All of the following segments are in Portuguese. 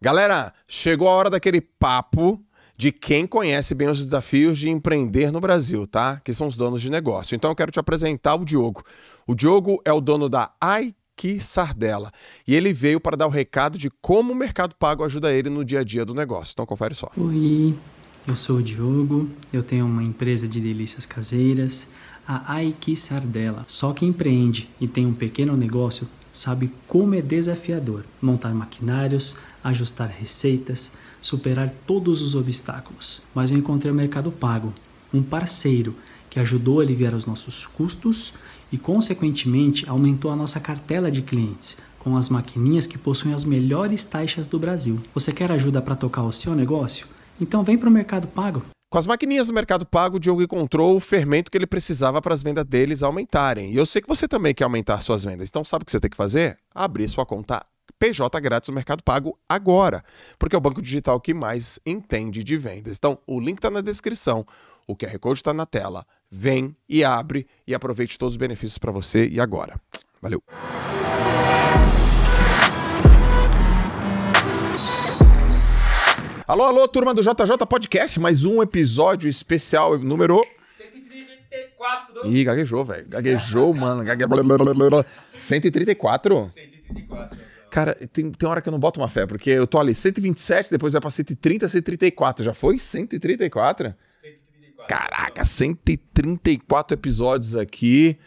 Galera, chegou a hora daquele papo de quem conhece bem os desafios de empreender no Brasil, tá? Que são os donos de negócio. Então eu quero te apresentar o Diogo. O Diogo é o dono da Aiki Sardella e ele veio para dar o recado de como o Mercado Pago ajuda ele no dia a dia do negócio. Então confere só. Oi, eu sou o Diogo, eu tenho uma empresa de delícias caseiras, a Aiki Sardella. Só quem empreende e tem um pequeno negócio sabe como é desafiador montar maquinários, ajustar receitas, superar todos os obstáculos. Mas eu encontrei o Mercado Pago, um parceiro que ajudou a aliviar os nossos custos e, consequentemente, aumentou a nossa cartela de clientes com as maquininhas que possuem as melhores taxas do Brasil. Você quer ajuda para tocar o seu negócio? Então vem para o Mercado Pago. Com as maquininhas do Mercado Pago, o Diogo encontrou o fermento que ele precisava para as vendas deles aumentarem. E eu sei que você também quer aumentar suas vendas. Então, sabe o que você tem que fazer? Abrir sua conta PJ grátis no Mercado Pago agora, porque é o banco digital que mais entende de vendas. Então, o link está na descrição, o QR Code está na tela. Vem e abre e aproveite todos os benefícios para você e agora. Valeu! Alô, alô, turma do JJ Podcast, mais um episódio especial número 134. Ih, gaguejou, velho. Gaguejou, mano. Gague... 134? 134. Cara, tem, tem hora que eu não boto uma fé, porque eu tô ali 127, depois vai pra 130, 134. Já foi 134? 134. Caraca, 134 episódios aqui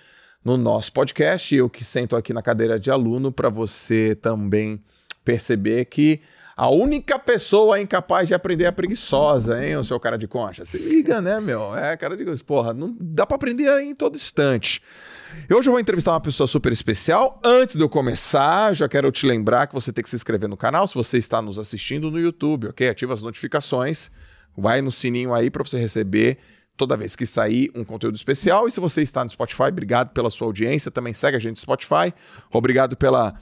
no nosso podcast. Eu que sento aqui na cadeira de aluno para você também perceber que a única pessoa incapaz de aprender é preguiçosa, hein, o seu cara de concha? Se liga, né, meu? É, cara de porra, não dá para aprender em todo instante. Hoje eu vou entrevistar uma pessoa super especial. Antes de eu começar, já quero te lembrar que você tem que se inscrever no canal se você está nos assistindo no YouTube, ok? Ativa as notificações, vai no sininho aí para você receber toda vez que sair um conteúdo especial. E se você está no Spotify, obrigado pela sua audiência. Também segue a gente no Spotify. Obrigado pela,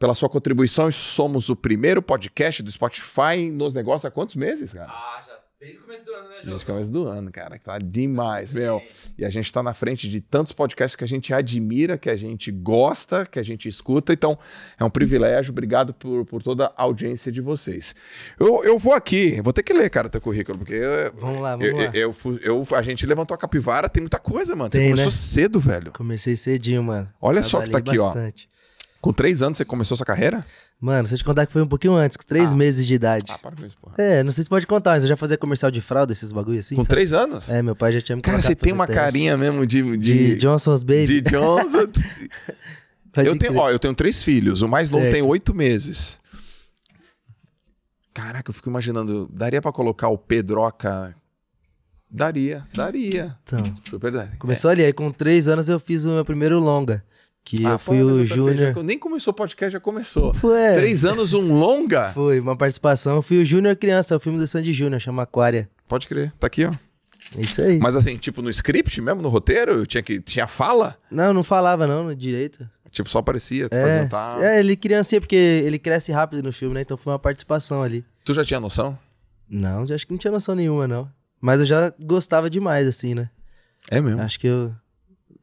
pela sua contribuição. Somos o primeiro podcast do Spotify nos negócios há quantos meses, cara? Ah, já desde o começo do ano, né, João? Desde o começo do ano, cara, que tá demais, meu. E a gente tá na frente de tantos podcasts que a gente admira, que a gente gosta, que a gente escuta. Então, é um privilégio. Obrigado por, por toda a audiência de vocês. Eu, eu vou aqui, vou ter que ler, cara, teu currículo, porque. eu- Vamos lá, vamos eu, lá. Eu, eu- eu- a gente levantou a capivara, tem muita coisa, mano. Você Tem, começou né? cedo, velho. Comecei cedinho, mano. Olha só que tá Trabalhei aqui, ó. Com três anos você começou sua carreira? Mano, se eu te contar que foi um pouquinho antes, com três Ah. meses de idade. Ah, para com isso, porra. É, não sei se pode contar, mas eu já fazia comercial de fralda, esses bagulho assim. Com sabe? três anos? É, meu pai já tinha me Cara, você tem uma teste. carinha mesmo de. De, De, Johnson's Baby. de Johnson. Pode eu, tenho, ó, eu tenho três filhos. O mais novo tem oito meses. Caraca, eu fico imaginando. Daria pra colocar o Pedroca? Daria, daria. Então, Super daria. começou ali, aí com três anos eu fiz o meu primeiro longa. Que Ah, eu fui o tapete, Júnior. Nem começou o podcast, já começou. Foi, é, Três anos, um longa? foi uma participação. Eu fui o Júnior Criança, é o filme do Sandy Júnior, chama Aquária. Pode crer, tá aqui, ó. É isso aí. Mas assim, tipo no script mesmo, no roteiro, eu tinha que tinha fala? Não, não falava não, no direito. Tipo, só aparecia, É, é, ele criancinha, porque ele cresce rápido no filme, né? Então foi uma participação ali. Tu já tinha noção? Não, já acho que não tinha noção nenhuma, não. Mas eu já gostava demais, assim, né? É mesmo. Acho que eu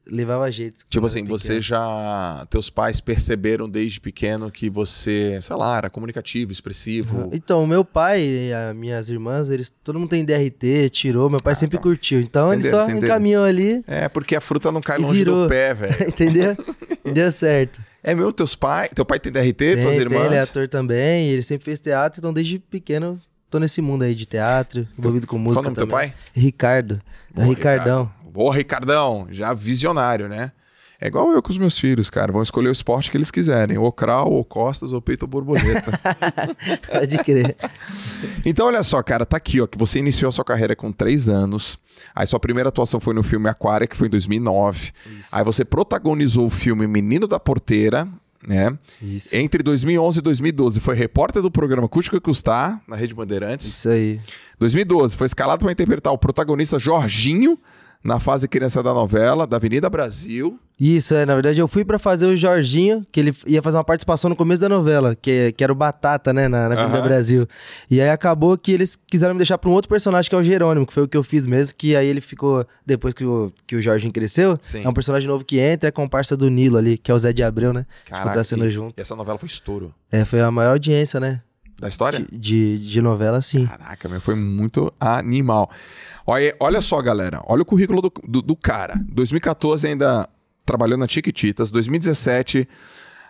levava jeito. Tipo assim, você já. Teus pais perceberam desde pequeno que você, sei lá, era comunicativo, expressivo. Então, o meu pai e as minhas irmãs, eles, todo mundo tem DRT, tirou, meu pai sempre tá. curtiu. Então ele Entenderam, só entenderam. encaminhou ali, É, porque a fruta não cai longe virou. do pé, velho. entendeu? Deu certo. É meu, teus pais. Teu pai tem DRT, Tem, tuas tem, irmãs. ele é ator também, ele sempre fez teatro, então desde pequeno tô nesse mundo aí de teatro, envolvido com Qual música o nome do teu pai? Ricardo. É Ricardão. Ricardo. Boa, Ricardão. Já visionário, né? É igual eu com os meus filhos, cara. Vão escolher o esporte que eles quiserem. Ou crawl, ou costas, ou peito ou borboleta. Pode crer. Então, olha só, cara, tá aqui, ó, que você iniciou a sua carreira com três anos. Aí sua primeira atuação foi no filme Aquária, que foi em 2009. Isso. Aí você protagonizou o filme Menino da Porteira, né? Isso. Entre 2011 e 2012 foi repórter do programa Custe que Custar, na Rede Bandeirantes. Isso aí. 2012 foi escalado para interpretar o protagonista Jorginho na fase criança da novela, da Avenida Brasil. Isso, é. Na verdade, eu fui pra fazer o Jorginho, que ele ia fazer uma participação no começo da novela, que, que era o Batata, né, na, na Avenida Aham. Brasil. E aí acabou que eles quiseram me deixar pra um outro personagem, que é o Jerônimo, que foi o que eu fiz mesmo, que aí ele ficou, depois que o, que o Jorginho cresceu, Sim. é um personagem novo que entra, é comparsa do Nilo ali, que é o Zé de Abreu, né? Caraca, e- junto. essa novela foi estouro. É, foi a maior audiência, né? Da história? De, de, de novela, sim. Caraca, meu, foi muito animal. Olha, olha só, galera. Olha o currículo do, do, do cara. 2014 ainda trabalhou na Chiquititas. 2017.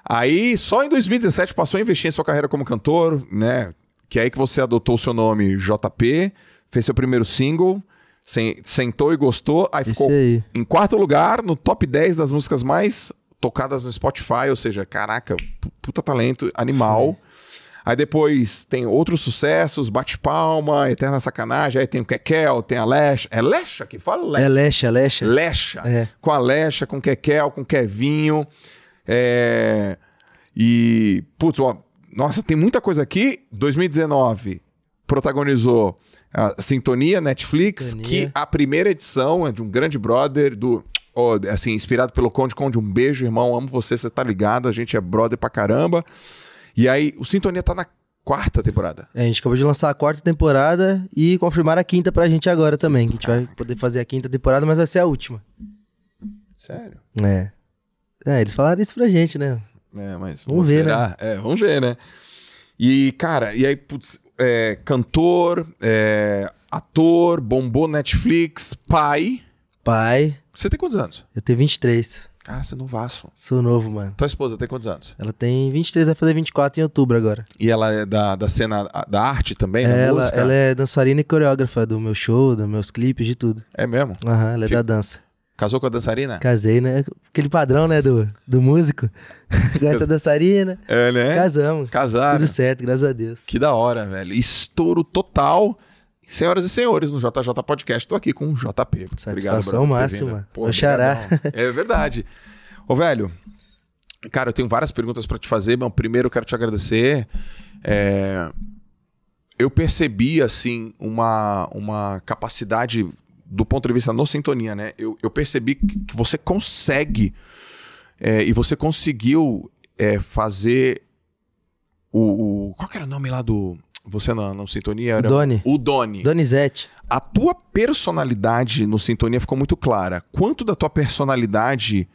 Aí, só em 2017 passou a investir em sua carreira como cantor, né? Que é aí que você adotou o seu nome JP, fez seu primeiro single, sen- sentou e gostou, aí ficou Esse aí. em quarto lugar no top 10 das músicas mais tocadas no Spotify, ou seja, caraca, pu- puta talento, animal. Aí depois tem outros sucessos, Bate Palma, Eterna Sacanagem, aí tem o Kekel, tem a Lesha. É Lesha que fala? Lesha. É Lecha, Lecha. Lecha. É. Com a Lecha, com Kekel, com Kevinho. É... E, putz, ó, nossa, tem muita coisa aqui. 2019 protagonizou a Sintonia Netflix, Sintonia. que a primeira edição é de um grande brother do. ó, assim, inspirado pelo Conde Conde, um beijo, irmão. Amo você, você tá ligado. A gente é brother pra caramba. E aí, o Sintonia tá na quarta temporada. É, a gente acabou de lançar a quarta temporada e confirmar a quinta pra gente agora também. Que a gente vai poder fazer a quinta temporada, mas vai ser a última. Sério? É. É, eles falaram isso pra gente, né? É, mas Vamos ver, será? É, vamos ver, né? E, cara, e aí, putz, é, cantor, é, ator, bombou Netflix, pai. Pai, Você tem quantos anos? eu tenho 23. Cara, você é novaço. Sou novo, mano. Tua esposa tem quantos anos? Ela tem 23, vai fazer 24 em outubro agora. E ela é da, da cena da arte também, ela, ela é dançarina e coreógrafa do meu show, dos meus clipes, de tudo. É mesmo? Aham, ela é Fica- da dança. Casou com a dançarina? Casei, né? Aquele padrão, né, do, do músico. Gosta da dançarina. É, né? Casamos. Casaram. Tudo certo, graças a Deus. Que da hora, velho. Estouro total. Senhoras e senhores, no JJ Podcast, tô aqui com o JP. Satisfação ter máxima. Pô, Vou xará. obrigadão. É verdade. Ô, velho, cara, eu tenho várias perguntas pra te fazer, mas primeiro eu quero te agradecer. É, Eu percebi, assim, uma, uma capacidade do ponto de vista no Sintonia, né? Eu, eu percebi que que você consegue é, e você conseguiu é, fazer o, o- Qual que era o nome lá do. Você na, no Sintonia? Era Doni. O Doni. Donizete. A tua personalidade no Sintonia ficou muito clara. Quanto da tua personalidade,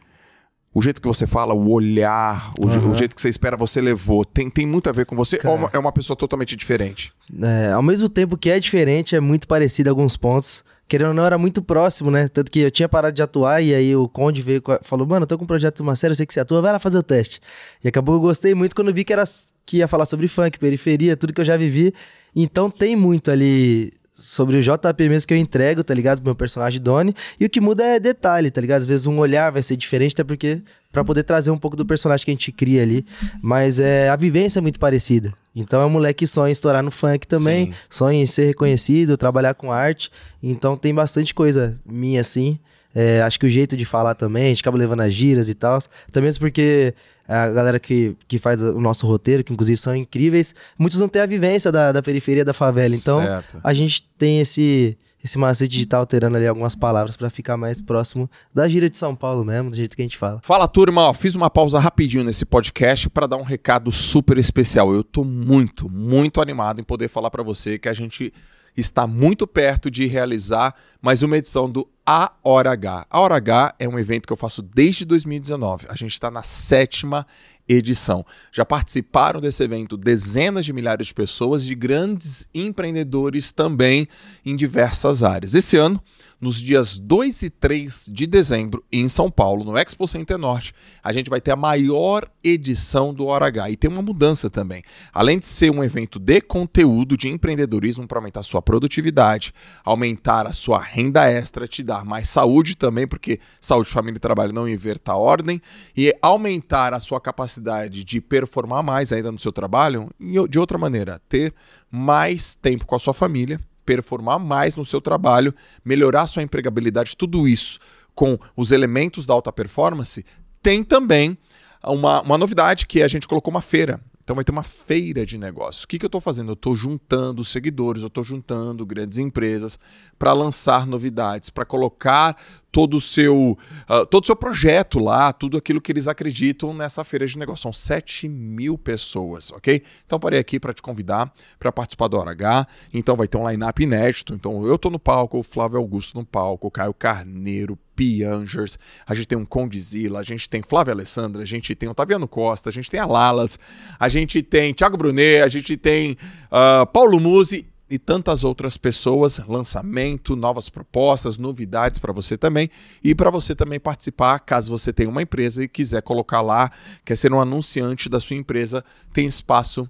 o jeito que você fala, o olhar, o, Aham. o jeito que você espera, você levou, tem, tem muito a ver com você? Cara. Ou é uma pessoa totalmente diferente? É, ao mesmo tempo que é diferente, é muito parecido em alguns pontos. Querendo ou não, era muito próximo, né? Tanto que eu tinha parado de atuar e aí o Conde veio a- falou, mano, eu tô com um projeto uma série, eu sei que você atua, vai lá fazer o teste. E acabou que eu gostei muito quando vi que era que ia falar sobre funk, periferia, tudo que eu já vivi. Então tem muito ali sobre o JP mesmo que eu entrego, tá ligado? Pro meu personagem Doni. E o que muda é detalhe, tá ligado? Às vezes um olhar vai ser diferente, até porque pra poder trazer um pouco do personagem que a gente cria ali. Mas é, a vivência é muito parecida. Então é um moleque que sonha em estourar no funk também, Sim. sonha em ser reconhecido, trabalhar com arte. Então tem bastante coisa minha assim. É, acho que o jeito de falar também, a gente acaba levando as giras e tal. Também mesmo porque a galera que, que faz o nosso roteiro, que inclusive são incríveis, muitos não têm a vivência da, da periferia da favela. Então Certo. a gente tem esse esse macete de estar alterando ali algumas palavras pra ficar mais próximo da gira de São Paulo mesmo, do jeito que a gente fala. Fala turma, ó, fiz uma pausa rapidinho nesse podcast para dar um recado super especial. Eu tô muito, muito animado em poder falar para você que a gente está muito perto de realizar mais uma edição do A Hora H. A Hora H é um evento que eu faço desde 2019. A gente está na sétima edição. Já participaram desse evento dezenas de milhares de pessoas, de grandes empreendedores também em diversas áreas. Esse ano, nos dias 2 e 3 de dezembro, em São Paulo, no Expo Center Norte, a gente vai ter a maior edição do Hora H. E tem uma mudança também. Além de ser um evento de conteúdo de empreendedorismo para aumentar sua produtividade, aumentar a sua renda extra, te dar mais saúde também, porque saúde, família e trabalho não inverta a ordem, e aumentar a sua capacidade de performar mais ainda no seu trabalho, de outra maneira, ter mais tempo com a sua família, performar mais no seu trabalho, melhorar sua empregabilidade, tudo isso com os elementos da alta performance, tem também uma, uma novidade que a gente colocou uma feira. Então vai ter uma feira de negócios. O que, que eu estou fazendo? Eu estou juntando seguidores, eu estou juntando grandes empresas para lançar novidades, para colocar todo o seu, ah, todo o seu projeto lá, tudo aquilo que eles acreditam nessa feira de negócio. São 7 mil pessoas, ok? Então parei aqui para te convidar para participar do Hora H. Então vai ter um line-up inédito. Então eu tô no palco, o Flávio Augusto no palco, o Caio Carneiro, Piangers, a gente tem um Condizila, a gente tem Flávia Alessandra, a gente tem o Taviano Costa, a gente tem a Lalas, a gente tem Thiago Brunet, a gente tem ah, Paulo Musi e tantas outras pessoas, lançamento, novas propostas, novidades para você também e para você também participar, caso você tenha uma empresa e quiser colocar lá, quer ser um anunciante da sua empresa, tem espaço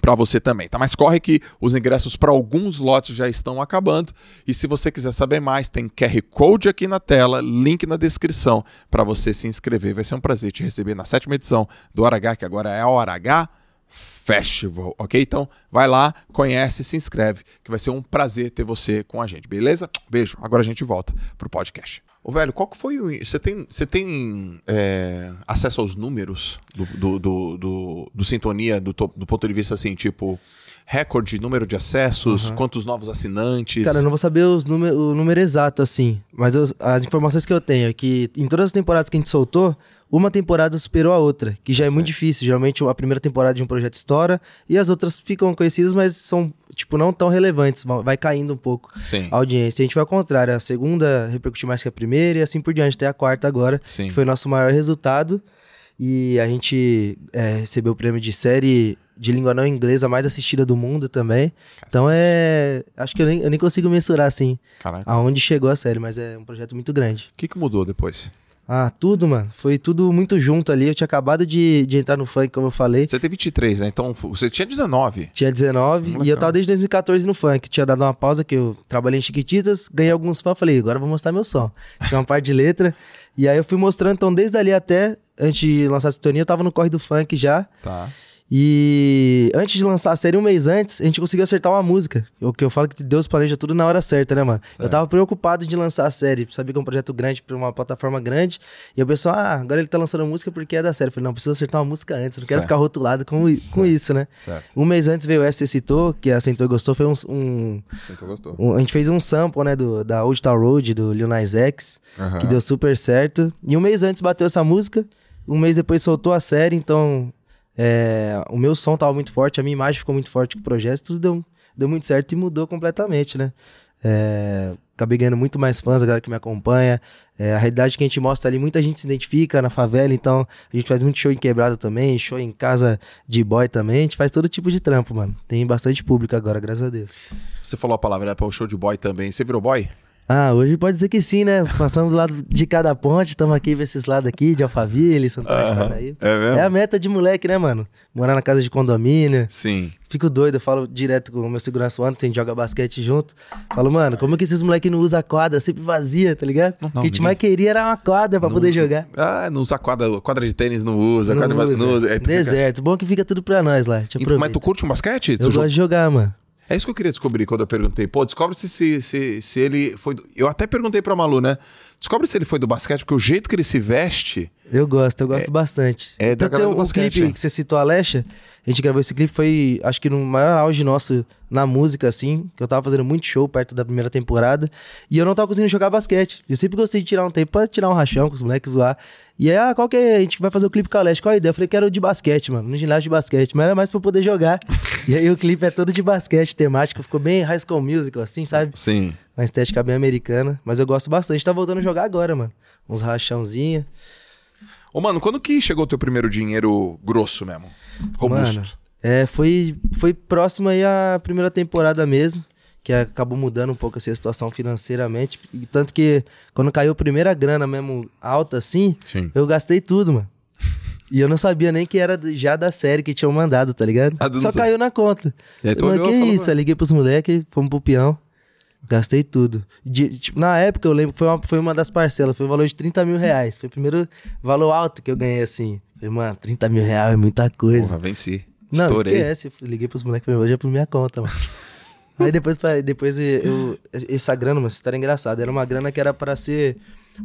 para você também, tá? Mas corre que os ingressos para alguns lotes já estão acabando e se você quiser saber mais, tem QR Code aqui na tela, link na descrição para você se inscrever. Vai ser um prazer te receber na sétima edição do Hora H, que agora é a Hora H Festival, ok? Então vai lá, conhece, se inscreve, que vai ser um prazer ter você com a gente, beleza? Beijo. Agora a gente volta pro podcast. Ô, velho, qual que foi o. Você tem, você tem é, acesso aos números do, do, do, do- do Sintonia, do, do ponto de vista assim, tipo, recorde, número de acessos, quantos novos assinantes? Cara, eu não vou saber os número, o número exato, assim. Mas eu- as informações que eu tenho é que em todas as temporadas que a gente soltou, uma temporada superou a outra, que já é muito difícil. Geralmente a primeira temporada de um projeto estoura e as outras ficam conhecidas, mas são, tipo, não tão relevantes. Vai caindo um pouco Sim. a audiência. A gente vai ao contrário, a segunda repercutiu mais que a primeira e assim por diante, até a quarta agora, Sim. que foi o nosso maior resultado. E a gente é, recebeu o prêmio de série de língua não inglesa mais assistida do mundo também. Então é. Acho que eu nem, eu nem consigo mensurar assim Caraca. aonde chegou a série, mas é um projeto muito grande. O que, que mudou depois? Ah, tudo, mano. Foi tudo muito junto ali. Eu tinha acabado de, de entrar no funk, como eu falei. Você tem 23, né? Então você tinha 19. Tinha 19 Hum, e eu tava desde 2014 no funk. Tinha dado uma pausa que eu trabalhei em Chiquititas, ganhei alguns fãs, falei, agora eu vou mostrar meu som. Tinha uma parte de letra. E aí eu fui mostrando, então desde ali até, antes de lançar a sintonia, eu tava no corre do funk já. Tá. E antes de lançar a série, um mês antes, a gente conseguiu acertar uma música. O que eu falo que Deus planeja tudo na hora certa, né, mano? Eu tava preocupado de lançar a série, sabia que é um projeto grande pra uma plataforma grande. E o pessoal, ah, agora ele tá lançando música porque é da série. Eu falei, não, preciso acertar uma música antes, eu não quero Certo. ficar rotulado com, com isso, né? Certo. Um mês antes veio o S Citou, que a Sentou e Gostou, foi um, um- gostou. um- A gente fez um sample, né, do, da Old Town Road, do Lil Nas X, que deu super certo. E um mês antes bateu essa música, um mês depois soltou a série, então é, o meu som tava muito forte, a minha imagem ficou muito forte com o projeto, tudo deu, deu muito certo e mudou completamente, né? É, acabei ganhando muito mais fãs, a galera que me acompanha. É, a realidade que a gente mostra ali, muita gente se identifica na favela, então a gente faz muito show em quebrada também, show em casa de boy também, a gente faz todo tipo de trampo, mano. Tem bastante público agora, graças a Deus. Você falou a palavra né, o show de boy também. Você virou boy? Ah, hoje pode dizer que sim, né? Passamos do lado de cada ponte, estamos aqui pra esses lados aqui, de Alphaville, Santana de Parnaíba. É mesmo? É a meta de moleque, né, mano? Morar na casa de condomínio. Sim. Fico doido, eu falo direto com o meu segurança Anderson, a gente joga basquete junto. Falo, mano, como que esses moleques não usam a quadra sempre vazia, tá ligado? o que a gente ninguém- mais queria era uma quadra pra poder jogar. Ah, não usa quadra, quadra de tênis, não usa. Não quadra usa. não usa. Aí tu fica- Deserto. Bom que fica tudo pra nós lá. Te aproveita. Mas tu curte um basquete? Tu Eu jo- gosto de jogar, mano. É isso que eu queria descobrir quando eu perguntei. Pô, descobre se, se, se, se ele foi. Eu até perguntei pra Malu, né? Descobre se ele foi do basquete, porque o jeito que ele se veste. Eu gosto, eu gosto bastante. é da Então, galera tem do um basquete, clipe é. que você citou, a Alexa. A gente gravou esse clipe, foi acho que no maior auge nosso na música, assim. Que eu tava fazendo muito show perto da primeira temporada. E eu não tava conseguindo jogar basquete. Eu sempre gostei de tirar um tempo pra tirar um rachão com os moleques zoar. E aí, ah, qual que é? A gente vai fazer o clipe com a Alexa. Qual a ideia? Eu falei, quero de basquete, mano. No ginásio de basquete. Mas era mais pra poder jogar. e aí o clipe é todo de basquete, temático. Ficou bem high school musical, assim, sabe? Sim. Uma estética bem americana. Mas eu gosto bastante. Tá voltando a jogar agora, mano. Uns rachãozinhos. Ô, mano, quando que chegou o teu primeiro dinheiro grosso mesmo? Robusto. Mano, é, foi, foi próximo aí à primeira temporada mesmo, que acabou mudando um pouco assim, a situação financeiramente. E tanto que quando caiu a primeira grana mesmo alta assim, Sim. eu gastei tudo, mano. E eu não sabia nem que era já da série que tinham mandado, tá ligado? Ah, Só caiu na conta. E aí tu Mano, olhou que isso? Eu liguei pros moleques, fomos pro peão. Gastei tudo. De- tipo, na época, eu lembro que foi uma, foi uma das parcelas, foi um valor de 30 mil reais. Foi o primeiro valor alto que eu ganhei assim. Falei, mano, 30 mil reais é muita coisa. Porra, venci. Não, Estourei. esquece. Liguei pros moleques falei, hoje é por minha conta, mano. Aí depois, depois eu, essa grana, mano, essa história é engraçada. Era uma grana que era para ser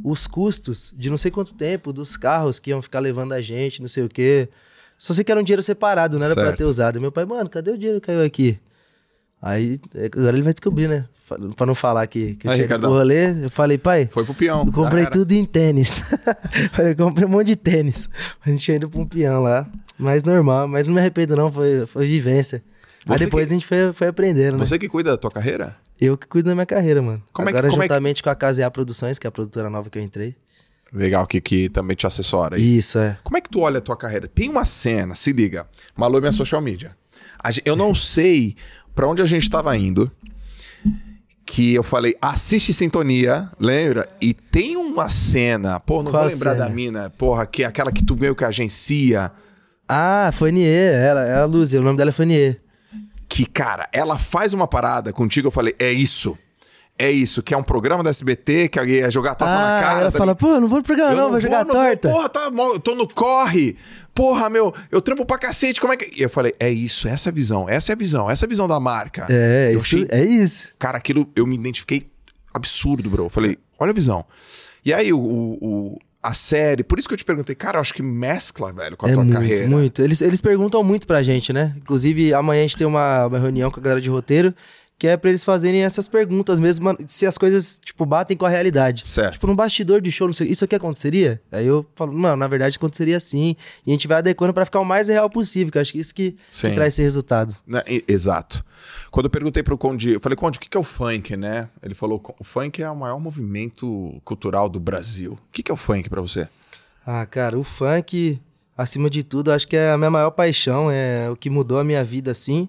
os custos de não sei quanto tempo dos carros que iam ficar levando a gente, não sei o quê. Só sei que era um dinheiro separado, não era pra Certo. ter usado. Meu pai, mano, cadê o dinheiro que caiu aqui? Aí, agora ele vai descobrir, né? Pra não falar que, que eu Aí, cheguei pro rolê, eu falei, pai, Foi pro peão. eu comprei tudo em tênis. Eu comprei um monte de tênis. A gente tinha ido pra um peão lá. Mas normal, mas não me arrependo não, foi, foi vivência. Aí Você depois que- a gente foi, foi aprendendo, né? Você que cuida da tua carreira? Eu que cuido da minha carreira, mano. Como é que- Agora, como é que- juntamente com a KZA Produções, que é a produtora nova que eu entrei. Legal, que, que também te assessora aí. Isso, é. Como é que tu olha a tua carreira? Tem uma cena, se liga. Malu é minha social media. Eu não sei pra onde a gente tava indo. Que eu falei, assiste Sintonia, lembra? E tem uma cena, pô, não Qual vou lembrar cena? da mina, porra, que é aquela que tu meio que agencia. Ah, Fanier, ela, ela Lúcia, o nome dela é Fanier. Que, cara, ela faz uma parada contigo, eu falei, é isso. É isso, que é um programa da SBT, que alguém ia jogar torta na Ah, cara. ela tá fala, pô, não vou pro programa não, vai vou, jogar não vou, torta. Porra, tá, eu tô no corre. Porra, meu, eu trampo pra cacete, como é que. E eu falei, é isso, essa é a visão, essa é a visão, essa é a visão da marca. É, eu isso, achei- é isso. Cara, aquilo eu me identifiquei absurdo, bro. Eu falei, olha a visão. E aí, o, o- o- a série, por isso que eu te perguntei, cara, eu acho que mescla, velho, com a é tua muito, carreira. muito. Eles, eles perguntam muito pra gente, né? Inclusive, amanhã a gente tem uma, uma reunião com a galera de roteiro, que é pra eles fazerem essas perguntas mesmo, se as coisas, tipo, batem com a realidade. Certo. Tipo, num bastidor de show, não sei, isso aqui aconteceria? Aí eu falo, mano, na verdade aconteceria assim. E a gente vai adequando pra ficar o mais real possível, que eu acho que isso que, que Sim. traz esse resultado. Né, e- Exato. Quando eu perguntei pro Conde, eu falei, Conde, o que é o funk, né? Ele falou, o funk é o maior movimento cultural do Brasil. O que é o funk pra você? Ah, cara, o funk, acima de tudo, acho que é a minha maior paixão, é o que mudou a minha vida, assim.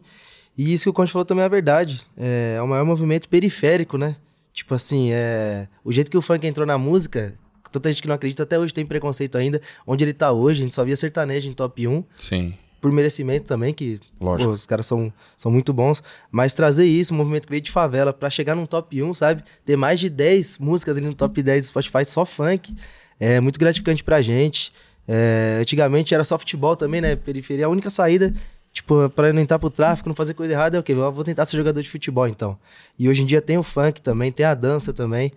E isso que o Conte falou também é verdade. É, é o maior movimento periférico, né? Tipo assim, é... o jeito que o funk entrou na música, tanta gente que não acredita até hoje tem preconceito ainda. Onde ele tá hoje, a gente só via sertanejo em top 1, Sim. por merecimento também, que Lógico. pô, os caras são, são muito bons. Mas trazer isso, um movimento que veio de favela, pra chegar num top 1, sabe? Ter mais de 10 músicas ali no top 10 do Spotify só funk, é muito gratificante pra gente. É, antigamente era só futebol também, né? Periferia, a única saída, tipo, pra não entrar pro tráfico, não fazer coisa errada, é o quê? Eu vou tentar ser jogador de futebol, então. E hoje em dia tem o funk também, tem a dança também.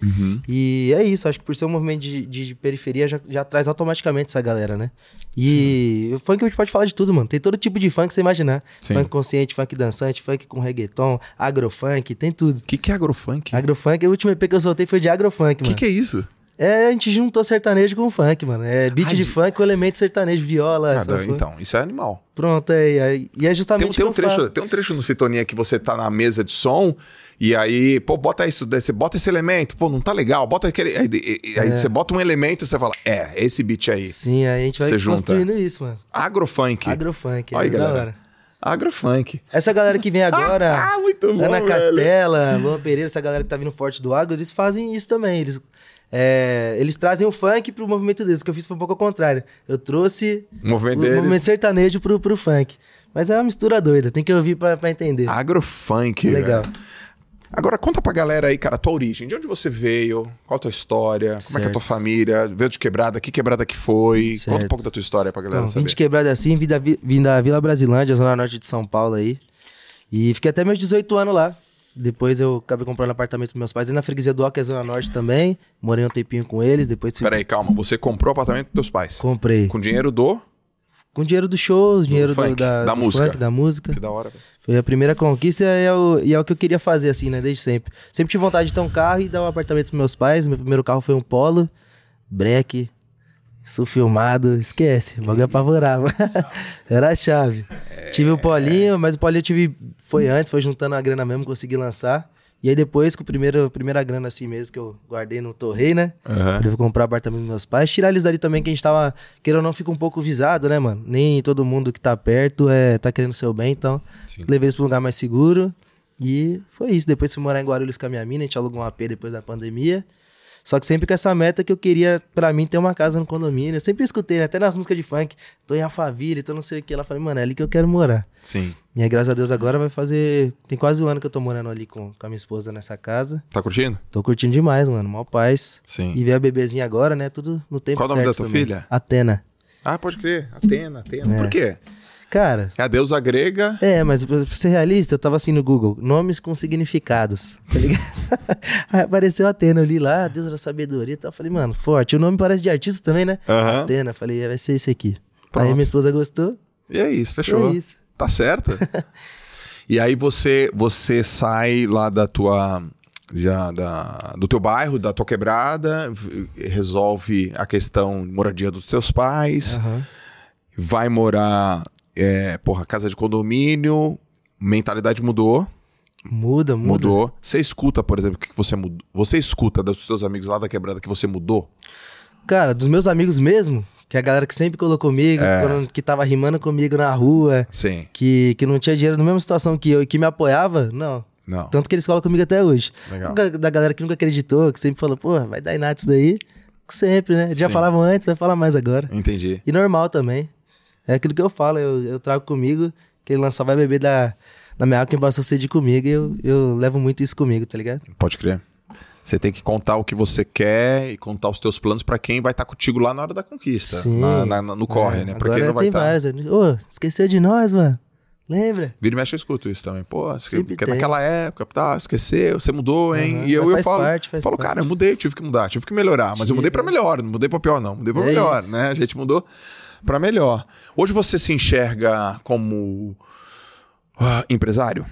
E é isso, acho que por ser um movimento de, de- de periferia, já, já traz automaticamente essa galera, né? E o funk a gente pode falar de tudo, mano. Tem todo tipo de funk que você imaginar. Sim. Funk consciente, funk dançante, funk com reggaeton, agrofunk, tem tudo. O que que é agrofunk? Agrofunk, o último EP que eu soltei foi de agrofunk, O que mano. que é isso? É, a gente juntou sertanejo com funk, mano. É beat Ah, de funk com elemento sertanejo, viola. Ah, sanfona. então, isso é animal. Pronto, é, é, e é Tem, justamente um- tem um trecho, falo. tem um trecho no Sintonia que você tá na mesa de som e aí, pô, bota isso, você bota esse elemento, pô, não tá legal, bota aquele. Aí, aí- aí você bota um elemento e você fala, é, esse beat aí. Sim, aí a gente vai Você junta. construindo isso, mano. Agrofunk. Agrofunk, é Aí, da galera. hora. Agrofunk. Essa galera que vem agora, Ah, muito bom, Ana velho. Castela, Luan Pereira, essa galera que tá vindo forte do agro, eles fazem isso também. Eles, é, eles trazem o funk pro movimento deles. O que eu fiz foi um pouco ao contrário. Eu trouxe O movimento o deles. movimento sertanejo pro, pro funk. Mas é uma mistura doida, tem que ouvir pra, pra entender. Agrofunk. Legal. velho. Agora conta pra galera aí, cara, a tua origem. De onde você veio? Qual a tua história? Como é que é a tua Certo. família? Veio de quebrada? Que quebrada que foi? Conta um Certo. pouco da tua história pra galera Então, vim saber. de quebrada assim, vim da, vi- vim da Vila Brasilândia, zona norte de São Paulo aí. E fiquei até meus 18 anos lá. Depois eu acabei comprando apartamento com meus pais aí na freguesia do que é zona norte também. Morei um tempinho com eles, depois Peraí, calma. Você comprou apartamento dos teus pais? comprei. Com dinheiro do... Com dinheiro dos shows, dinheiro do, funk, da, da do música. funk, da música. Que da hora, velho. Foi a primeira conquista e é, o, e é o que eu queria fazer, assim, né? Desde sempre. Sempre tive vontade de ter um carro e dar um apartamento pros meus pais. Meu primeiro carro foi um Polo, breque, sou filmado, esquece, o bagulho apavorava. Era a chave. Tive o Polinho, mas o Polinho eu tive, foi antes, foi juntando a grana mesmo, consegui lançar. E aí depois, com a primeira, primeira grana assim mesmo, que eu guardei no Torrei, né? Eu vou comprar apartamento dos meus pais. Tirar eles dali também, que a gente tava, querendo ou não, fica um pouco visado, né, mano? Nem todo mundo que tá perto é, tá querendo o seu bem, então Sim. levei eles pra um lugar mais seguro. E foi isso. Depois fui morar em Guarulhos com a minha mina, a gente alugou um AP depois da pandemia. Só que sempre com essa meta que eu queria, pra mim, ter uma casa no condomínio. Eu sempre escutei, né? até nas músicas de funk, tô em Alphaville, tô não sei o que. Ela falei, mano, é ali que eu quero morar. Sim. E aí, graças a Deus, agora vai fazer. Tem quase um ano que eu tô morando ali com, com a minha esposa nessa casa. Tá curtindo? Tô curtindo demais, mano. Mó paz. Sim. E ver a bebezinha agora, né? Tudo no tempo Qual o certo. nome da também. filha? Atena. Ah, pode crer. Atena, Atena. É. Por quê? Cara, É a deusa grega. é, mas pra ser realista, eu tava assim no Google, nomes com significados, tá ligado? Aí apareceu Atena, eu li lá, Deus da sabedoria e tal. Eu Falei, mano, forte. O nome parece de artista também, né? Aham. Atena. Falei, é, vai ser esse aqui. Pronto. Aí minha esposa gostou. E é isso, fechou. É isso. Tá certo? E aí você você sai lá da tua já da, do teu bairro, da tua quebrada, resolve a questão de moradia dos teus pais, Aham. vai morar, é, porra, casa de condomínio, mentalidade mudou, Muda, muda. mudou. Você escuta, por exemplo, que você mudou. Você escuta dos seus amigos lá da quebrada que você mudou? Cara, dos meus amigos mesmo, que é a galera que sempre colou comigo, É. quando- que tava rimando comigo na rua, Sim. que, que não tinha dinheiro na mesma situação que eu e que me apoiava, não. Não. Tanto que eles colam comigo até hoje. Legal. Da galera que nunca acreditou, que sempre falou, pô, vai dar inato isso daí. Sempre, né? Já Sim. falavam antes, vai falar mais agora. Entendi. E normal também. É aquilo que eu falo, eu, eu trago comigo, que ele só vai beber da, da minha água quem passou sede comigo, e eu, eu levo muito isso comigo, tá ligado? Pode crer. Você tem que contar o que você quer e contar os teus planos pra quem vai estar contigo lá na hora da conquista. Sim. na- na- no corre, É, né? Pra Agora quem não vai estar. vários. né? Ô, esqueceu de nós, mano? Lembra? Vira e mexe, eu escuto isso também. Pô, Sempre porque tem. naquela época, tá, esqueceu, você mudou, hein? Uhum, e eu, eu faz falo, parte, faz falo parte. cara, eu mudei, tive que mudar, tive que melhorar. Mas eu mudei pra melhor, não mudei pra pior, não. Mudei pra É melhor, isso. né? A gente mudou pra melhor. Hoje você se enxerga como ah, empresário?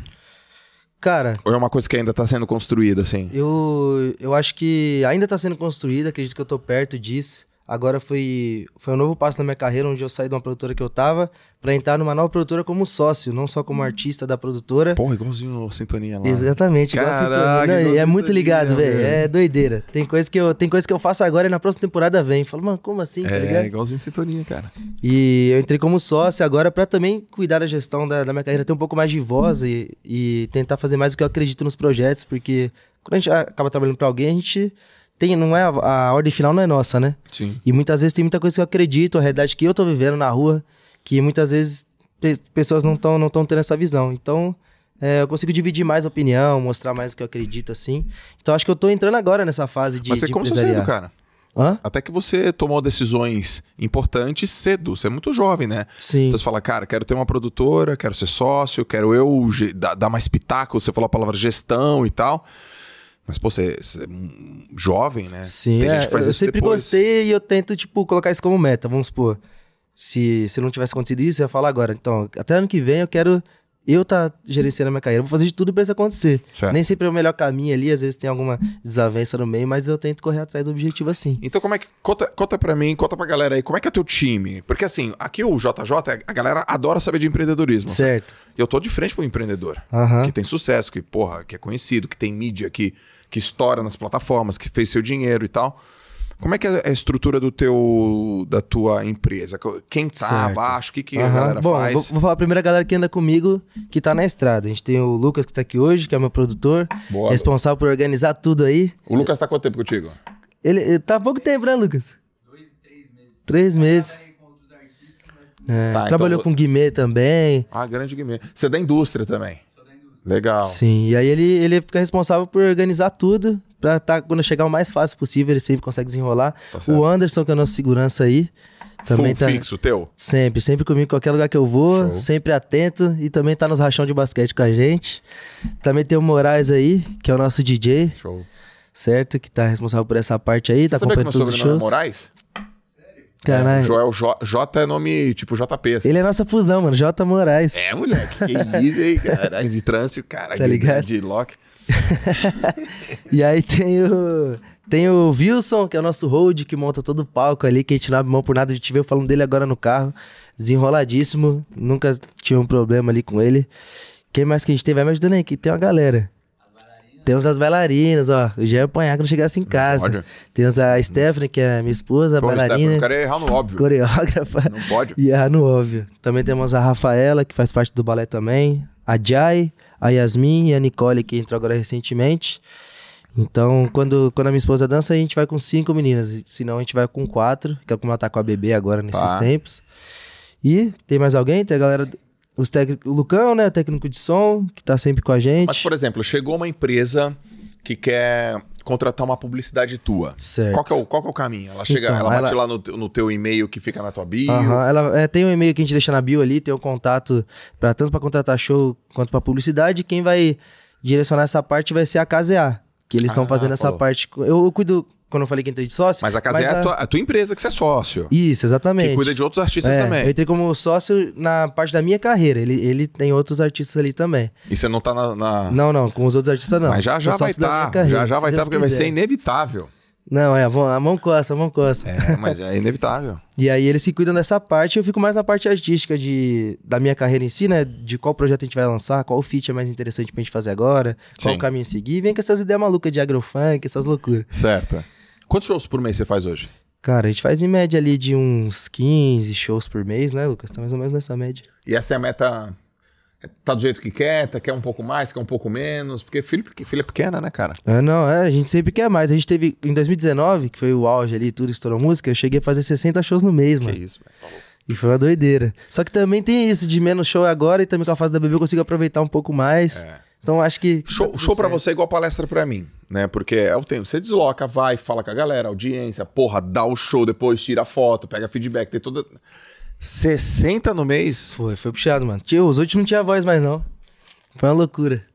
Cara, Ou é uma coisa que ainda tá sendo construída, assim? eu, eu acho que ainda tá sendo construído, acredito que eu tô perto disso. Agora foi, foi um novo passo na minha carreira, onde eu saí de uma produtora que eu tava, pra entrar numa nova produtora como sócio, não só como artista da produtora. Porra, igualzinho a sintonia lá. Exatamente, igual a Caraca, sintonia. Não, é a muito ligado, velho. É doideira. Tem coisa, que eu, tem coisa que eu faço agora e na próxima temporada vem. Falo, mano, como assim, tá É, ligado? igualzinho sintonia, cara. E eu entrei como sócio agora pra também cuidar da gestão da, da minha carreira, ter um pouco mais de voz e, e tentar fazer mais o que eu acredito nos projetos, porque quando a gente acaba trabalhando pra alguém, a gente tem, não é a, a ordem final não é nossa, né? Sim. E muitas vezes tem muita coisa que eu acredito, a realidade que eu tô vivendo na rua, que muitas vezes pe- pessoas não estão não tão tendo essa visão. Então, é, eu consigo dividir mais opinião, mostrar mais o que eu acredito, assim. Então, acho que eu tô entrando agora nessa fase de, Mas você de começou cedo, cara. Hã? Até que você tomou decisões importantes cedo. Você é muito jovem, né? Sim. Então você fala, cara, quero ter uma produtora, quero ser sócio, quero eu dar mais pitaco. Você falou a palavra gestão e tal. Mas, pô, você, você é jovem, né? Sim, Tem é, gente que faz eu isso sempre depois. gostei e eu tento, tipo, colocar isso como meta. Vamos supor, se, se não tivesse acontecido isso, eu ia falar agora. Então, até ano que vem eu quero eu tá gerenciando a minha carreira. Eu vou fazer de tudo pra isso acontecer. Certo. Nem sempre é o melhor caminho ali, às vezes tem alguma desavença no meio, mas eu tento correr atrás do objetivo assim. Então, como é que. Conta, conta pra mim, conta pra galera aí, como é que é teu time? Porque assim, aqui o JJ, a galera adora saber de empreendedorismo. Certo. Eu tô de frente pro empreendedor. Que tem sucesso, que, porra, que é conhecido, que tem mídia, que, que estoura nas plataformas, que fez seu dinheiro e tal. Como é que é a estrutura do teu, da tua empresa? Quem tá Certo. abaixo? O que, que a Aham. galera Bom, faz? vou, vou falar primeiro a galera que anda comigo, que tá na estrada. A gente tem o Lucas que tá aqui hoje, que é meu produtor, Boa. responsável por organizar tudo aí. O Lucas tá quanto tempo contigo? Ele, ele tá há pouco tempo, né, Lucas? Dois, três meses. Três meses. É, Tá, trabalhou então- com Guimê também. Ah, grande Guimê. Você é da indústria também. Legal. Sim, e aí ele, ele fica responsável por organizar tudo, pra tá, quando chegar o mais fácil possível, ele sempre consegue desenrolar. Tá o Anderson, que é o nosso segurança aí, também Full tá fixo, teu? sempre, sempre comigo, qualquer lugar que eu vou, Show. sempre atento, e também tá nos rachão de basquete com a gente. Também tem o Moraes aí, que é o nosso DJ, Show. certo? Que tá responsável por essa parte aí, tá Você meu acompanhando todos os é shows. Moraes? Caralho. É, Joel J, J é nome tipo JP. assim. Ele é nossa fusão, mano, J. Moraes. É, moleque. Que isso, hein, caralho. De trânsito, cara. Tá ligado? De lock. E aí tem o. Tem o Wilson, que é o nosso hold, que monta todo o palco ali, que a gente não abre mão por nada. A gente veio falando dele agora no carro. Desenroladíssimo. Nunca tive um problema ali com ele. Quem mais que a gente tem? Vai me ajudando aí, que tem uma galera. Temos as bailarinas, ó. Eu já ia apanhar quando chegasse em casa. pode. Temos a Stephanie, que é minha esposa, Pô, bailarina, o cara ia errar no óbvio. coreógrafa. Não pode. E a no óbvio. Também temos a Rafaela, que faz parte do balé também. A Jai, a Yasmin e a Nicole, que entrou agora recentemente. Então, quando, quando a minha esposa dança, a gente vai com cinco meninas. Senão, a gente vai com quatro, que é como ela tá com a bebê agora nesses Tá. tempos. E tem mais alguém? Tem a galera... Os técnicos, o Lucão, né? O técnico de som, que tá sempre com a gente. Mas, por exemplo, chegou uma empresa que quer contratar uma publicidade tua. Certo. Qual que, é o, qual que é o caminho? Ela chega, Então, ela bate ela- lá no, teu- no teu e-mail que fica na tua bio. Aham, ela é, tem um e-mail que a gente deixa na bio ali, tem o contato para tanto para contratar show quanto para publicidade. Quem vai direcionar essa parte vai ser a KZA, que eles estão Ah, fazendo essa falou. parte. com- Eu, eu cuido quando eu falei que entrei de sócio. Mas a casa é a tua, a tua empresa que você é sócio. Isso, exatamente. Que cuida de outros artistas É, também. Eu entrei como sócio na parte da minha carreira. Ele, ele tem outros artistas ali também. E você não tá na. na- Não, não, com os outros artistas não. Mas já já vai estar. carreira, já já vai estar, Deus porque vai quiser. ser inevitável. Não, é, a mão, a coça, a mão coça. É, mas é inevitável. E aí eles se cuidam dessa parte, eu fico mais na parte artística de, da minha carreira em si, né? De qual projeto a gente vai lançar, qual feat é mais interessante pra gente fazer agora, qual Sim. o caminho a seguir. Vem com essas ideias malucas de agrofunk, essas loucuras. Certo. Quantos shows por mês você faz hoje? Cara, a gente faz em média ali de uns 15 shows por mês, né, Lucas? Tá mais ou menos nessa média. E essa é a meta. Tá do jeito que quer, tá, quer um pouco mais, quer um pouco menos. Porque filho, filho é pequena, né, cara? É, não, é, a gente sempre quer mais. A gente teve, em 2019, que foi o auge ali, tudo estourou música, eu cheguei a fazer 60 shows no mês, mano. Que isso, velho. Tá. E foi uma doideira. Só que também tem isso de menos show agora e também com a fase da bebê eu consigo aproveitar um pouco mais. É. Então acho que. Show, tá show pra certo. você é igual palestra pra mim, né? Porque é o tempo. Você desloca, vai, fala com a galera, audiência, porra, dá o show, depois tira foto, pega feedback, tem toda. 60 no mês? Foi, foi puxado, mano. Tio, os últimos não tinha voz mais, não. Foi uma loucura.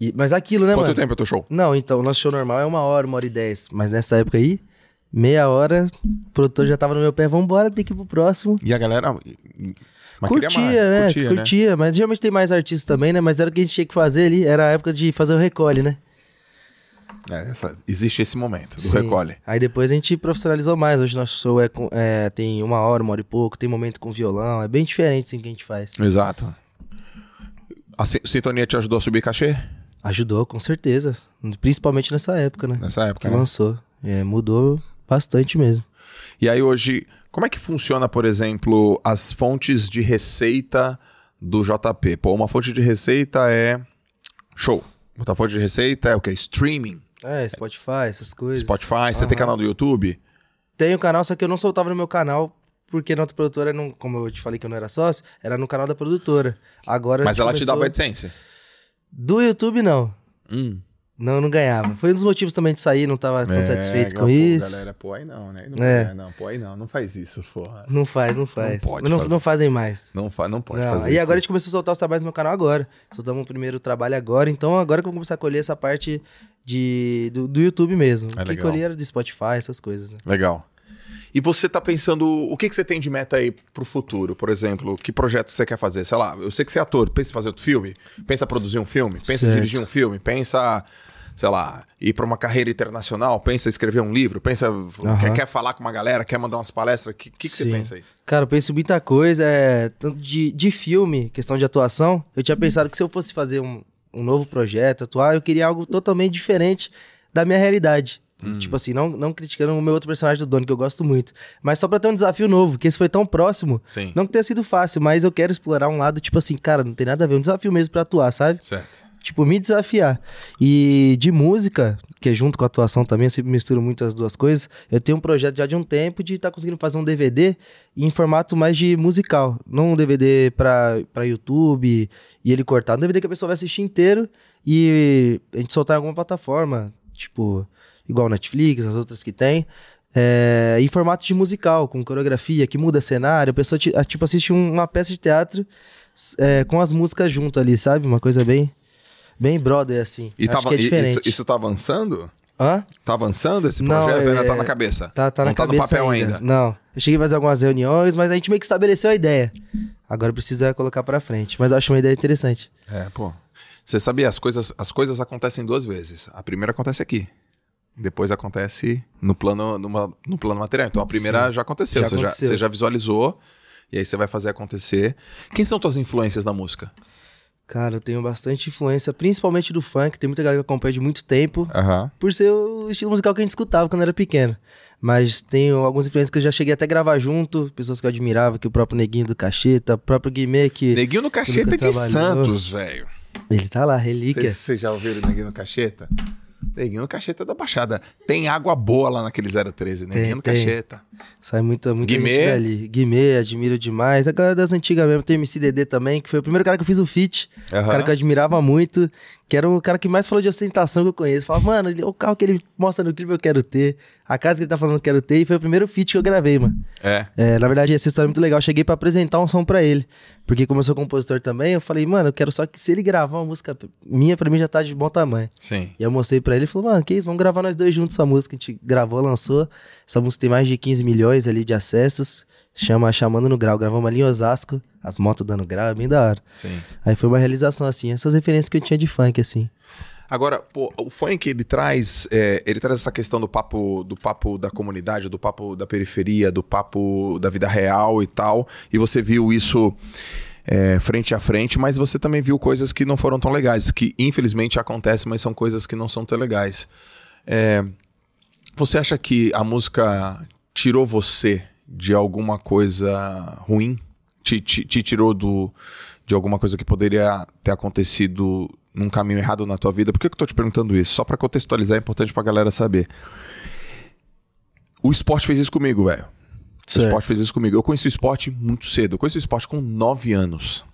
E- mas aquilo, né, Quanto mano? tempo é teu show? Não, então, o nosso show normal é uma hora, uma hora e dez. Mas nessa época aí, meia hora, o produtor já tava no meu pé, vambora, tem que ir pro próximo. E a galera. Mas queria curtia, mais, né? Curtia, Curtia, mas geralmente tem mais artistas também, né? Mas era o que a gente tinha que fazer ali, era a época de fazer o recolhe, né? É, essa- existe esse momento do Sim. recolhe. Aí depois a gente profissionalizou mais. Hoje nosso show é, com- é, tem uma hora, uma hora e pouco, tem momento com violão. É bem diferente assim que a gente faz. Exato. A si- sintonia te ajudou a subir cachê? Ajudou, com certeza. Principalmente nessa época, né? Nessa época, que né? lançou. É, mudou bastante mesmo. E aí hoje, como é que funciona, por exemplo, as fontes de receita do JP? Pô, uma fonte de receita é show. Outra fonte de receita é o quê? Streaming. É, Spotify, essas coisas. Spotify. Você tem canal do YouTube? Tem o canal, só que eu não soltava no meu canal, porque na outra produtora, não, como eu te falei que eu não era sócio, era no canal da produtora. Agora Mas ela te começou- dava AdSense. Do YouTube, não. Hum. Não, não ganhava. Foi um dos motivos também de sair, não tava tão satisfeito É, com pô, isso. Galera, pô, aí não, né? Não, É. é, não, pô, aí não. Não faz isso, porra. Não faz, não faz. pode não, não fazem mais. Não, fa não pode Não, fazer e isso. agora a gente começou a soltar os trabalhos no meu canal agora. Soltamos o primeiro trabalho agora, então agora que eu vou começar a colher essa parte de, do, do YouTube mesmo. É o que colher era do Spotify, essas coisas, né? Legal. E você tá pensando, o que, que você tem de meta aí pro futuro? Por exemplo, que projeto você quer fazer? Sei lá, eu sei que você é ator, pensa em fazer outro filme? Pensa em produzir um filme? Pensa em Certo. dirigir um filme? Pensa, sei lá, ir pra uma carreira internacional? Pensa em escrever um livro? Pensa, quer, quer falar com uma galera? Quer mandar umas palestras? O que, que, que você pensa aí? Cara, eu penso em muita coisa, é, tanto de, de filme, questão de atuação. Eu tinha pensado que se eu fosse fazer um, um novo projeto, atuar, eu queria algo totalmente diferente da minha realidade. Hum. Tipo assim, não, não criticando o meu outro personagem do Dono, que eu gosto muito. Mas só pra ter um desafio novo, que esse foi tão próximo. Sim. Não que tenha sido fácil, mas eu quero explorar um lado, tipo assim, cara, não tem nada a ver, um desafio mesmo pra atuar, sabe? Certo. Tipo, me desafiar. E de música, que é junto com a atuação também, eu sempre misturo muito as duas coisas. Eu tenho um projeto já de um tempo de estar conseguindo fazer um DVD em formato mais de musical. Não um DVD pra YouTube e ele cortar. Um DVD que a pessoa vai assistir inteiro e a gente soltar em alguma plataforma, tipo, igual Netflix, as outras que tem. É, em formato de musical, com coreografia, que muda cenário. A pessoa ti- tipo, assiste um- uma peça de teatro é, com as músicas junto ali, sabe? Uma coisa bem, bem brother, assim. E Acho que é diferente. isso, isso tá avançando? Hã? Tá avançando esse Não, projeto? ou ainda é- tá na cabeça? Tá, tá Não na tá cabeça no papel ainda. ainda. Não. Eu cheguei a fazer algumas reuniões, mas a gente meio que estabeleceu a ideia. Agora precisa colocar pra frente. Mas eu acho uma ideia interessante. É, pô. Você sabia, as coisas, as coisas acontecem duas vezes. A primeira acontece aqui. Depois acontece no plano, numa- no plano material. Então a primeira Sim. já aconteceu. Já você, Já, aconteceu. você já visualizou. E aí você vai fazer acontecer. Quem são tuas influências na música? Cara, eu tenho bastante influência, principalmente do funk. Tem muita galera que acompanha de muito tempo. Aham. Por ser o estilo musical que a gente escutava quando era pequeno. Mas tenho algumas influências que eu já cheguei até a gravar junto. Pessoas que eu admirava, que o próprio Neguinho do Cacheta, o próprio Guimê, que... Neguinho no Cacheta Lucas de. Santos, velho. Ele tá lá, relíquia. Vocês já ouviram o Neguinho no Cacheta? Neguinho no Cacheta da Baixada. Tem água boa lá naquele 013. Neguinho no tem. Cacheta. Sai muita, muita Guimê? gente dali. Guimê, admiro demais. A galera das antigas mesmo. Tem MCDD também, que foi o primeiro cara que eu fiz o feat. Aham. Um cara que eu admirava muito. Que era o cara que mais falou de ostentação que eu conheço. Falava, mano, ele- o carro que ele mostra no clipe eu quero ter. a casa que ele tá falando que quero ter e foi o primeiro feat que eu gravei, mano. É. É, na verdade, essa história é muito legal. Eu cheguei pra apresentar um som pra ele. Porque como eu sou compositor também, eu falei, mano, eu quero só que se ele gravar uma música minha, pra mim já tá de bom tamanho. Sim. E eu mostrei pra ele e falou, mano, que isso, vamos gravar nós dois juntos essa música. A gente gravou, lançou. Essa música tem mais de 15 milhões ali de acessos. Chama Chamando no Grau. Gravamos ali em Osasco. As motos dando grau, é bem da hora. Sim. Aí foi uma realização, assim. Essas referências que eu tinha de funk, assim. Agora, pô, o funk ele traz, é, ele traz essa questão do papo, do papo da comunidade, do papo da periferia, do papo da vida real e tal. E você viu isso é, frente a frente, mas você também viu coisas que não foram tão legais, que infelizmente acontecem, mas são coisas que não são tão legais. É, você acha que a música tirou você de alguma coisa ruim? Te, te, te tirou do, de alguma coisa que poderia ter acontecido num caminho errado na tua vida? Por que, que eu tô te perguntando isso? Só pra contextualizar, é importante pra galera saber. O esporte fez isso comigo, velho. O esporte fez isso comigo. Eu conheci o esporte muito cedo. Eu conheci o esporte com 9 anos.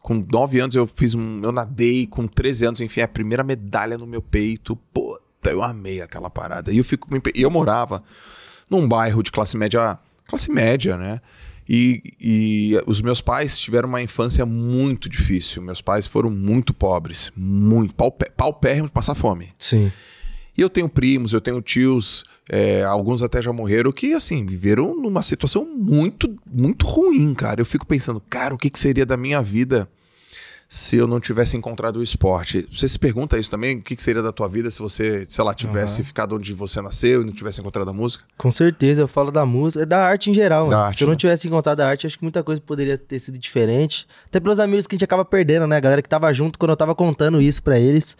Com 9 anos eu fiz um. Eu nadei, com 13 anos, enfim, a primeira medalha no meu peito. Puta, eu amei aquela parada. E eu fico. E eu morava num bairro de classe média. Classe média, né? E, e os meus pais tiveram uma infância muito difícil. Meus pais foram muito pobres. Muito. Paupé, paupérrimo de passar fome. Sim. E eu tenho primos, eu tenho tios, é, alguns até já morreram, que, assim, viveram numa situação muito, muito ruim, cara. Eu fico pensando, cara, o que, que seria da minha vida se eu não tivesse encontrado o esporte? Você se pergunta isso também? O que, que seria da tua vida se você, sei lá, tivesse ficado onde você nasceu e não tivesse encontrado a música? Com certeza, eu falo da música, da arte em geral, Da arte, Se eu não né? tivesse encontrado a arte, acho que muita coisa poderia ter sido diferente. Até pelos amigos que a gente acaba perdendo, né? A galera que tava junto quando eu tava contando isso pra eles.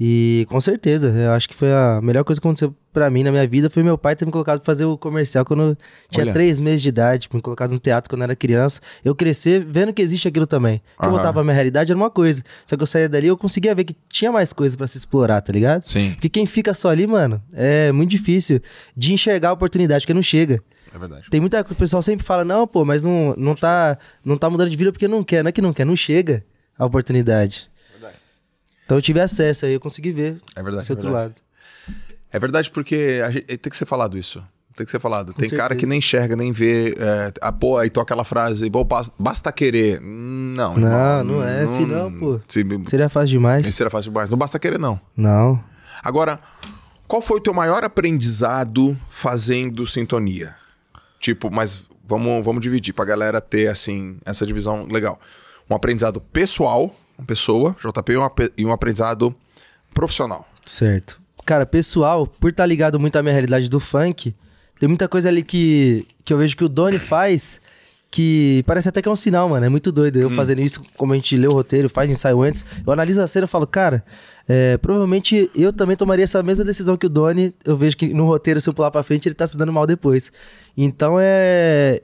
E com certeza, eu acho que foi a melhor coisa que aconteceu pra mim na minha vida foi meu pai ter me colocado pra fazer o comercial quando eu tinha Olha. três meses de idade, me colocado no teatro quando eu era criança. Eu crescer vendo que existe aquilo também. Que eu voltava pra minha realidade era uma coisa. Só que eu saía dali eu conseguia ver que tinha mais coisa pra se explorar, tá ligado? Sim. Porque quem fica só ali, mano, é muito difícil de enxergar a oportunidade, porque não chega. É verdade. Tem muita coisa, o pessoal sempre fala, não, pô, mas não, não, tá, não tá mudando de vida porque não quer. Não é que não quer, não chega a oportunidade. Verdade. Então eu tive acesso aí, eu consegui ver É verdade, esse é outro lado. É verdade porque gente- tem que ser falado isso. Tem que ser falado. Tem cara certeza. que nem enxerga, nem vê. É, ah, pô, aí toca aquela frase, "Bom, bas- basta querer. Não, Não, irmão, não é assim não, pô. Se, Seria fácil demais? era fácil demais. Não basta querer, não. Não. Agora, qual foi o teu maior aprendizado fazendo sintonia? Tipo, mas vamos, vamos dividir pra galera ter, assim, essa divisão legal. Um aprendizado pessoal, uma pessoa, JP, e um aprendizado profissional. Certo. Cara, pessoal, por estar ligado muito à minha realidade do funk, tem muita coisa ali que, que eu vejo que o Doni faz que parece até que é um sinal, mano. É muito doido. Eu fazendo isso, como a gente lê o roteiro, faz ensaio antes, eu analiso a cena e falo, cara, é, provavelmente eu também tomaria essa mesma decisão que o Doni. Eu vejo que no roteiro, se eu pular pra frente, ele tá se dando mal depois. Então é.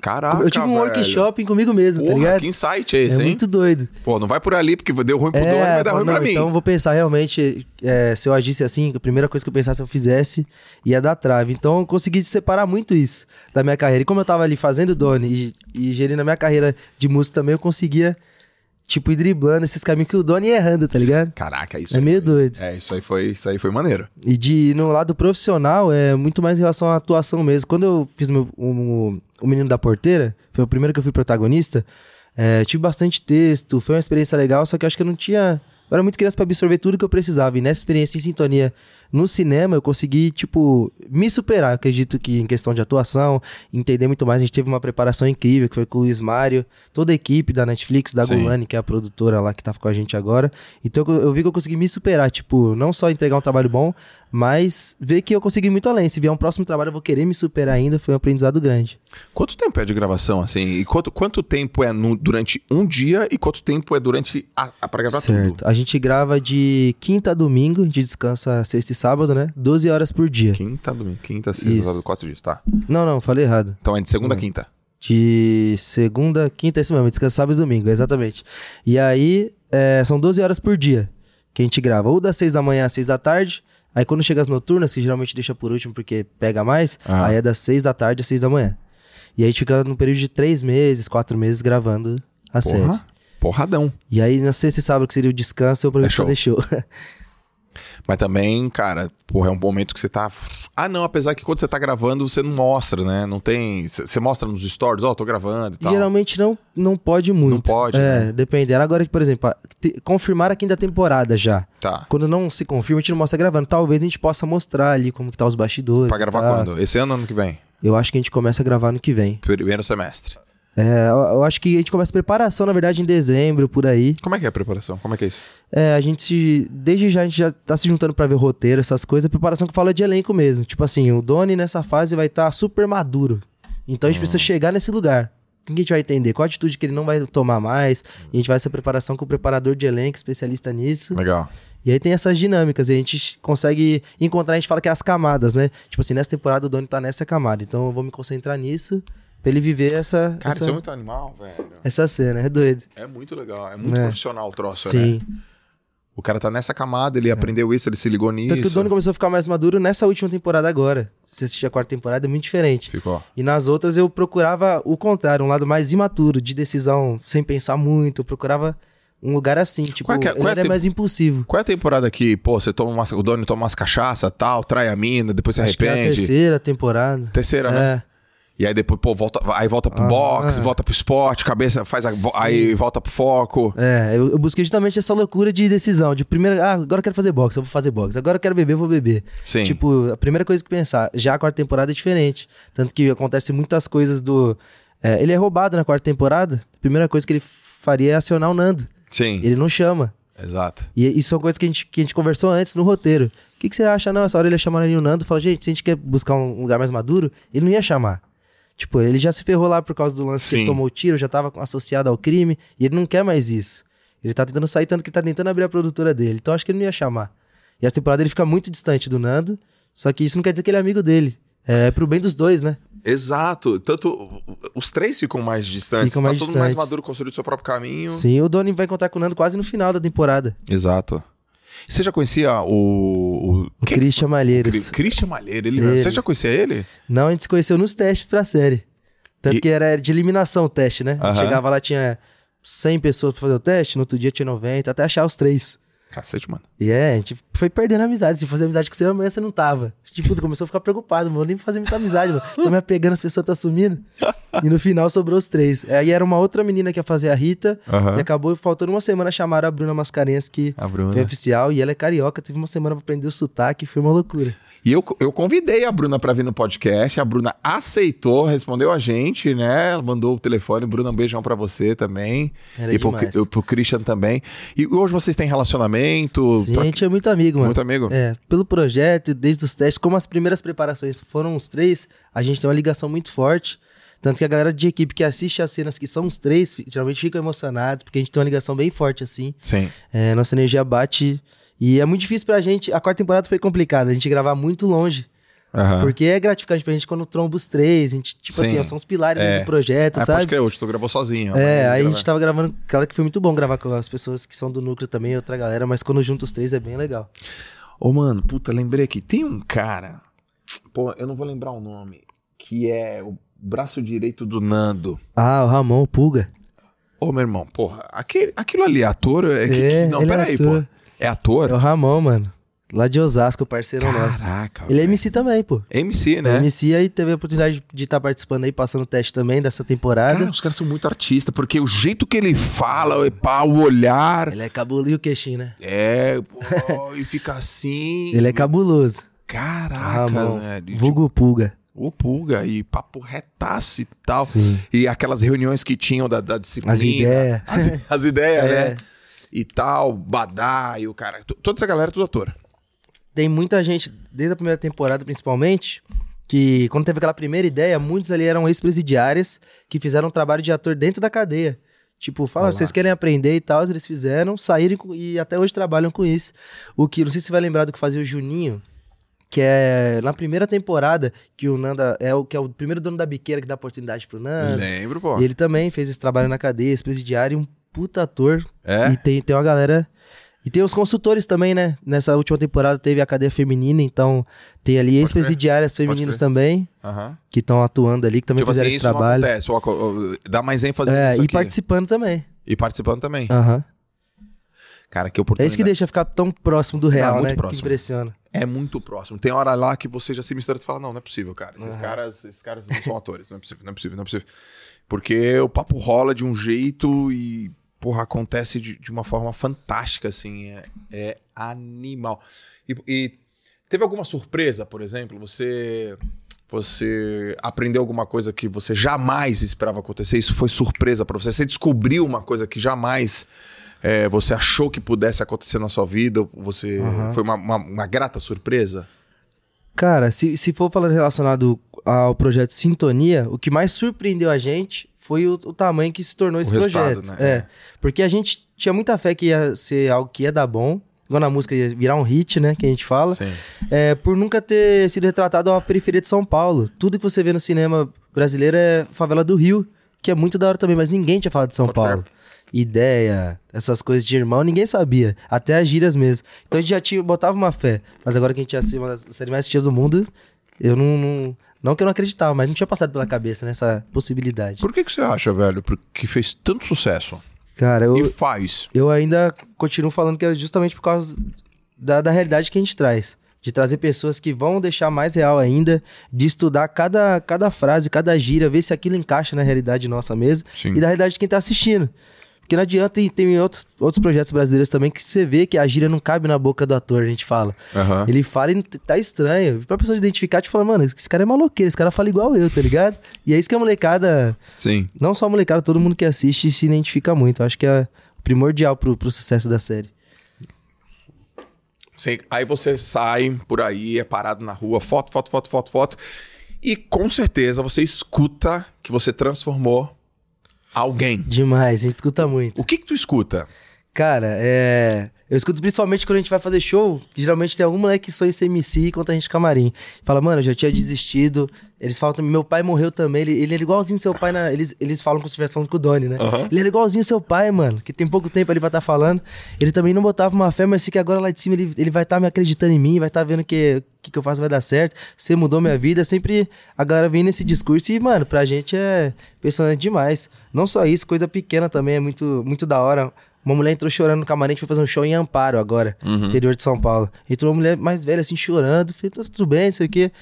Caraca, eu tive um velho. workshop comigo mesmo, tá Porra, ligado? que insight é esse, é hein? muito doido. Pô, não vai por ali, porque deu ruim pro dono, vai dar fala, ruim pra não, mim. Então eu vou pensar realmente, é, se eu agisse assim, a primeira coisa que eu pensasse se eu fizesse, ia dar trave. Então eu consegui separar muito isso da minha carreira. E como eu tava ali fazendo Doni e, e gerindo a minha carreira de músico também, eu conseguia, tipo, ir driblando esses caminhos que o Doni ia errando, tá ligado? Caraca, isso É meio foi- doido. É, isso aí foi, isso aí foi maneiro. E de no lado profissional, é muito mais em relação à atuação mesmo. Quando eu fiz meu, o, o Menino da Porteira, foi o primeiro que eu fui protagonista, é, tive bastante texto, foi uma experiência legal, só que eu acho que eu não tinha. Eu era muito criança pra absorver tudo que eu precisava. E nessa experiência em sintonia no cinema, eu consegui, tipo, me superar. Acredito que em questão de atuação, entender muito mais. A gente teve uma preparação incrível, que foi com o Luiz Mário, toda a equipe da Netflix, da Sim. Gulani, que é a produtora lá que tá com a gente agora. Então eu vi que eu consegui me superar, tipo, não só entregar um trabalho bom, mas ver que eu consegui muito além. Se vier um próximo trabalho, eu vou querer me superar ainda. Foi um aprendizado grande. Quanto tempo é de gravação, assim? E quanto, quanto tempo é no- durante um dia e quanto tempo é durante a, a pra gravar certo. tudo? A gente grava de quinta a domingo, a gente descansa sexta e sábado, né? 12 horas por dia. Quinta, domingo. Quinta, sexta, Isso. sábado, quatro dias, tá. Não, não, falei errado. Então é de segunda a quinta. De segunda, quinta, é isso mesmo, descansa sábado e domingo, exatamente. E aí, é, são 12 horas por dia que a gente grava, ou das 6 da manhã às 6 da tarde. Aí quando chega as noturnas, que geralmente deixa por último porque pega mais, Ah. aí é das 6 da tarde às 6 da manhã. E aí a gente fica num período de 3 meses, 4 meses gravando a série. Porra, porradão. E aí na sexta e sábado, que seria o descanso, eu É prometo show. fazer show. Mas também, cara, porra, é um momento que você tá. Ah, não, apesar que quando você tá gravando, você não mostra, né? Não tem. Você mostra nos stories, ó, tô gravando e tal. Geralmente não, não pode muito. Não pode, É, né? dependendo. Agora, por exemplo, confirmar a quinta temporada já. Tá. Quando não se confirma, a gente não mostra gravando. Talvez a gente possa mostrar ali como que tá os bastidores. Pra gravar tal. quando? Esse ano ou ano que vem? Eu acho que a gente começa a gravar no que vem. Primeiro semestre. É, eu, acho que a gente começa a preparação, na verdade, em dezembro, por aí. Como é que é a preparação? Como é que é isso? É, a gente desde já a gente já tá se juntando pra ver roteiro, essas coisas, a preparação que fala de elenco mesmo. Tipo assim, o Doni nessa fase vai estar super maduro. Então a gente Hum. precisa chegar nesse lugar. O que a gente vai entender? Qual a atitude que ele não vai tomar mais? E a gente vai essa preparação com o preparador de elenco, especialista nisso. Legal. E aí tem essas dinâmicas, e a gente consegue encontrar, a gente fala que é as camadas, né? Tipo assim, nessa temporada o Doni tá nessa camada, então eu vou me concentrar nisso pra ele viver essa, Cara, essa, isso é muito animal, velho. essa cena, é doido. É muito legal. É muito É. profissional o troço, né? Sim. O cara tá nessa camada, ele aprendeu isso, ele se ligou nisso. Tanto que o Doni começou a ficar mais maduro nessa última temporada agora. Se você assistir a quarta temporada, é muito diferente. Ficou. E nas outras eu procurava o contrário, um lado mais imaturo, de decisão sem pensar muito. Eu procurava um lugar assim, tipo, Qual é que é- ele qual é era tem- mais impulsivo. Qual é a temporada que, pô, você toma umas, o Doni toma umas cachaça, tal, trai a mina, depois se Acho que é a arrepende? terceira temporada. Terceira, né? É. E aí depois, pô, volta, aí volta pro Ah, boxe, ah. volta pro esporte, cabeça faz a, aí volta pro foco. É, eu, eu busquei justamente essa loucura de decisão. De primeira, ah, agora eu quero fazer boxe, eu vou fazer boxe. Agora eu quero beber, eu vou beber. Sim. Tipo, a primeira coisa que pensar, já a quarta temporada é diferente. Tanto que acontece muitas coisas do. é, ele é roubado na quarta temporada. A primeira coisa que ele faria é acionar o Nando. Sim. Ele não chama. Exato. E isso são coisas que a gente, que a gente conversou antes no roteiro. O que, que você acha? Não, essa hora ele ia chamar ali o Nando. Fala, gente, se a gente quer buscar um lugar mais maduro, ele não ia chamar. Tipo, ele já se ferrou lá por causa do lance que Sim. ele tomou o tiro, já tava associado ao crime, e ele não quer mais isso. Ele tá tentando sair, tanto que ele tá tentando abrir a produtora dele. Então acho que ele não ia chamar. E essa temporada ele fica muito distante do Nando, só que isso não quer dizer que ele é amigo dele. É pro bem dos dois, né? Exato. Tanto os três ficam mais distantes. Ficam mais tá todo mundo mais distantes. maduro, construído seu próprio caminho. Sim, o Doni vai encontrar com o Nando quase no final da temporada. Exato. Você já conhecia o. O quem- Christian Malheiros. Cri- Christian Malheiro, ele, Ele. Você já conhecia ele? Não, a gente se conheceu nos testes pra série. Tanto E- que era de eliminação o teste, né? A gente Aham. Chegava lá, tinha 100 pessoas pra fazer o teste, no outro dia tinha 90, até achar os três. Cacete, mano. E é, a gente foi perdendo a amizade. Se fazer amizade com você, amanhã você não tava. Tipo, tu começou a ficar preocupado, mano. Vou nem fazer muita amizade, mano. Tô me apegando, as pessoas tá sumindo. E no final sobrou os três. Aí era uma outra menina que ia fazer a Rita. Aham. E acabou faltando uma semana chamaram a Bruna Mascarenhas, que Bruna. foi oficial. E ela é carioca, teve uma semana pra aprender o sotaque. Foi uma loucura. E eu, eu convidei a Bruna pra vir no podcast. A Bruna aceitou, respondeu a gente, né? Mandou o telefone. Bruna, um beijão pra você também. Era e pro, demais. Pro Christian também. E hoje vocês têm relacionamento? Sim, a gente é muito amigo, mano. Muito amigo? É, pelo projeto, desde os testes, como as primeiras preparações foram os três, a gente tem uma ligação muito forte. Tanto que a galera de equipe que assiste as cenas que são os três, geralmente ficam emocionados, porque a gente tem uma ligação bem forte, assim. Sim. É, nossa energia bate. E é muito difícil pra gente. A quarta temporada foi complicada, a gente gravar muito longe. Aham. Porque é gratificante pra gente quando tromba os três. A gente, tipo Sim. assim, ó, são os pilares É. do projeto, Ah, sabe? pode crer, hoje tu gravou sozinho. É, aí a grava- gente tava gravando. Claro que foi muito bom gravar com as pessoas que são do núcleo também, outra galera, mas quando junta os três é bem legal. Ô, mano, puta, lembrei aqui. Tem um cara. Pô, eu não vou lembrar o nome. Que é o braço direito do Nando. Ah, o Ramon, o Pulga. Ô, meu irmão, porra, aquele, aquilo ali é ator? É, que- É, que- não, é peraí, ator. pô. É ator? É o Ramon, mano. Lá de Osasco, parceiro nosso. Caraca. Ele é. MC também, pô. MC, né? É MC aí teve a oportunidade de estar participando aí, passando teste também dessa temporada. Cara, os caras são muito artistas, porque o jeito que ele fala, o o olhar. Ele é cabuloso e o queixinho, né? É, pô, e fica assim. Ele é cabuloso. Caraca, Ramon. velho. Vulgo Pulga. O pulga e papo retaço e tal. Sim. E aquelas reuniões que tinham da, da disciplina. As ideias. As, as ideias, É. né? E tal, Badá e o cara. Toda essa galera é tudo ator. Tem muita gente, desde a primeira temporada principalmente, que quando teve aquela primeira ideia, muitos ali eram ex-presidiários que fizeram um trabalho de ator dentro da cadeia. Tipo, fala, vocês querem aprender e tal, eles fizeram, saíram e até hoje trabalham com isso. O que, não sei se você vai lembrar do que fazia o Juninho, que é na primeira temporada, que o Nanda é o que é o primeiro dono da biqueira que dá oportunidade pro Nanda. Lembro, pô. E ele também fez esse trabalho na cadeia, ex-presidiário, um puta ator. É? E tem, tem uma galera. E tem os consultores também, né? Nessa última temporada teve a cadeia feminina, então tem ali ex-presidiárias femininas também, Aham. que estão atuando ali, que também Tipo assim, fizeram esse isso não trabalho. acontece. ou ou- Dá mais ênfase É, nisso e aqui. participando também. E participando também. Aham. Cara, que É oportunidade. isso que deixa ficar tão próximo do real, muito né? próximo. Que impressiona. É muito próximo. Tem hora lá que você já se mistura e fala, não, não é possível, cara. Esses, caras, esses caras não são atores. Não é possível, não é possível, não é possível. Porque o papo rola de um jeito e, porra, acontece de, de uma forma fantástica, assim. É, é animal. E, e teve alguma surpresa, por exemplo? Você... Você aprendeu alguma coisa que você jamais esperava acontecer? Isso foi surpresa pra você? Você descobriu uma coisa que jamais é, você achou que pudesse acontecer na sua vida? Você foi uma, uma- uma grata surpresa? Cara, se, se for falando relacionado ao projeto Sintonia, o que mais surpreendeu a gente foi o, o tamanho que se tornou esse resultado, projeto. né? É. É. Porque a gente tinha muita fé que ia ser algo que ia dar bom, igual na música ia virar um hit, né? Que a gente fala. É, por nunca ter sido retratado a periferia de São Paulo. Tudo que você vê no cinema brasileiro é favela do Rio, que é muito da hora também, mas ninguém tinha falado de São Pode Paulo. Ideia, essas coisas de irmão, ninguém sabia. Até as gírias mesmo. Então a gente já tinha, botava uma fé. Mas agora que a gente ia ser uma das séries mais assistidas do mundo, eu não, não. Não que eu não acreditava, mas não tinha passado pela cabeça nessa possibilidade. Por que, que você acha, velho, que fez tanto sucesso? Cara, eu, E faz. eu ainda continuo falando que é justamente por causa da, da realidade que a gente traz. De trazer pessoas que vão deixar mais real ainda, de estudar cada, cada frase, cada gíria, ver se aquilo encaixa na realidade nossa mesmo Sim. e da realidade de quem tá assistindo. Porque não adianta, e tem outros, outros projetos brasileiros também que você vê que a gíria não cabe na boca do ator, a gente fala. Aham. Ele fala e tá estranho. Pra pessoa identificar, te fala, mano, esse cara é maloqueiro, esse cara fala igual eu, tá ligado? E é isso que a molecada Sim. não só a molecada, todo mundo que assiste se identifica muito. Eu acho que é primordial pro, pro sucesso da série. Sim. Aí você sai por aí, é parado na rua, foto, foto, foto, foto, foto. E com certeza você escuta que você transformou alguém. Demais, a gente escuta muito. O que que tu escuta? Cara, é. Eu escuto principalmente quando a gente vai fazer show, que geralmente tem algum moleque que sonha em ser MC e conta a gente camarim. Fala, mano, eu já tinha desistido. Eles falam também, meu pai morreu também. Ele, ele era igualzinho seu pai na. Eles, eles falam como se estivesse falando com o Doni, né? Aham. Ele era igualzinho seu pai, mano, que tem pouco tempo ali pra estar falando. Ele também não botava uma fé, mas sei que agora lá de cima ele, ele vai estar me acreditando em mim, vai estar vendo que o que, que eu faço vai dar certo. Você mudou minha vida. Sempre a galera vem nesse discurso e, mano, pra gente é impressionante demais. Não só isso, coisa pequena também é muito, muito da hora. Uma mulher entrou chorando no camarim, a gente foi fazer um show em Amparo agora, interior de São Paulo. Entrou uma mulher mais velha, assim, chorando. Falei, tá tudo bem, não sei o quê.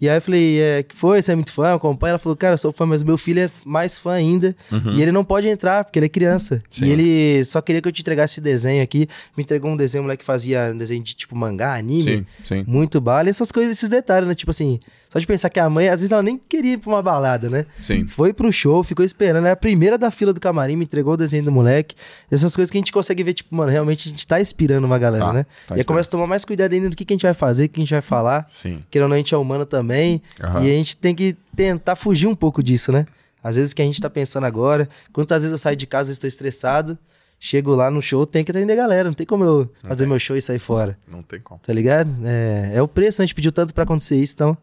E aí eu falei, é, que foi? Você é muito fã? Acompanha? Ela falou, cara, eu sou fã, mas meu filho é mais fã ainda. E ele não pode entrar, porque ele é criança. Sim. E ele só queria que eu te entregasse esse desenho aqui. Me entregou um desenho, um moleque que fazia desenho de tipo mangá, anime. Sim, sim. Muito bala. E essas coisas, esses detalhes, né? Tipo assim, só de pensar que a mãe, às vezes ela nem queria ir pra uma balada, né? Sim. Foi pro show, ficou esperando. Era a primeira da fila do camarim, me entregou o desenho do moleque. Essas coisas que a gente consegue ver, tipo, mano, realmente a gente tá inspirando uma galera, Tá, né? tá e aí começa a tomar mais cuidado ainda do que, que a gente vai fazer, o que a gente vai falar. Sim. Querendo ou não, a gente é humano também. Aham. E a gente tem que tentar fugir um pouco disso, né? Às vezes o que a gente tá pensando agora, quantas vezes eu saio de casa e estou estressado, chego lá no show, tem que atender a galera, não tem como eu fazer meu show e sair fora, Não tem como. tá ligado? É, é o preço, né? a gente pediu tanto pra acontecer isso, então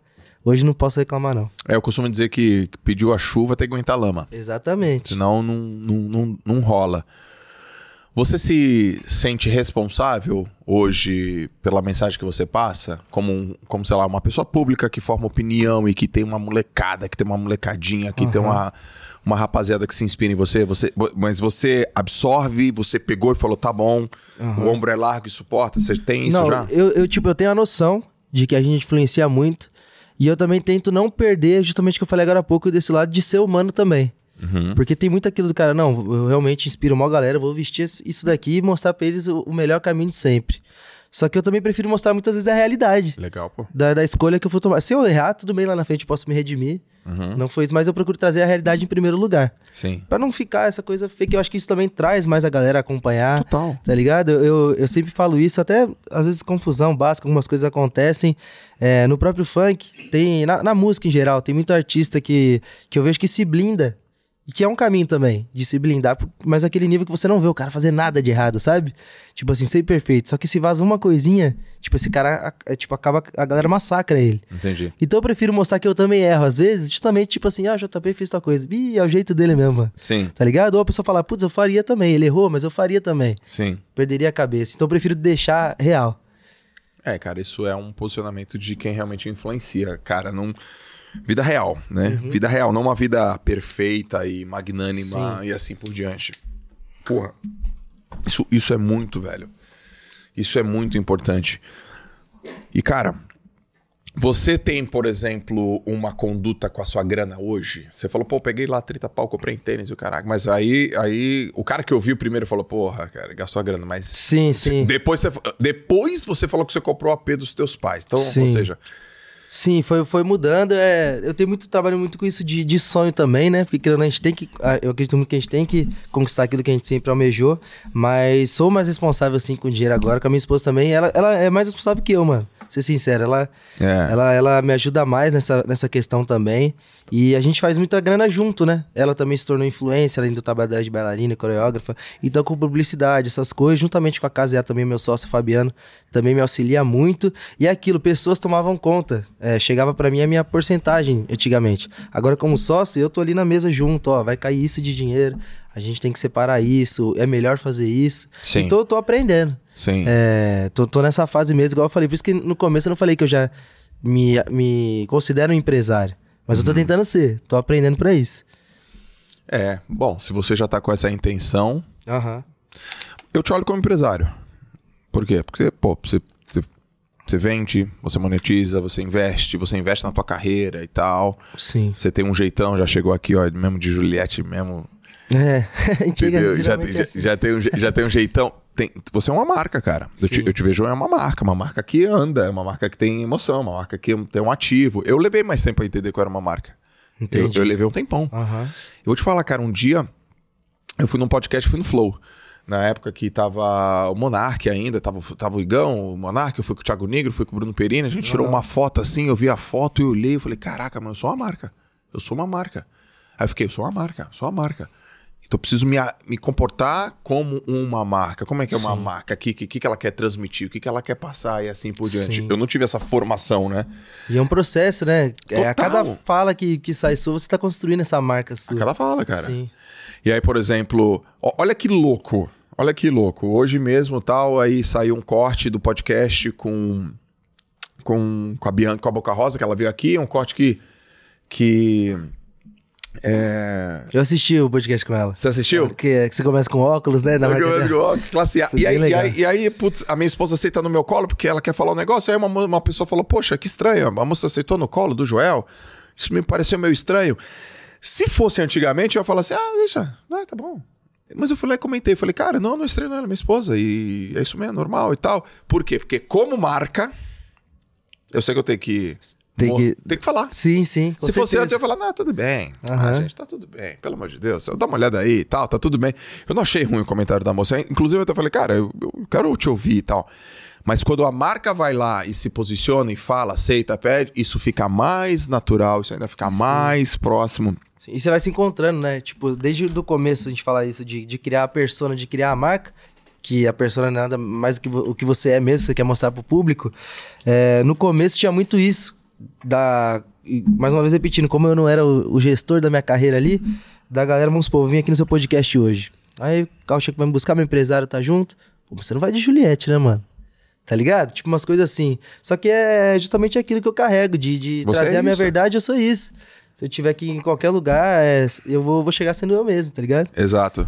hoje não posso reclamar não. É, eu costumo dizer que, pediu a chuva tem que aguentar a lama. Exatamente. Senão não, não, não, não rola. Você se sente responsável hoje pela mensagem que você passa? Como, um- como sei lá, uma pessoa pública que forma opinião e que tem uma molecada, que tem uma molecadinha, que tem uma, uma rapaziada que se inspira em você, você. Mas você absorve, você pegou e falou, tá bom, o ombro é largo e suporta. Você tem isso não, já? Eu, eu, tipo, eu tenho a noção de que a gente influencia muito. E eu também tento não perder, justamente o que eu falei agora há pouco, desse lado de ser humano também. Uhum. Porque tem muito aquilo do cara, não, eu realmente inspiro uma galera, vou vestir isso daqui e mostrar pra eles o melhor caminho de sempre. Só que eu também prefiro mostrar muitas vezes a realidade. Legal, pô. Da, da escolha que eu for tomar. Se eu errar, tudo bem lá na frente, eu posso me redimir. Uhum. Não foi isso, mas eu procuro trazer a realidade em primeiro lugar. Sim. Pra não ficar essa coisa fake, eu acho que isso também traz mais a galera acompanhar. Total. Tá ligado? Eu, eu, eu sempre falo isso, até às vezes confusão básica, algumas coisas acontecem. É, no próprio funk, tem. Na, na música em geral, tem muito artista que, que eu vejo que se blinda. E que é um caminho também, de se blindar, mas aquele nível que você não vê o cara fazer nada de errado, sabe? Tipo assim, ser perfeito. Só que se vaza uma coisinha, tipo, esse cara, é, tipo, acaba, a galera massacra ele. Entendi. Então eu prefiro mostrar que eu também erro, às vezes, justamente, tipo assim, ah, JP fez tal coisa. Ih, é o jeito dele mesmo, mano. Sim, Tá ligado? Ou a pessoa falar, putz, eu faria também. Ele errou, mas eu faria também. sim. Perderia a cabeça. Então eu prefiro deixar real. É, cara, isso é um posicionamento de quem realmente influencia. Cara, não. Vida real, né? Vida real, não uma vida perfeita e magnânima e assim por diante. Porra. Isso, isso é muito, velho. Isso é muito importante. E, cara, você tem, por exemplo, uma conduta com a sua grana hoje? Você falou, pô, peguei lá 30 pau, comprei em tênis e o caraca. Mas aí, aí o cara que eu vi primeiro falou, porra, cara, gastou a grana. Mas Sim, sim. depois você, depois você falou que você comprou o AP dos teus pais. Então, Sim. ou seja, Sim, foi, foi mudando. É, eu tenho muito trabalho muito com isso de, de sonho também, né? Porque a gente tem que. Eu acredito muito que a gente tem que conquistar aquilo que a gente sempre almejou. Mas sou mais responsável, assim, com o dinheiro agora. Com a minha esposa também. Ela, ela é mais responsável que eu, mano. Ser sincero. Ela, É. ela, ela me ajuda mais nessa, nessa questão também. E a gente faz muita grana junto, né? Ela também se tornou influência, além do trabalho dela de bailarina, coreógrafa. Então, com publicidade, essas coisas, juntamente com a Casea também, meu sócio Fabiano, também me auxilia muito. E é aquilo, pessoas tomavam conta. É, chegava pra mim a minha porcentagem antigamente. Agora, como sócio, eu tô ali na mesa junto, ó, vai cair isso de dinheiro. A gente tem que separar isso, é melhor fazer isso. Sim. E tô, tô aprendendo. sim. É, tô, tô nessa fase mesmo, igual eu falei. Por isso que no começo eu não falei que eu já me, me considero um empresário. Mas eu tô tentando ser, tô aprendendo pra isso. É, bom, se você já tá com essa intenção, Aham. eu te olho como empresário. Por quê? Porque, pô, você, você, você vende, você monetiza, você investe, você investe na tua carreira e tal. Sim. Você tem um jeitão, já chegou aqui, ó, mesmo de Juliette mesmo. É, Entendeu? Já, é assim. já tem um, já tem um jeitão. Tem- você é uma marca, cara. Eu te, eu te vejo é uma marca, uma marca que anda, é uma marca que tem emoção, uma marca que tem um ativo. Eu levei mais tempo a entender que eu era uma marca. Eu, eu levei um tempão. Aham. Eu vou te falar, cara, um dia eu fui num podcast, fui no Flow. Na época que tava o Monark ainda, tava, tava o Igão, o Monark, eu fui com o Thiago Negro, fui com o Bruno Perini, a gente tirou uma foto assim, eu vi a foto e eu olhei e falei, caraca, mano, eu sou uma marca. Eu sou uma marca. Aí eu fiquei, eu sou uma marca, sou uma marca. Então eu preciso me, a- me comportar como uma marca. Como é que é uma Sim. marca? O que, que, que ela quer transmitir? O que, que ela quer passar e assim por diante? Sim. Eu não tive essa formação, né? E é um processo, né? É, a cada fala que, que sai sua, você tá construindo essa marca sua. Aquela fala, cara. Sim. E aí, por exemplo, olha que louco. Olha que louco. Hoje mesmo, tal, aí saiu um corte do podcast com com, com a Bianca, com a Boca Rosa, que ela veio aqui, um corte que que é... Eu assisti o podcast com ela. Você assistiu? Que, que você começa com óculos, né? Na marca dela. Classe A. E aí, e, aí, e aí, putz, a minha esposa aceita no meu colo porque ela quer falar um negócio. Aí uma, uma pessoa falou: Poxa, que estranho. A moça aceitou no colo do Joel. Isso me pareceu meio estranho. Se fosse antigamente, eu ia falar assim: Ah, deixa, ah, tá bom. Mas eu fui lá e comentei. Falei, cara, não, não é estranho, não, ela é minha esposa. E é isso mesmo, é normal e tal. Por quê? Porque, como marca, eu sei que eu tenho que. Tem que- Tem que falar. Sim, sim. Se fosse certeza. antes, eu ia falar, não, tudo bem. Ah, Aham. gente, tá tudo bem. Pelo amor de Deus. Dá uma olhada aí e tal, tá tudo bem. Eu não achei ruim o comentário da moça. Inclusive, eu até falei, cara, eu, eu quero te ouvir e tal. Mas quando a marca vai lá e se posiciona e fala, aceita, pede, isso fica mais natural, isso ainda fica mais próximo. Sim, E você vai se encontrando, né? Tipo, desde o começo a gente fala isso de, de criar a persona, de criar a marca, que a persona é nada mais do que o que você é mesmo, você quer mostrar pro público. É, no começo tinha muito isso. Da, mais uma vez repetindo, como eu não era o, o gestor da minha carreira ali, da galera, vamos supor, eu vim aqui no seu podcast hoje. Aí o Carl chega pra me buscar, meu empresário tá junto. Pô, você não vai de Juliette, né, mano? Tá ligado? Tipo umas coisas assim. Só que é justamente aquilo que eu carrego, de, de Você trazer é a minha verdade, eu sou isso. Se eu tiver aqui em qualquer lugar, é, eu vou, vou chegar sendo eu mesmo, tá ligado? Exato.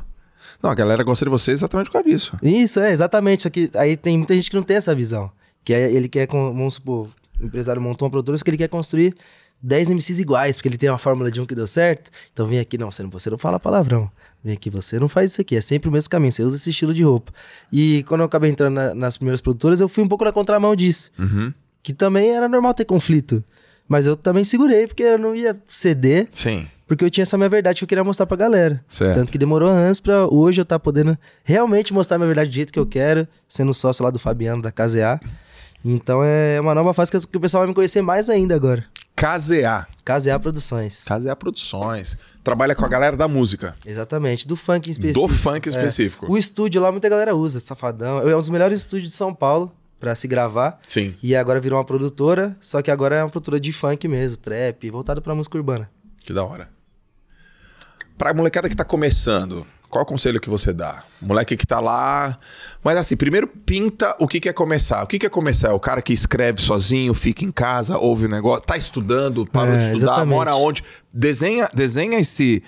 Não, a galera gosta de você exatamente por causa disso. Isso, é, exatamente. Só que aí tem muita gente que não tem essa visão. Que é, ele quer, vamos supor, o empresário montou uma produtora, que ele quer construir 10 MCs iguais, porque ele tem uma fórmula de um que deu certo. Então vem aqui, não, você não, você não fala palavrão. Vem aqui, você não faz isso aqui. É sempre o mesmo caminho, você usa esse estilo de roupa. E quando eu acabei entrando na- nas primeiras produtoras, eu fui um pouco na contramão disso. Uhum. Que também era normal ter conflito. Mas eu também segurei, porque eu não ia ceder Sim. porque eu tinha essa minha verdade que eu queria mostrar pra galera. Certo. Tanto que demorou anos pra hoje eu estar podendo realmente mostrar minha verdade do jeito que eu quero, sendo sócio lá do Fabiano, da KZA. Então é uma nova fase que o pessoal vai me conhecer mais ainda agora. KZA. KZA Produções. KZA Produções. Trabalha com a galera da música. Exatamente, do funk em específico. Do funk É. específico. O estúdio lá muita galera usa, Safadão. É um dos melhores estúdios de São Paulo pra se gravar. Sim. E agora virou uma produtora, só que agora é uma produtora de funk mesmo, trap, voltado pra música urbana. Que da hora. Pra molecada que tá começando, qual é o conselho que você dá? Moleque que tá lá. Mas assim, primeiro pinta o que que é começar. O que que é começar? É o cara que escreve sozinho, fica em casa, ouve o negócio, tá estudando, parou É, de estudar, exatamente. mora onde? Desenha, desenha esse,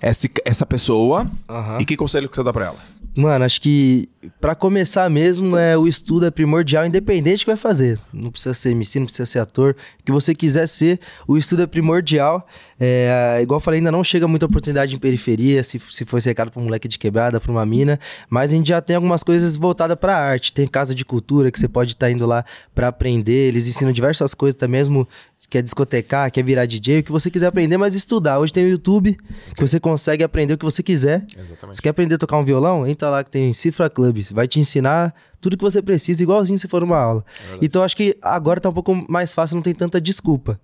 esse- essa pessoa Aham. e que conselho que você dá pra ela? Mano, acho que pra começar mesmo, é o estudo é primordial, independente do que vai fazer. Não precisa ser MC, não precisa ser ator. O que você quiser ser, o estudo é primordial. É, igual eu falei, ainda não chega muita oportunidade em periferia, se, se for recado pra um moleque de quebrada, pra uma mina. Mas a gente já tem algumas coisas voltadas pra arte. Tem casa de cultura que você pode estar indo lá pra aprender. Eles ensinam diversas coisas, até mesmo quer discotecar, quer virar DJ, o que você quiser aprender, mas estudar. Hoje tem o YouTube, que você consegue aprender o que você quiser. Exatamente. Você quer aprender a tocar um violão? Entra lá que tem Cifra Club. Vai te ensinar tudo que você precisa, igualzinho se for numa aula. então acho que agora tá um pouco mais fácil, não tem tanta desculpa.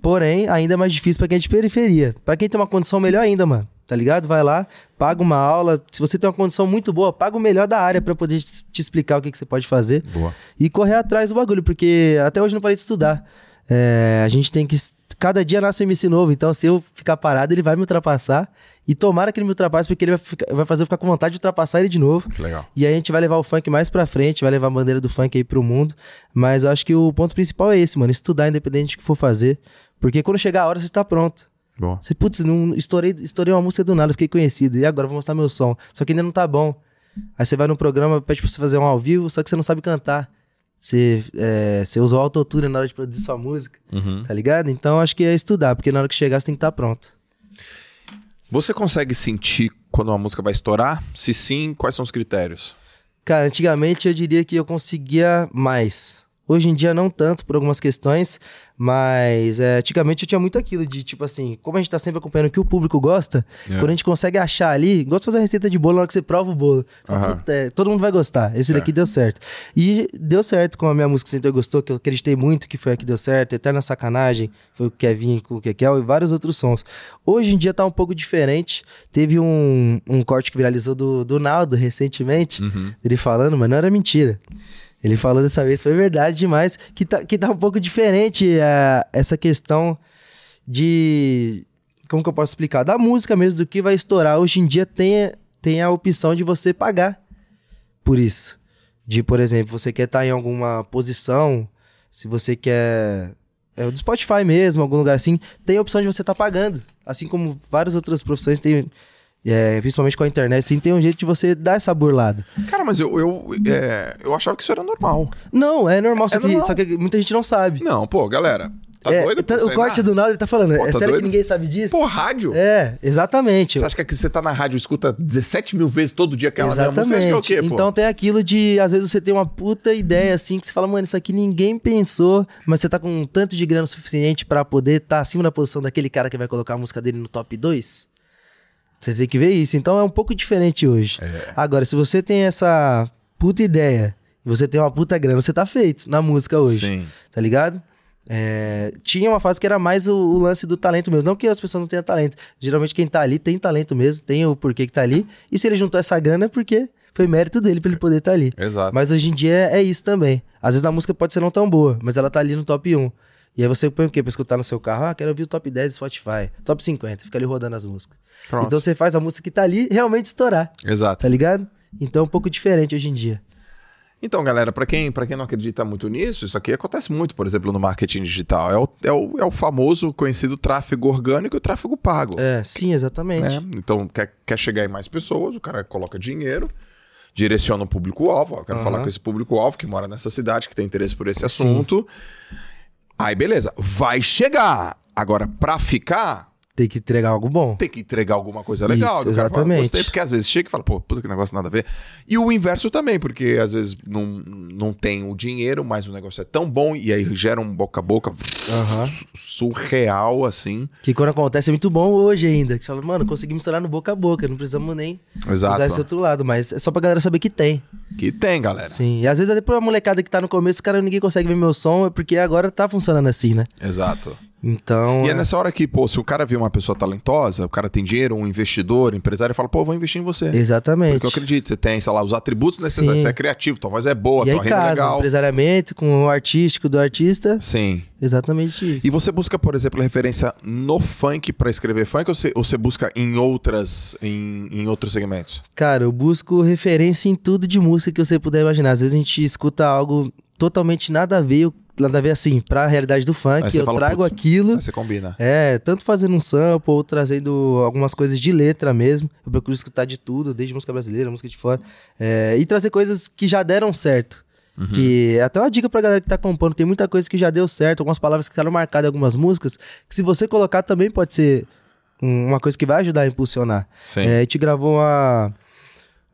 Porém, ainda é mais difícil pra quem é de periferia. Pra quem tem uma condição melhor ainda, mano. Tá ligado? Vai lá, paga uma aula. Se você tem uma condição muito boa, paga o melhor da área pra poder te explicar o que, que você pode fazer. Boa. E correr atrás do bagulho, porque até hoje não parei de estudar. É, a gente tem que. Cada dia nasce um MC novo, então se eu ficar parado, ele vai me ultrapassar. E tomara que ele me ultrapasse, porque ele vai, ficar- vai fazer eu ficar com vontade de ultrapassar ele de novo. Que legal. E aí a gente vai levar o funk mais pra frente, vai levar a bandeira do funk aí pro mundo. Mas eu acho que o ponto principal é esse, mano. Estudar independente do que for fazer. Porque quando chegar a hora, você tá pronto. Boa. Você, putz, não, estourei, estourei uma música do nada, fiquei conhecido. E agora vou mostrar meu som. Só que ainda não tá bom. Aí você vai no programa, pede pra você fazer um ao vivo, só que você não sabe cantar. Você, é, você usou autotune na hora de produzir sua música, Uhum. tá ligado? Então acho que é estudar, porque na hora que chegar você tem que estar pronto. Você consegue sentir quando uma música vai estourar? Se sim, quais são os critérios? Cara, antigamente eu diria que eu conseguia mais. Hoje em dia não tanto por algumas questões, mas é, antigamente eu tinha muito aquilo de tipo assim, como a gente tá sempre acompanhando o que o público gosta, É. quando a gente consegue achar ali, gosta de fazer uma receita de bolo na hora que você prova o bolo. Fala, Aham. "Puta, é, todo mundo vai gostar. Esse daqui deu certo. E deu certo com a minha música Sentou e Gostou, que eu acreditei muito que foi a que deu certo. Eterna Sacanagem, foi o Kevin com o Kekel e vários outros sons. Hoje em dia tá um pouco diferente. Teve um, um corte que viralizou do, do Naldo recentemente, ele falando, mas não era mentira. Ele falou dessa vez, foi verdade demais, que tá, que tá um pouco diferente é, essa questão de. Como que eu posso explicar? Da música mesmo, do que vai estourar. Hoje em dia tem, tem a opção de você pagar por isso. De, por exemplo, você quer estar em alguma posição, se você quer. É o do Spotify mesmo, algum lugar assim, tem a opção de você estar pagando. Assim como várias outras profissões têm. É, principalmente com a internet, assim, tem um jeito de você dar essa burlada. Cara, mas eu, eu, é, eu achava que isso era normal. Não, é normal, só, É que, normal. só que muita gente não sabe. Não, pô, galera. Tá É, doido? tá- o corte do Naldo ele tá falando. Pô, é tá sério doido? que ninguém sabe disso? Pô, rádio? É, exatamente. Você acha que você tá na rádio e escuta 17 mil vezes todo dia aquela mesma música? É o quê, pô? Então tem aquilo de, às vezes você tem uma puta ideia assim, que você fala, mano, isso aqui ninguém pensou, mas você tá com um tanto de grana suficiente pra poder estar acima da posição daquele cara que vai colocar a música dele no top 2. Você tem que ver isso. Então é um pouco diferente hoje. É. Agora, se você tem essa puta ideia e você tem uma puta grana, você tá feito na música hoje. Sim. Tá ligado? É, tinha uma fase que era mais o, o lance do talento mesmo. Não que as pessoas não tenham talento. Geralmente quem tá ali tem talento mesmo, tem o porquê que tá ali. E se ele juntou essa grana é porque foi mérito dele pra ele poder estar ali. Exato. Mas hoje em dia é, é isso também. Às vezes a música pode ser não tão boa, mas ela tá ali no top 1. E aí você põe o quê? Pra escutar no seu carro? Ah, quero ouvir o top 10 do Spotify. Top 50. Fica ali rodando as músicas. Pronto. Então você faz a música que tá ali realmente estourar. Exato. Tá ligado? Então é um pouco diferente hoje em dia. Então, galera, pra quem, pra quem não acredita muito nisso, isso aqui acontece muito, por exemplo, no marketing digital. É o, é o, é o famoso, conhecido tráfego orgânico e o tráfego pago. É, sim, exatamente. né? Então, quer, quer chegar em mais pessoas, o cara coloca dinheiro, direciona o público-alvo. Ó, eu quero Aham. falar com esse público-alvo que mora nessa cidade, que tem interesse por esse assunto. Aí, beleza. Vai chegar. Agora, pra ficar, Tem que entregar algo bom. tem que entregar alguma coisa legal. Isso, do cara fala, exatamente. Gostei, porque às vezes chega e fala, pô, puta que negócio nada a ver. E o inverso também, porque às vezes não, não tem o dinheiro, mas o negócio é tão bom e aí gera um boca a boca surreal, assim. Que quando acontece é muito bom hoje ainda. Que você fala, mano, conseguimos estourar no boca a boca, não precisamos nem Exato. usar esse outro lado. Mas é só pra galera saber que tem. Que tem, galera. Sim. E às vezes até pra molecada que tá no começo, o cara ninguém consegue ver meu som, é porque agora tá funcionando assim, né? Exato. Então. E é nessa hora que, pô, se o cara vê uma pessoa talentosa, o cara tem dinheiro, um investidor, um empresário, fala, pô, vou investir em você. Exatamente. Porque eu acredito, você tem, sei lá, os atributos necessários, Sim. você é criativo, tua voz é boa, e aí tua rima é casa, legal. empresariamento com o artístico do artista. Sim. Exatamente isso. E você busca, por exemplo, referência no funk pra escrever funk ou você, ou você busca em outras, em, em outros segmentos? Cara, eu busco referência em tudo de música que você puder imaginar. Às vezes a gente escuta algo totalmente nada a ver, nada a ver assim, pra realidade do funk, eu fala, trago "Putz, aquilo. Aí você combina. É, tanto fazendo um sample ou trazendo algumas coisas de letra mesmo. Eu procuro escutar de tudo, desde música brasileira, música de fora. É, e trazer coisas que já deram certo. Uhum. Que é até uma dica pra galera que tá compondo. Tem muita coisa que já deu certo, algumas palavras que ficaram marcadas em algumas músicas, que se você colocar também pode ser um- uma coisa que vai ajudar a impulsionar. Sim. É, a gente gravou uma,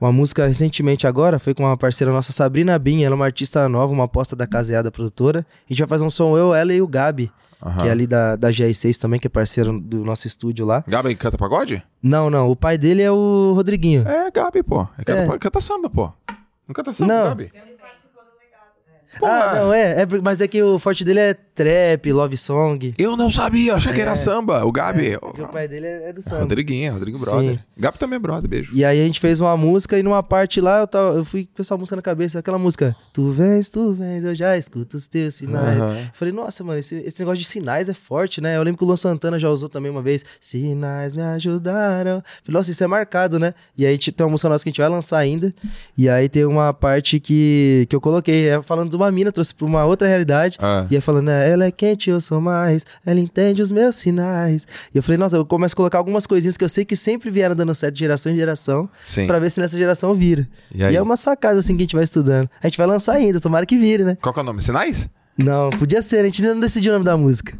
uma música recentemente agora, foi com uma parceira nossa, Sabrina Bin, ela é uma artista nova, uma aposta da Caseada Produtora. A gente vai fazer um som eu, ela e o Gabi, Aham. que é ali da, da GR6 também, que é parceiro do nosso estúdio lá. Gabi canta pagode? Não, não, o pai dele é o Rodriguinho. É, Gabi, pô. É, canta, É. canta samba, pô. Não canta samba, Não. Gabi? Pô, ah, é. não, é, é, mas é que o forte dele é trap, love song. Eu não sabia, eu achei que era samba. O Gabi. Porque o pai dele é, é do samba. Rodriguinho, Rodrigo Sim. Brother. Gabi também é brother, beijo. E aí a gente fez uma música e numa parte lá eu, tava, eu fui com essa música na cabeça, aquela música. Tu vens, tu vens, eu já escuto os teus sinais. Eu Falei, nossa, mano, esse, esse negócio de sinais é forte, né? Eu lembro que o Luan Santana já usou também uma vez. Sinais me ajudaram. Falei, nossa, isso é marcado, né? E aí tem uma música nossa que a gente vai lançar ainda. E aí tem uma parte que, que eu coloquei, é falando de uma mina, trouxe pra uma outra realidade. Ah. E aí falando, né, ela é quente, eu sou mais, ela entende os meus sinais. E eu falei, nossa, eu começo a colocar algumas coisinhas que eu sei que sempre vieram dando certo de geração em geração, Sim. pra ver se nessa geração vira. E aí? é uma sacada assim que a gente vai estudando. A gente vai lançar ainda, tomara que vire, né? Qual que é o nome? Sinais? Não, podia ser, a gente ainda não decidiu o nome da música.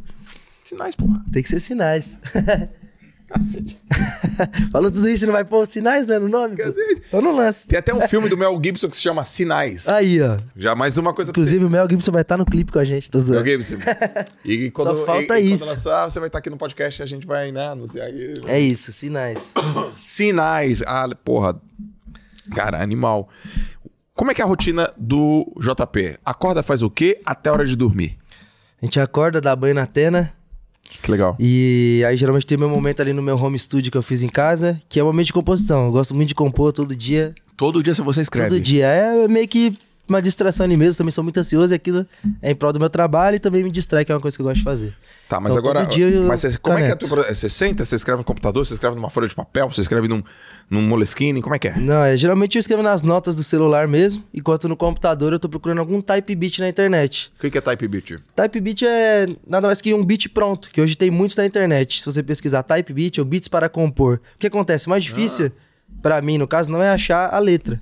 Sinais, porra. Tem que ser sinais. Cacete. Falou tudo isso, não vai pôr sinais, né, no nome? pô? Então não lança. Tem até um filme do Mel Gibson que se chama Sinais. Aí, ó. Já mais uma coisa pra Inclusive o Mel Gibson vai estar no clipe com a gente, tô você. Mel zoando. Gibson. E quando, Só falta e, e isso. Quando lançar, você vai estar aqui no podcast e a gente vai, né, anunciar aqui. É isso, sinais. Sinais. Ah, porra. Cara, animal. Como é que é a rotina do JP? Acorda, faz o quê até a hora de dormir? A gente acorda, dá banho na tena, Que legal. E aí geralmente tem meu momento ali no meu home studio que eu fiz em casa, que é o momento de composição. Eu gosto muito de compor todo dia. Todo dia você escreve. Todo dia. É meio que uma distração ali mesmo. Também sou muito ansioso e aquilo é em prol do meu trabalho e também me distrai, que é uma coisa que eu gosto de fazer. Tá, mas Então, agora. mas você, como é que é a caneto. tua, pro- Você senta, você escreve no computador, você escreve numa folha de papel, você escreve num, num Moleskine, como é que é? Não, é, geralmente eu escrevo nas notas do celular mesmo, enquanto no computador eu tô procurando algum type beat na internet. O que que é type beat? Type beat é nada mais que um beat pronto, que hoje tem muitos na internet. Se você pesquisar type beat ou beats para compor. O que acontece? O mais difícil, pra mim, no caso, não é achar a letra.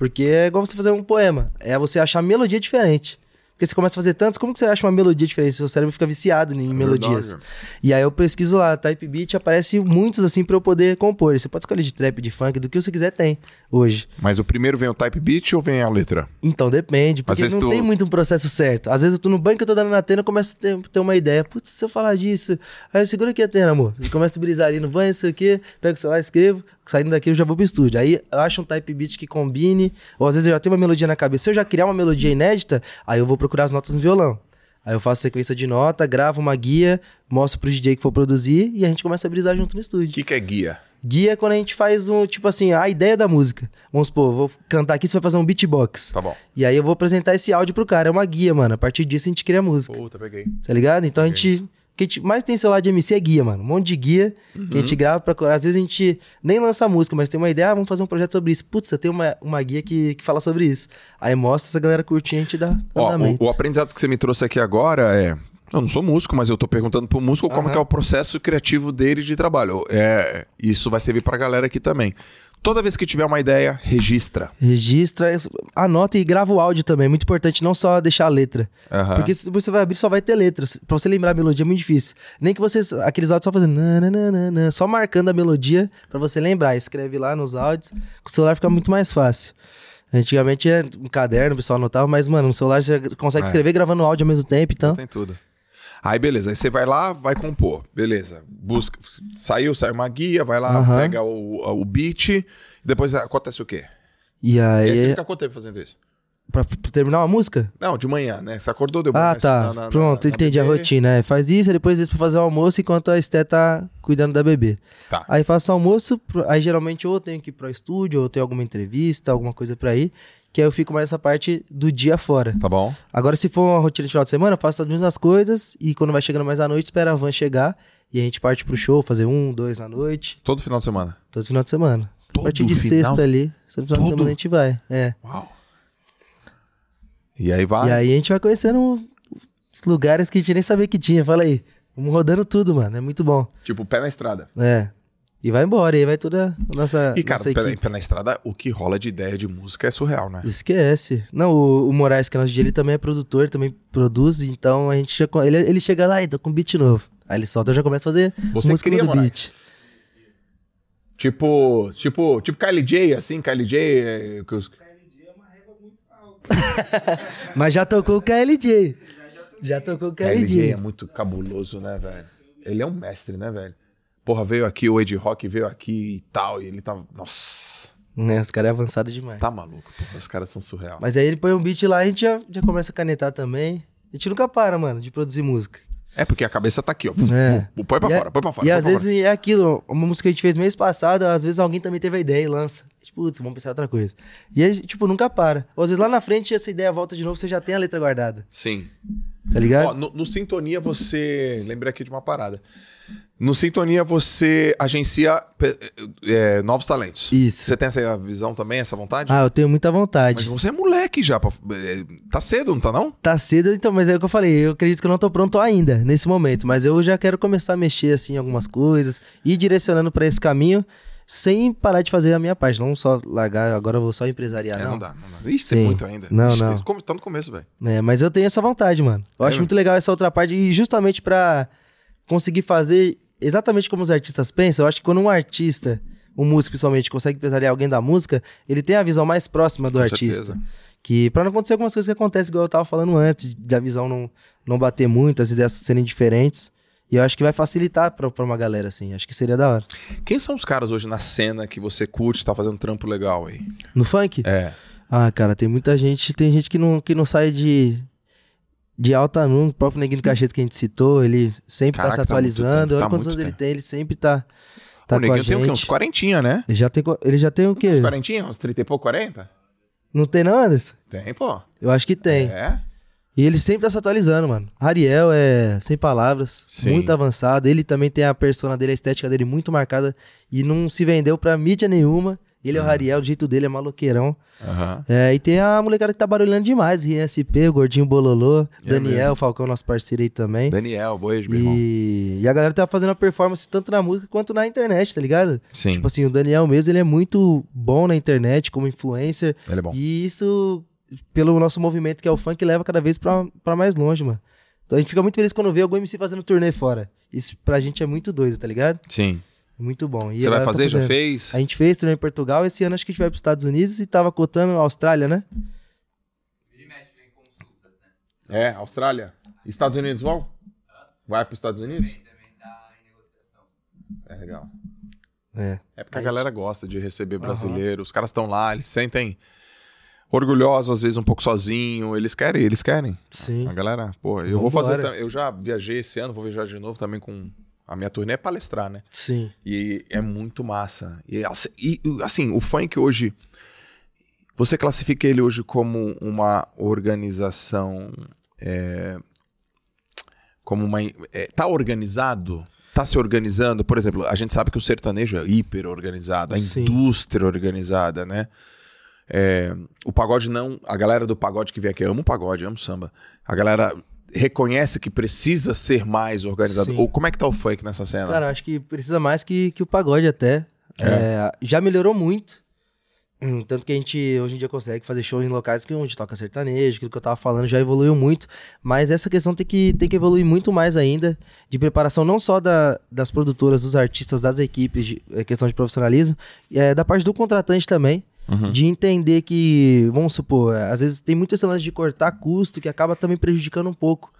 Porque é igual você fazer um poema. É você achar melodia diferente. Porque você começa a fazer tantos, como que você acha uma melodia diferente? Seu cérebro fica viciado em melodias. verdade. E aí eu pesquiso lá, type beat, aparece muitos assim pra eu poder compor. Você pode escolher de trap, de funk, do que você quiser tem hoje. Mas o primeiro vem o type beat ou vem a letra? Então, depende, porque não tu- tem muito um processo certo. Às vezes eu tô no banco eu tô dando na tenda, eu começo a ter, ter uma ideia. Putz, se eu falar disso, aí eu seguro aqui a tenda, amor. E começo a brisar ali no banho, sei o quê, pego o celular, escrevo, saindo daqui eu já vou pro estúdio. Aí eu acho um type beat que combine, ou às vezes eu já tenho uma melodia na cabeça. Se eu já criar uma melodia inédita, aí eu vou procurar as notas no violão. Aí eu faço sequência de nota, gravo uma guia, mostro pro DJ que for produzir e a gente começa a brisar junto no O estúdio. que, que é guia? Guia é quando a gente faz um, tipo assim, a ideia da música. Vamos supor, vou cantar aqui, você vai fazer um beatbox. Tá bom. E aí eu vou apresentar esse áudio pro cara. É uma guia, mano. A partir disso a gente cria música. Puta, peguei. Tá ligado? Então a gente. O que a gente mais tem celular de MC é guia, mano. Um monte de guia que a Uhum. gente grava pra. Às vezes a gente nem lança música, mas tem uma ideia, ah, vamos fazer um projeto sobre isso. Putz, eu tenho uma, uma guia que, que fala sobre isso. Aí mostra, essa galera curte e a gente dá Ó, andamento. o, o aprendizado que você me trouxe aqui agora é. Eu não sou músico, mas eu tô perguntando pro músico como Aham. que é o processo criativo dele de trabalho. É, isso vai servir pra galera aqui também. Toda vez que tiver uma ideia, registra. Registra, anota e grava o áudio também. É muito importante não só deixar a letra. Aham. Porque se depois você vai abrir, só vai ter letra. Pra você lembrar a melodia é muito difícil. Nem que você. Aqueles áudios só fazendo. nananana, só marcando a melodia pra você lembrar. Escreve lá nos áudios. Com o celular fica muito mais fácil. Antigamente é um caderno, o pessoal anotava, mas, mano, no celular você consegue É. escrever gravando áudio ao mesmo tempo, então. Tem tudo. Aí beleza, aí você vai lá, vai compor. Beleza. Busca. Saiu, saiu uma guia, vai lá, Aham. pega o, o beat. Depois acontece o quê? E E aí você aí. fica quanto tempo fazendo isso? Pra, pra terminar uma música? Não, de manhã, né? Você acordou, deu Ah, tá. na- na- Pronto, na- entendi a bebê. rotina. É, faz isso, aí depois isso pra fazer o almoço enquanto a Esté tá cuidando da bebê. Tá. Aí faço o almoço, aí geralmente ou eu tenho que ir pro estúdio, ou eu tenho alguma entrevista, alguma coisa pra ir, que aí eu fico mais essa parte do dia fora. Tá bom? Agora, se for uma rotina de final de semana, eu faço as mesmas coisas e quando vai chegando mais à noite, espera a van chegar e a gente parte pro show, fazer um, dois na noite, Todo final de semana. todo final de semana. Todo a partir de final? sexta ali, todo final Todo? de semana a gente vai. É. Uau. E aí vai. E aí a gente vai conhecendo lugares que a gente nem sabia que tinha. Fala aí. Vamos rodando tudo, mano. É muito bom. Tipo, pé na estrada. É. E vai embora, e aí vai toda a nossa. E, cara, nossa pé na estrada, o que rola de ideia de música é surreal, né? Esquece. Não, o, o Moraes, que é nosso DJ, ele também é produtor, também produz, então a gente já, ele, ele chega lá e tá com beat novo. Aí ele solta, eu já começa a fazer Você música cria, do Moraes? beat. Tipo, tipo, tipo Kylie J, assim, Kylie J. é, que os- Mas já tocou o KLJ. Já tocou o Kylie J KLJ. é muito cabuloso, né, velho? Ele é um mestre, né, velho? Porra, veio aqui, o Ed Rock veio aqui e tal, e ele tá. Nossa, Né, os caras é avançado demais. tá maluco, porra. Os caras são surreal. Mas aí ele põe um beat lá e a gente já, já começa a canetar também. A gente nunca para, mano, de produzir música. É porque a cabeça tá aqui, ó. É. Põe pra E a- fora, põe pra fora. E às vezes é aquilo, uma música que a gente fez mês passado, às vezes alguém também teve a ideia e lança. Tipo, putz, vamos pensar em outra coisa. E aí, tipo, nunca para. Ou às vezes lá na frente essa ideia volta de novo, você já tem a letra guardada. Sim. Tá ligado? Ó, no, no Sintonia você. Lembrei aqui de uma parada. No Sintonia você agencia é, novos talentos. Isso. Você tem essa visão também, essa vontade? Ah, eu tenho muita vontade. Mas você é moleque já. pra- é, tá cedo, não tá não? Tá cedo, então, mas é o que eu falei. Eu acredito que eu não tô pronto ainda, nesse momento. Mas eu já quero começar a mexer, assim, em algumas coisas. Ir direcionando pra esse caminho, sem parar de fazer a minha parte. Não só largar, agora eu vou só empresariar, É, não. não dá, não dá. Isso é muito ainda. Não, Ixi, não. Tá tá no começo, velho. É, mas eu tenho essa vontade, mano. Eu É acho mesmo? muito legal essa outra parte. E justamente pra conseguir fazer exatamente como os artistas pensam, eu acho que quando um artista, um músico principalmente, consegue empresariar alguém da música, ele tem a visão mais próxima do Com artista. certeza. Que pra não acontecer algumas coisas que acontecem, igual eu tava falando antes, da visão não, não bater muito, as ideias serem diferentes. E eu acho que vai facilitar pra, pra uma galera, assim. Acho que seria da hora. Quem são os caras hoje na cena que você curte, tá fazendo trampo legal aí? No funk? É. Ah, cara, tem muita gente, tem gente que não, que não sai de, de alta nunca. O próprio Neguinho Cacheta que a gente citou, ele sempre Caraca, tá se tá muito atualizando. tempo, Olha tá quantos muito anos ele tempo. tem, ele sempre tá, tá o Neguinho tem o quê? Uns gente. quarentinha, né? Ele já tem, ele já tem o quê? Uns quarentinha? Uns 30 e pouco, 40? Não tem não, Anderson? Tem, pô. Eu acho que tem. É? E ele sempre tá se atualizando, mano. Ariel é sem palavras, Sim. muito avançado. Ele também tem a persona dele, a estética dele muito marcada e não se vendeu pra mídia nenhuma. Ele Uhum. é o Ariel, o jeito dele é maloqueirão. Aham. É, e tem a molecada que tá barulhando demais, RSP, o Gordinho Bololô, É Daniel, mesmo. Falcão, nosso parceiro aí também. Daniel, beijo, meu irmão. E a galera tá fazendo a performance tanto na música quanto na internet, tá ligado? Sim, Tipo assim, o Daniel mesmo, ele é muito bom na internet, como influencer. ele é bom. E isso, pelo nosso movimento que é o funk, leva cada vez pra, pra mais longe, mano. Então a gente fica muito feliz quando vê algum MC fazendo turnê fora. Isso pra gente é muito doido, tá ligado? Sim. É Muito bom. E Você a vai tá fazer? Já fazendo. fez? A gente fez turnê em Portugal, esse ano acho que a gente vai pros Estados Unidos e tava cotando a Austrália, né? Né? É, Austrália. Estados Unidos vão? Vai para os Estados Unidos? Também, também tá em negociação. É legal. É. É porque a galera gosta de receber brasileiro. Os caras estão lá, eles se sentem orgulhosos, às vezes um pouco sozinho. Eles querem, eles querem. Sim. A galera, pô, eu vou fazer. Eu já viajei esse ano, vou viajar de novo também com. A minha turnê é palestrar, né? Sim. E é muito massa. E, assim, e, assim, o funk hoje. Você classifica ele hoje como uma organização. é, como uma. É, tá organizado? Tá se organizando? Por exemplo, a gente sabe que o sertanejo é hiper organizado, a Sim. indústria organizada, né? É, o pagode não. A galera do pagode que vem aqui ama o pagode, ama o samba. A galera reconhece que precisa ser mais organizado. Sim. Ou como é que tá o funk nessa cena? Cara, acho que precisa mais que, que o pagode até. É, já melhorou muito. Hum, Tanto que a gente hoje em dia consegue fazer shows em locais que onde toca sertanejo, aquilo que eu tava falando já evoluiu muito. Mas essa questão tem que, tem que evoluir muito mais ainda, de preparação não só da- das produtoras, dos artistas, das equipes, de, é questão de profissionalismo, é, da parte do contratante também. Uhum. De entender que, vamos supor, às vezes tem muito esse lance de cortar custo que acaba também prejudicando um pouco.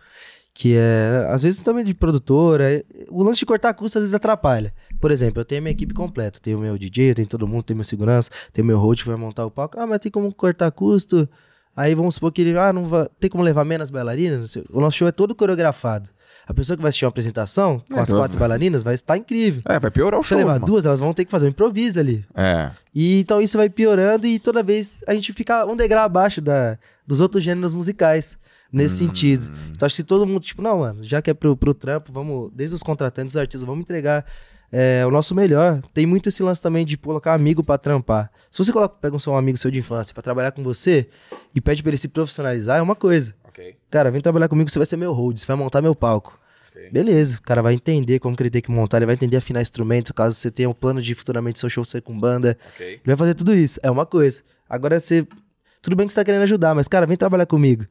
Que é, às vezes também de produtora. é- O lance de cortar custo às vezes atrapalha. Por exemplo, eu tenho a minha equipe completa. Tenho o meu DJ, tenho todo mundo, tenho meu segurança, tenho meu host que vai montar o palco. Ah, mas tem como cortar custo? Aí vamos supor que ele, ah, não vai, tem como levar menos bailarinas? O nosso show é todo coreografado. A pessoa que vai assistir uma apresentação com É, as vai- quatro bailarinas vai estar incrível. É, vai piorar o Se show. você levar mano. duas, elas vão ter que fazer um improviso ali. É. E então isso vai piorando e toda vez a gente fica um degrau abaixo da, dos outros gêneros musicais. Nesse sentido. Então acho que se todo mundo, tipo, não, mano, já que é pro, pro trampo, vamos, desde os contratantes, os artistas, vamos entregar é, o nosso melhor. Tem muito esse lance também de colocar amigo pra trampar. Se você coloca, pega um seu amigo seu de infância pra trabalhar com você e pede pra ele se profissionalizar, é uma coisa. Ok. Cara, vem trabalhar comigo, você vai ser meu hold, você vai montar meu palco. Beleza, o cara vai entender como que ele tem que montar, ele vai entender afinar instrumentos, caso você tenha um plano de futuramente seu show ser com banda. Ok. Ele vai fazer tudo isso. É uma coisa. Agora você. Tudo bem que você tá querendo ajudar, mas, cara, vem trabalhar comigo.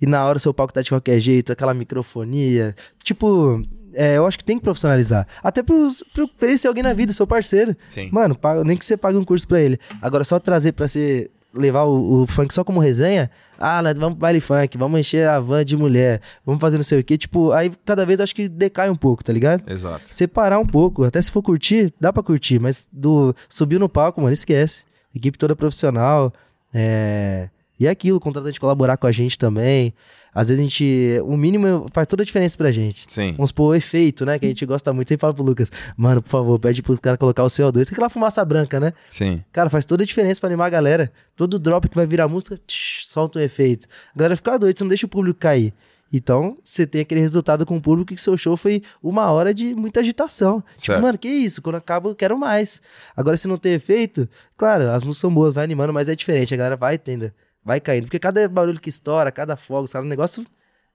E na hora o seu palco tá de qualquer jeito, aquela microfonia. Tipo, é, eu acho que tem que profissionalizar. Até pros, pro, pra ele ser alguém na vida, seu parceiro. Sim. Mano, paga- nem que você pague um curso pra ele. Agora, só trazer pra você levar o, o funk só como resenha. Ah, nós vamos pro baile funk, vamos encher a van de mulher, vamos fazer não sei o quê. Tipo, aí cada vez acho que decai um pouco, tá ligado? Exato. separar um pouco. Até se for curtir, dá pra curtir, mas do subiu no palco, mano, esquece. Equipe toda profissional. É... E é aquilo, contratante colaborar com a gente também. Às vezes a gente. O mínimo faz toda a diferença pra gente. Sim. Vamos supor, o efeito, né? Que a gente gosta muito. Sempre fala pro Lucas, mano, por favor, pede pros caras colocar o CO2. Tem aquela fumaça branca, né? Sim. Cara, faz toda a diferença pra animar a galera. Todo drop que vai virar música, tsh, solta um efeito. A galera fica doida, você não deixa o público cair. Então, você tem aquele resultado com o público que seu show foi uma hora de muita agitação. Tipo, Certo. mano, que isso? Quando acaba, eu quero mais. Agora, se não ter efeito, claro, as músicas são boas, vai animando, mas é diferente. A galera vai tendo, vai caindo. Porque cada barulho que estoura, cada fogo, sabe? O negócio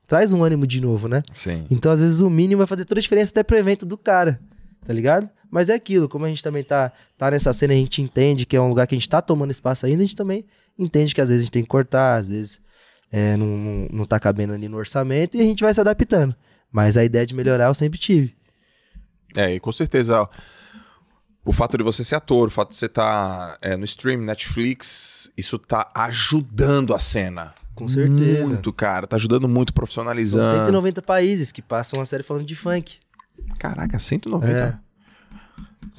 traz um ânimo de novo, né? Sim. Então, às vezes, o mínimo vai fazer toda a diferença até pro evento do cara, tá ligado? Mas é aquilo, como a gente também tá, tá nessa cena, a gente entende que é um lugar que a gente tá tomando espaço ainda, a gente também entende que às vezes a gente tem que cortar, às vezes é, não, não, não tá cabendo ali no orçamento e a gente vai se adaptando. Mas a ideia de melhorar eu sempre tive. É, e com certeza o fato de você ser ator, o fato de você estar no stream, Netflix, isso tá ajudando a cena. Com certeza. Muito, cara. Tá ajudando muito, São profissionalizando. 190 países que passam uma série falando de funk. Caraca, 190. É.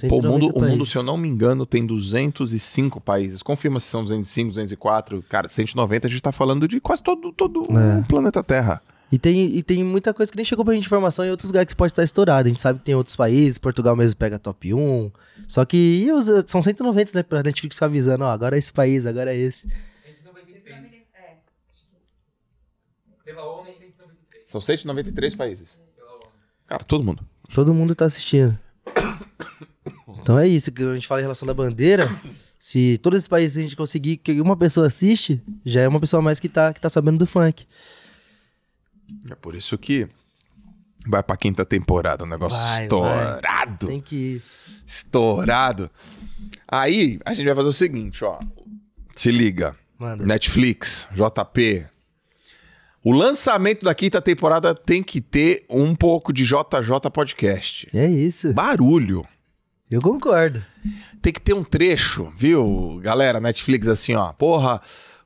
Pô, o 190 mundo, o mundo, se eu não me engano, tem 205 países. Confirma se são 205, 204. Cara, 190 a gente tá falando de quase todo, todo É. o planeta Terra. E tem, e tem muita coisa que nem chegou pra gente informação em outros lugares que pode estar estourado. A gente sabe que tem outros países, Portugal mesmo pega top 1. Só que os, são 190, né? Pra Netflix ficar avisando, ó, agora é esse país, agora é esse. 193. Pela ONU, 193. São 193 países. Cara, todo mundo. Todo mundo tá assistindo. Então é isso, que a gente fala em relação da bandeira. Se todos esses países a gente conseguir que uma pessoa assiste, já é uma pessoa mais que tá, que tá sabendo do funk. É por isso que vai pra quinta temporada, um negócio Vai, estourado. Tem que ir. Estourado. Aí, a gente vai fazer o seguinte, ó. Se liga. Manda. Netflix, JP. O lançamento da quinta temporada tem que ter um pouco de JJ Podcast. É isso. Barulho. Eu concordo. Tem que ter um trecho, viu, galera? Netflix, assim, ó. Porra,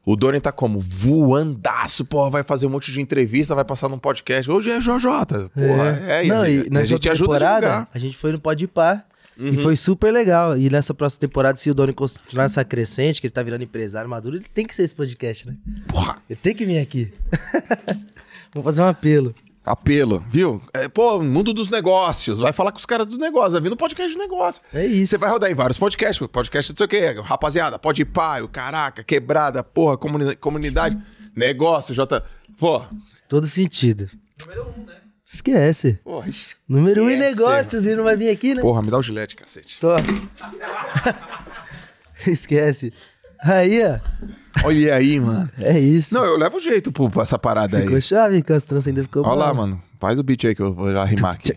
o Doni tá como? Voandaço, porra, vai fazer um monte de entrevista, vai passar num podcast. Hoje é JJ. Porra, é, Não, a, e gente- a gente ajuda a temporada, divulgar. a gente foi no Pode Par. Uhum. E foi super legal. E nessa próxima temporada, se o Doni continuar nessa crescente, que ele tá virando empresário maduro, ele tem que ser esse podcast, né? Porra, Ele tem que vir aqui. Vamos fazer um apelo. Apelo, viu? É, pô, mundo dos negócios. Vai falar com os caras dos negócios, vai vir no podcast de negócio. É isso. Você vai rodar em vários podcasts, podcast não sei o quê, rapaziada, pode ir pai, o caraca, quebrada, porra, comuni- comunidade, negócio, J. Pô, Todo sentido. Número 1, né? Esquece. porra, Número um em Esquece, negócios, ele não vai vir aqui, né? porra, me dá o gilete, cacete. Tô. Esquece. Aí, ó. Olha aí, mano. É isso. Não, eu levo jeito pro, pra essa parada aí. ficou chave, as tranças ainda ficou Olha lá, mano. Faz o beat aí que eu vou já rimar aqui.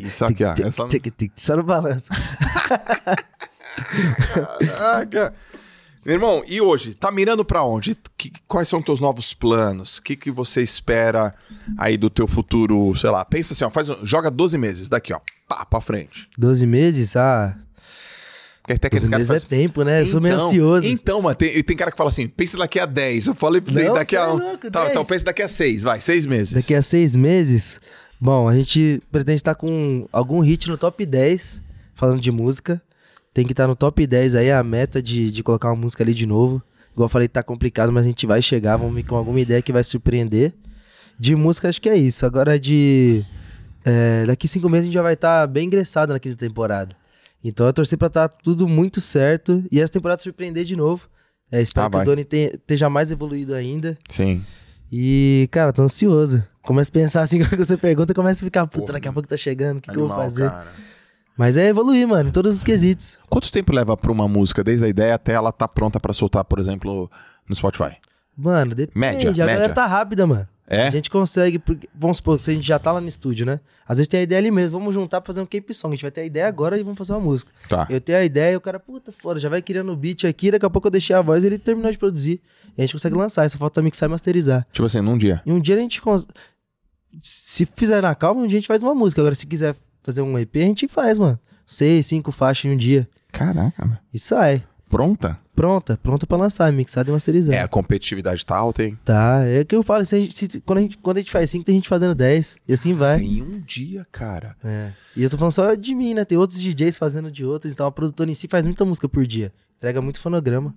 isso aqui, ó, é só no- Só no balanço. Caraca. Meu irmão, e hoje? Tá mirando pra onde? Que- quais são teus novos planos? O que, que você espera aí do teu futuro? Sei lá, pensa assim, ó, faz, joga 12 meses daqui, ó. Pá, pra frente. 12 meses? Ah, Porque tem aqueles 12 caras que é tempo, né? Eu sou meio Então- ansioso. Então, mano, tem, tem cara que fala assim, pensa daqui a 10. Eu falei Não, daqui a. é um- louco, tá, 10. então pensa daqui a 6, vai, 6 meses. Daqui a seis meses, bom, a gente pretende estar com algum hit no top 10, falando de música. Tem que estar no top 10 aí, a meta de, de colocar uma música ali de novo. Igual eu falei, tá complicado, mas a gente vai chegar, vamos vir com alguma ideia que vai surpreender. De música, acho que é isso. Agora de. é, daqui cinco meses a gente já vai estar bem ingressado na quinta temporada. Então eu torci pra estar tudo muito certo e essa temporada surpreender de novo. É, espero Ah, que o. Doni tenha- esteja mais evoluído ainda. Sim. E, cara, tô ansioso. Começo a pensar assim, quando você pergunta, começa a ficar, puta, daqui a pouco tá chegando, o que, que eu vou fazer? cara. Mas é evoluir, mano, em todos os quesitos. Quanto tempo leva pra uma música, desde a ideia até ela tá pronta pra soltar, por exemplo, no Spotify? Mano, depende. Média, a galera média. tá rápida, mano. É? A gente consegue, porque, vamos supor, se a gente já tá lá no estúdio, né? Às vezes tem a ideia ali mesmo, vamos juntar pra fazer um cape song. A gente vai ter a ideia agora e vamos fazer uma música. Tá. Eu tenho a ideia e o cara, puta foda, já vai criando o beat aqui, daqui a pouco eu deixei a voz e ele terminou de produzir. E a gente consegue lançar, só falta mixar e masterizar. Tipo assim, num dia. E um dia a gente. cons- Se fizer na calma, um dia a gente faz uma música. Agora, se quiser fazer um EP, a gente faz, mano. Seis, cinco faixas em um dia. Caraca, velho. E sai. Pronta? Pronta, pronta pra lançar, mixada e masterizada. É, a competitividade tá alta, hein? Tá, é que eu falo, se a gente- se- quando, a gente, quando a gente faz cinco, tem gente fazendo 10. E assim vai. Tem um dia, cara. É. E eu tô falando só de mim, né? Tem outros DJs fazendo de outros. Então a produtora em si faz muita música por dia. Entrega muito fonograma.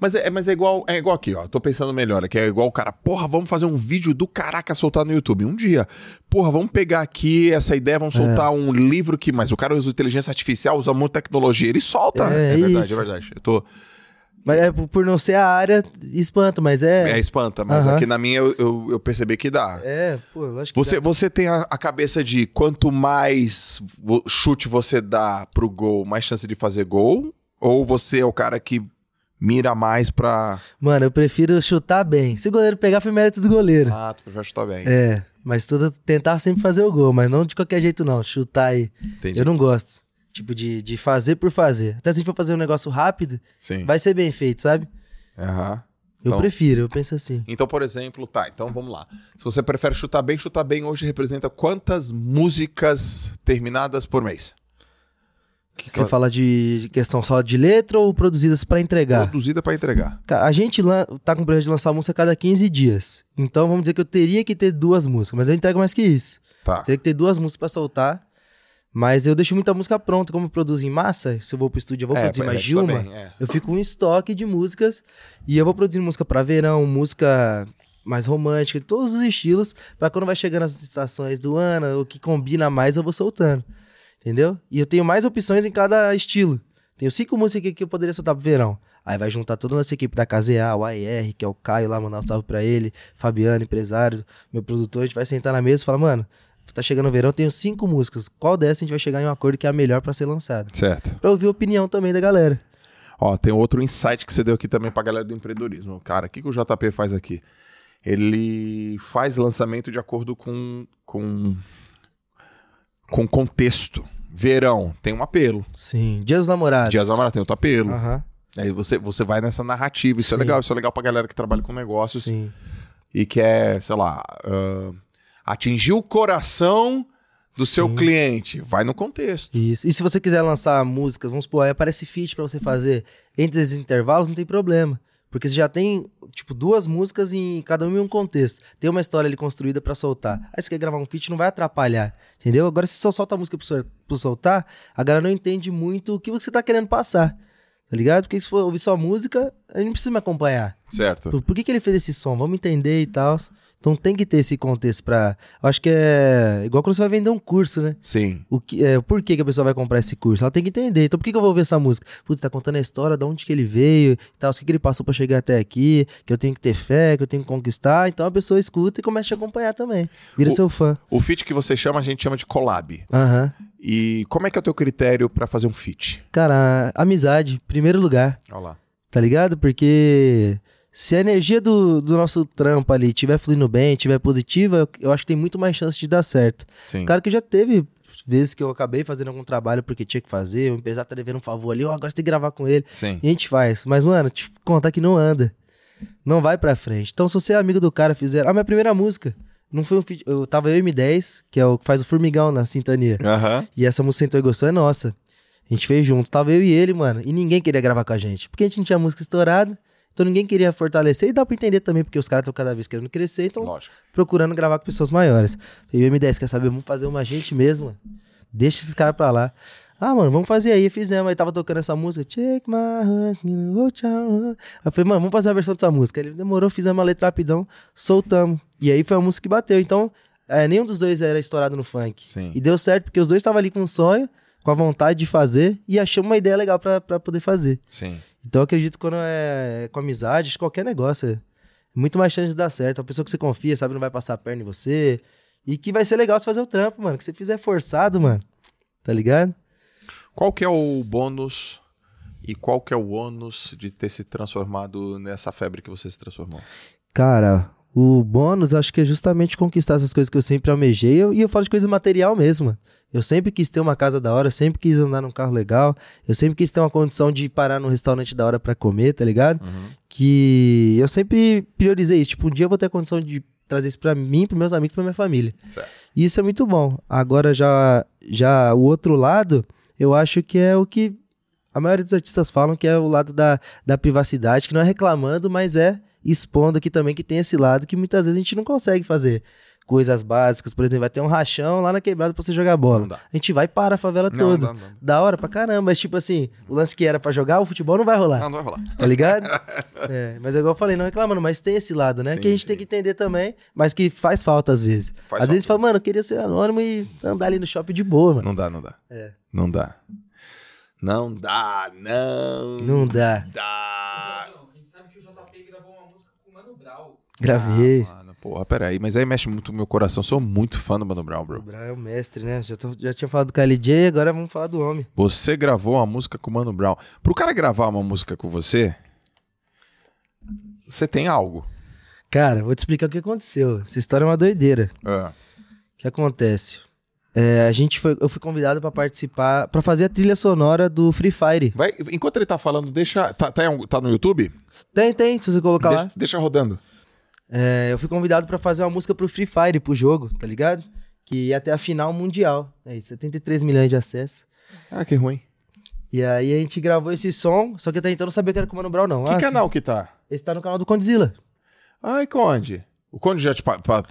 Mas é, mas é igual é igual aqui, ó. Tô pensando melhor aqui. É igual o cara, porra, vamos fazer um vídeo do caraca soltar no YouTube. Um dia. Porra, vamos pegar aqui essa ideia, vamos soltar um livro que. Mas o cara usa inteligência artificial, usa muita tecnologia, ele solta. É, É, verdade, isso. é verdade. Eu tô. Mas é por não ser a área, espanta, mas é. É, espanta, mas aqui na minha eu, eu, eu percebi que dá. É, pô, lógico que Você, dá. você tem a, a cabeça de quanto mais chute você dá pro gol, mais chance de fazer gol? Ou você é o cara que mira mais pra. Mano, eu prefiro chutar bem. Se o goleiro pegar, foi mérito do goleiro. Ah, tu prefere chutar bem. É, mas tudo tentar sempre fazer o gol, mas não de qualquer jeito, não. Chutar aí. Entendi. Eu não gosto. Tipo, de, de fazer por fazer. Até se a gente for fazer um negócio rápido, Sim. vai ser bem feito, sabe? Aham. Eu Então- prefiro, eu penso assim. Então, por exemplo, tá, então vamos lá. Se você prefere chutar bem, chutar bem hoje representa quantas músicas terminadas por mês? Que Você fala de questão só de letra ou produzidas pra entregar? Produzida pra entregar. A gente tá com o projeto de lançar música a cada 15 dias. Então vamos dizer que eu teria que ter duas músicas, mas eu entrego mais que isso. Tá. Teria que ter duas músicas pra soltar. Mas eu deixo muita música pronta. Como eu produzo em massa, se eu vou pro estúdio, eu vou produzir é, mais de uma. também, é. Eu fico com um estoque de músicas e eu vou produzindo música pra verão, música mais romântica, todos os estilos, pra quando vai chegando as estações do ano, o que combina mais eu vou soltando. Entendeu? E eu tenho mais opções em cada estilo. Tenho cinco músicas aqui que eu poderia soltar pro verão. Aí vai juntar toda a nossa equipe da KZA, o AR, que é o Caio lá, mandar um salve pra ele, Fabiano, empresário, meu produtor, a gente vai sentar na mesa e falar, mano, tá chegando o verão, tenho cinco músicas. Qual dessas a gente vai chegar em um acordo que é a melhor pra ser lançada? Certo. Pra ouvir a opinião também da galera. Ó, tem outro insight que você deu aqui também pra galera do empreendedorismo. Cara, o que, que o JP faz aqui? Ele faz lançamento de acordo com com com contexto. Verão tem um apelo. Sim. Dia dos namorados. Dias da Namorados tem outro apelo. Aham. Aí você, você vai nessa narrativa. Isso é Sim. legal. Isso é legal pra galera que trabalha com negócios Sim. e quer, sei lá, ah, atingir o coração do seu Sim. cliente. Vai no contexto. Isso. E se você quiser lançar músicas, vamos supor, aí aparece feat pra você fazer entre esses intervalos, não tem problema. Porque você já tem, tipo, duas músicas em cada uma em um contexto. Tem uma história ali construída pra soltar. Aí você quer gravar um feat, não vai atrapalhar. Entendeu? Agora, se só solta a música pro, sol- pro soltar, a galera não entende muito o que você tá querendo passar. Tá ligado? Porque se for ouvir só música, a gente não precisa me acompanhar. Certo? Por, por que, que ele fez esse som? Vamos entender e tal. Então tem que ter esse contexto pra. Eu acho que é igual quando você vai vender um curso, né? Sim. O que, é, por que, que a pessoa vai comprar esse curso? Ela tem que entender. Então, por que, que eu vou ouvir essa música? Putz, tá contando a história, de onde que ele veio, e tal, o que, que ele passou pra chegar até aqui, que eu tenho que ter fé, que eu tenho que conquistar. Então a pessoa escuta e começa a te acompanhar também. Vira O- seu fã. O fit que você chama, a gente chama de collab. Aham. E como é que é o teu critério pra fazer um fit? Cara, amizade, primeiro lugar, Olha lá. tá ligado? Porque se a energia do, do nosso trampo ali estiver fluindo bem, estiver positiva, eu, eu acho que tem muito mais chance de dar certo. Sim. Cara que já teve vezes que eu acabei fazendo algum trabalho porque tinha que fazer, o empresário tá devendo um favor ali, ó, agora você tem que gravar com ele. Sim. E a gente faz. Mas, mano, te contar que não anda. Não vai pra frente. Então, se você é amigo do cara, fizer. A minha primeira música. Não foi um feat. Eu tava eu e M10, que é o que faz o formigão na sintonia. Aham. E essa música Sentou e Gostou é nossa. A gente fez junto. Tava eu e ele, mano. E ninguém queria gravar com a gente. Porque a gente não tinha música estourada. Então ninguém queria fortalecer. E dá pra entender também, porque os caras estão cada vez querendo crescer. Então Lógico. procurando gravar com pessoas maiores. E o M10 quer saber, vamos fazer uma gente mesmo, mano. Deixa esses caras pra lá. Ah, mano, vamos fazer aí. Fizemos. Aí tava tocando essa música. Take my know, oh, tchau. Aí falei, mano, vamos fazer uma versão dessa música. Ele demorou, fizemos uma letra rapidão, soltamos. E aí foi a música que bateu. Então, é, nenhum dos dois era estourado no funk. Sim. E deu certo, porque os dois estavam ali com um sonho, com a vontade de fazer, e achamos uma ideia legal pra poder fazer. Sim. Então eu acredito que quando é com amizade, qualquer negócio, é muito mais chance de dar certo. Uma pessoa que você confia, sabe, não vai passar a perna em você. E que vai ser legal você fazer o trampo, mano. Que você fizer forçado, mano. Tá ligado? Qual que é o bônus E qual que é o ônus de ter se transformado nessa febre que você se transformou? Cara, o bônus acho que é justamente conquistar essas coisas que eu sempre almejei. Eu- E eu falo de coisa material mesmo. Eu sempre quis ter uma casa da hora, sempre quis andar num carro legal, eu sempre quis ter uma condição de parar num restaurante da hora pra comer, tá ligado? Que eu sempre priorizei isso. Tipo, um dia eu vou ter a condição de trazer isso pra mim, pros meus amigos, pra minha família. Certo. E isso é muito bom. Agora já, já o outro lado, eu acho que é o que a maioria dos artistas falam, que é o lado da, da privacidade, que não é reclamando, mas é expondo aqui também que tem esse lado que muitas vezes a gente não consegue fazer. Coisas básicas, por exemplo, vai ter um rachão lá na quebrada pra você jogar bola. A gente vai para a favela Não, toda. não, não. Da hora pra caramba, mas tipo assim, o lance que era pra jogar, o futebol não vai rolar. Não, não vai rolar. Tá ligado? é, mas é igual eu falei, não reclamando, mas tem esse lado, né? Sim, que a gente sim. tem que entender também, mas que faz falta às vezes. Faz às vezes falta. fala, mano, eu queria ser anônimo e andar ali no shopping de boa, mano. Não dá, não dá. É. Não dá. Não dá, não. Não dá. dá. a gente sabe que o JP gravou uma música com o Mano Brown. Gravei. Ah, mano, porra, peraí. Mas aí mexe muito o meu coração. Sou muito fã do Mano Brown, o bro. Brown é o mestre, né? Já, tô- já tinha falado do KLJ, agora vamos falar do homem. Você gravou uma música com o Mano Brown. Pro cara gravar uma música com você, você tem algo. Cara, vou te explicar o que aconteceu. Essa história é uma doideira. Ah, O que acontece? É, a gente foi, eu fui convidado pra participar, pra fazer a trilha sonora do Free Fire. Vai, enquanto ele tá falando, deixa. Tá, tá, tá no YouTube? Tem, tem, se você colocar Deixa, lá. deixa rodando. É, eu fui convidado pra fazer uma música pro Free Fire, pro jogo, tá ligado? Que ia até a final mundial. Aí, 73 milhões de acessos. Ah, que ruim. E aí a gente gravou esse som, só que até então eu não sabia que era com o Mano Brown, não. Que Ah, canal que tá? Esse tá no canal do Condzilla. Ai, Conde. O Conde já te pa- pa-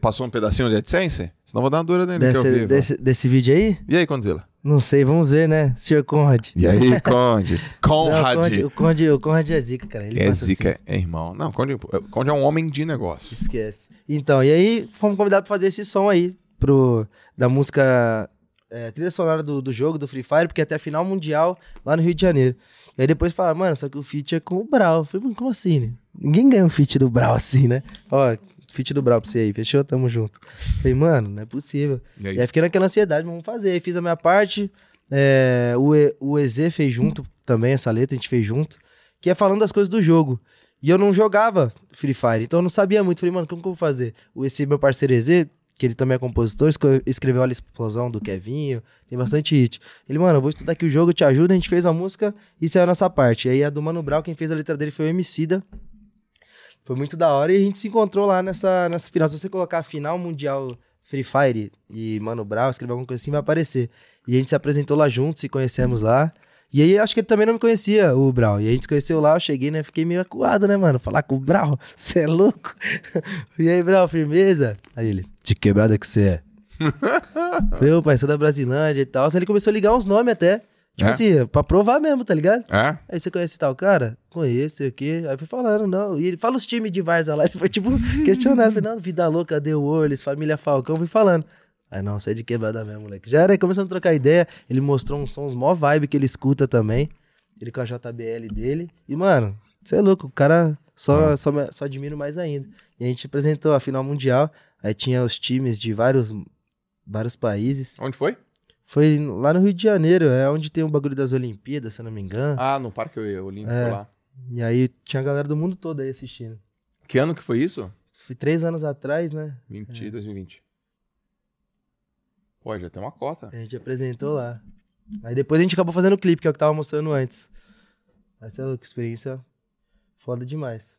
passou um pedacinho de AdSense? Senão vou dar uma dura nele que eu Desse, vi. desse, desse vídeo aí? E aí, Condzilla? Não sei, vamos ver, né? Sr. Conrad. E aí, Conde? Não, Conrad. o, Conde, o, Conde, o Conrad é zica, cara. Ele É passa assim. zica, é irmão. Não, Conde, Conde é um homem de negócio. Esquece. Então, e aí fomos convidados pra fazer esse som aí, pro, da música é, trilha sonora do, do jogo, do Free Fire, porque até a final mundial lá no Rio de Janeiro. E aí depois fala, mano, só que o feat é com o Brau. Eu falei, mano, como assim, né? Ninguém ganha um feat do Brau assim, né? Ó, feat do Brau pra você aí, fechou? Tamo junto. Falei, mano, não é possível. E aí? E aí fiquei naquela ansiedade, vamos fazer. Aí fiz a minha parte, é, o, e, o EZ fez junto também, essa letra a gente fez junto, que é falando das coisas do jogo. E eu não jogava Free Fire, então eu não sabia muito. Falei, mano, como que eu vou fazer? O esse meu parceiro EZ, que ele também é compositor, escreveu a explosão do Kevinho, tem bastante hit. Ele, mano, vou estudar aqui o jogo, te ajudo, a gente fez a música e saiu a nossa parte. E aí a do Mano Brown, quem fez a letra dele foi o Emicida. Foi muito da hora e a gente se encontrou lá nessa, nessa final. Se você colocar final mundial Free Fire e Mano Brown, escrever alguma coisa assim, vai aparecer. E a gente se apresentou lá juntos, se conhecemos lá. E aí acho que ele também não me conhecia, o Brau. E a gente se conheceu lá, eu cheguei, né? Fiquei meio acuado, né, mano? Falar com o Brau, você é louco? e aí, Brau, firmeza? Aí ele, de quebrada que você é. Meu pai, sou da Brasilândia e tal. Aí ele começou a ligar uns nomes até. Tipo É? assim, pra provar mesmo, tá ligado? É? Aí você conhece tal cara? Conheço, sei o quê. Aí foi falando, não. E ele fala os times de Varza lá. Ele foi tipo questionando. Falei, não, Vida Louca, The Worlds, Família Falcão. Fui falando. Aí não, você é de quebrada mesmo, moleque. Já era aí começando a trocar ideia. Ele mostrou uns sons mó vibe que ele escuta também. Ele com a JBL dele. E, mano, você é louco. O cara só, só, me- só admiro mais ainda. E a gente apresentou a final mundial. Aí tinha os times de vários, vários países. Onde foi? Foi lá no Rio de Janeiro, é onde tem o bagulho das Olimpíadas, se eu não me engano. Ah, no Parque Olímpico É. lá. E aí tinha a galera do mundo todo aí assistindo. Que ano que foi isso? Foi três anos atrás, né? 20, 2020. Pô, já tem uma cota. A gente apresentou lá. Aí depois a gente acabou fazendo o clipe, que é o que tava mostrando antes. Mas é louco, experiência foda demais.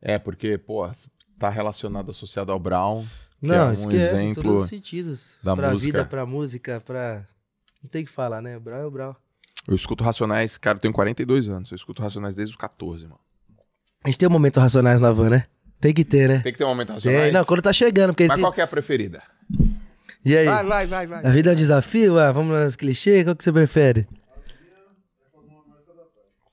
É, porque, pô, tá relacionado, associado ao Brown. Não, é um esquece, em exemplo todos os sentidos. da pra música. vida, pra música, pra... Não tem o que falar, né? O Brau é o Brau. Eu escuto Racionais, cara, eu tenho 42 anos. Eu escuto Racionais desde os 14, mano. A gente tem um momento Racionais na van, né? Tem que ter, né? Tem que ter um momento Racionais. Tem, não, quando tá chegando, porque... Mas esse- qual que é a preferida? E aí? Vai, vai, vai, vai. A vida é um desafio? Ah, vamos nos clichês? Qual que você prefere?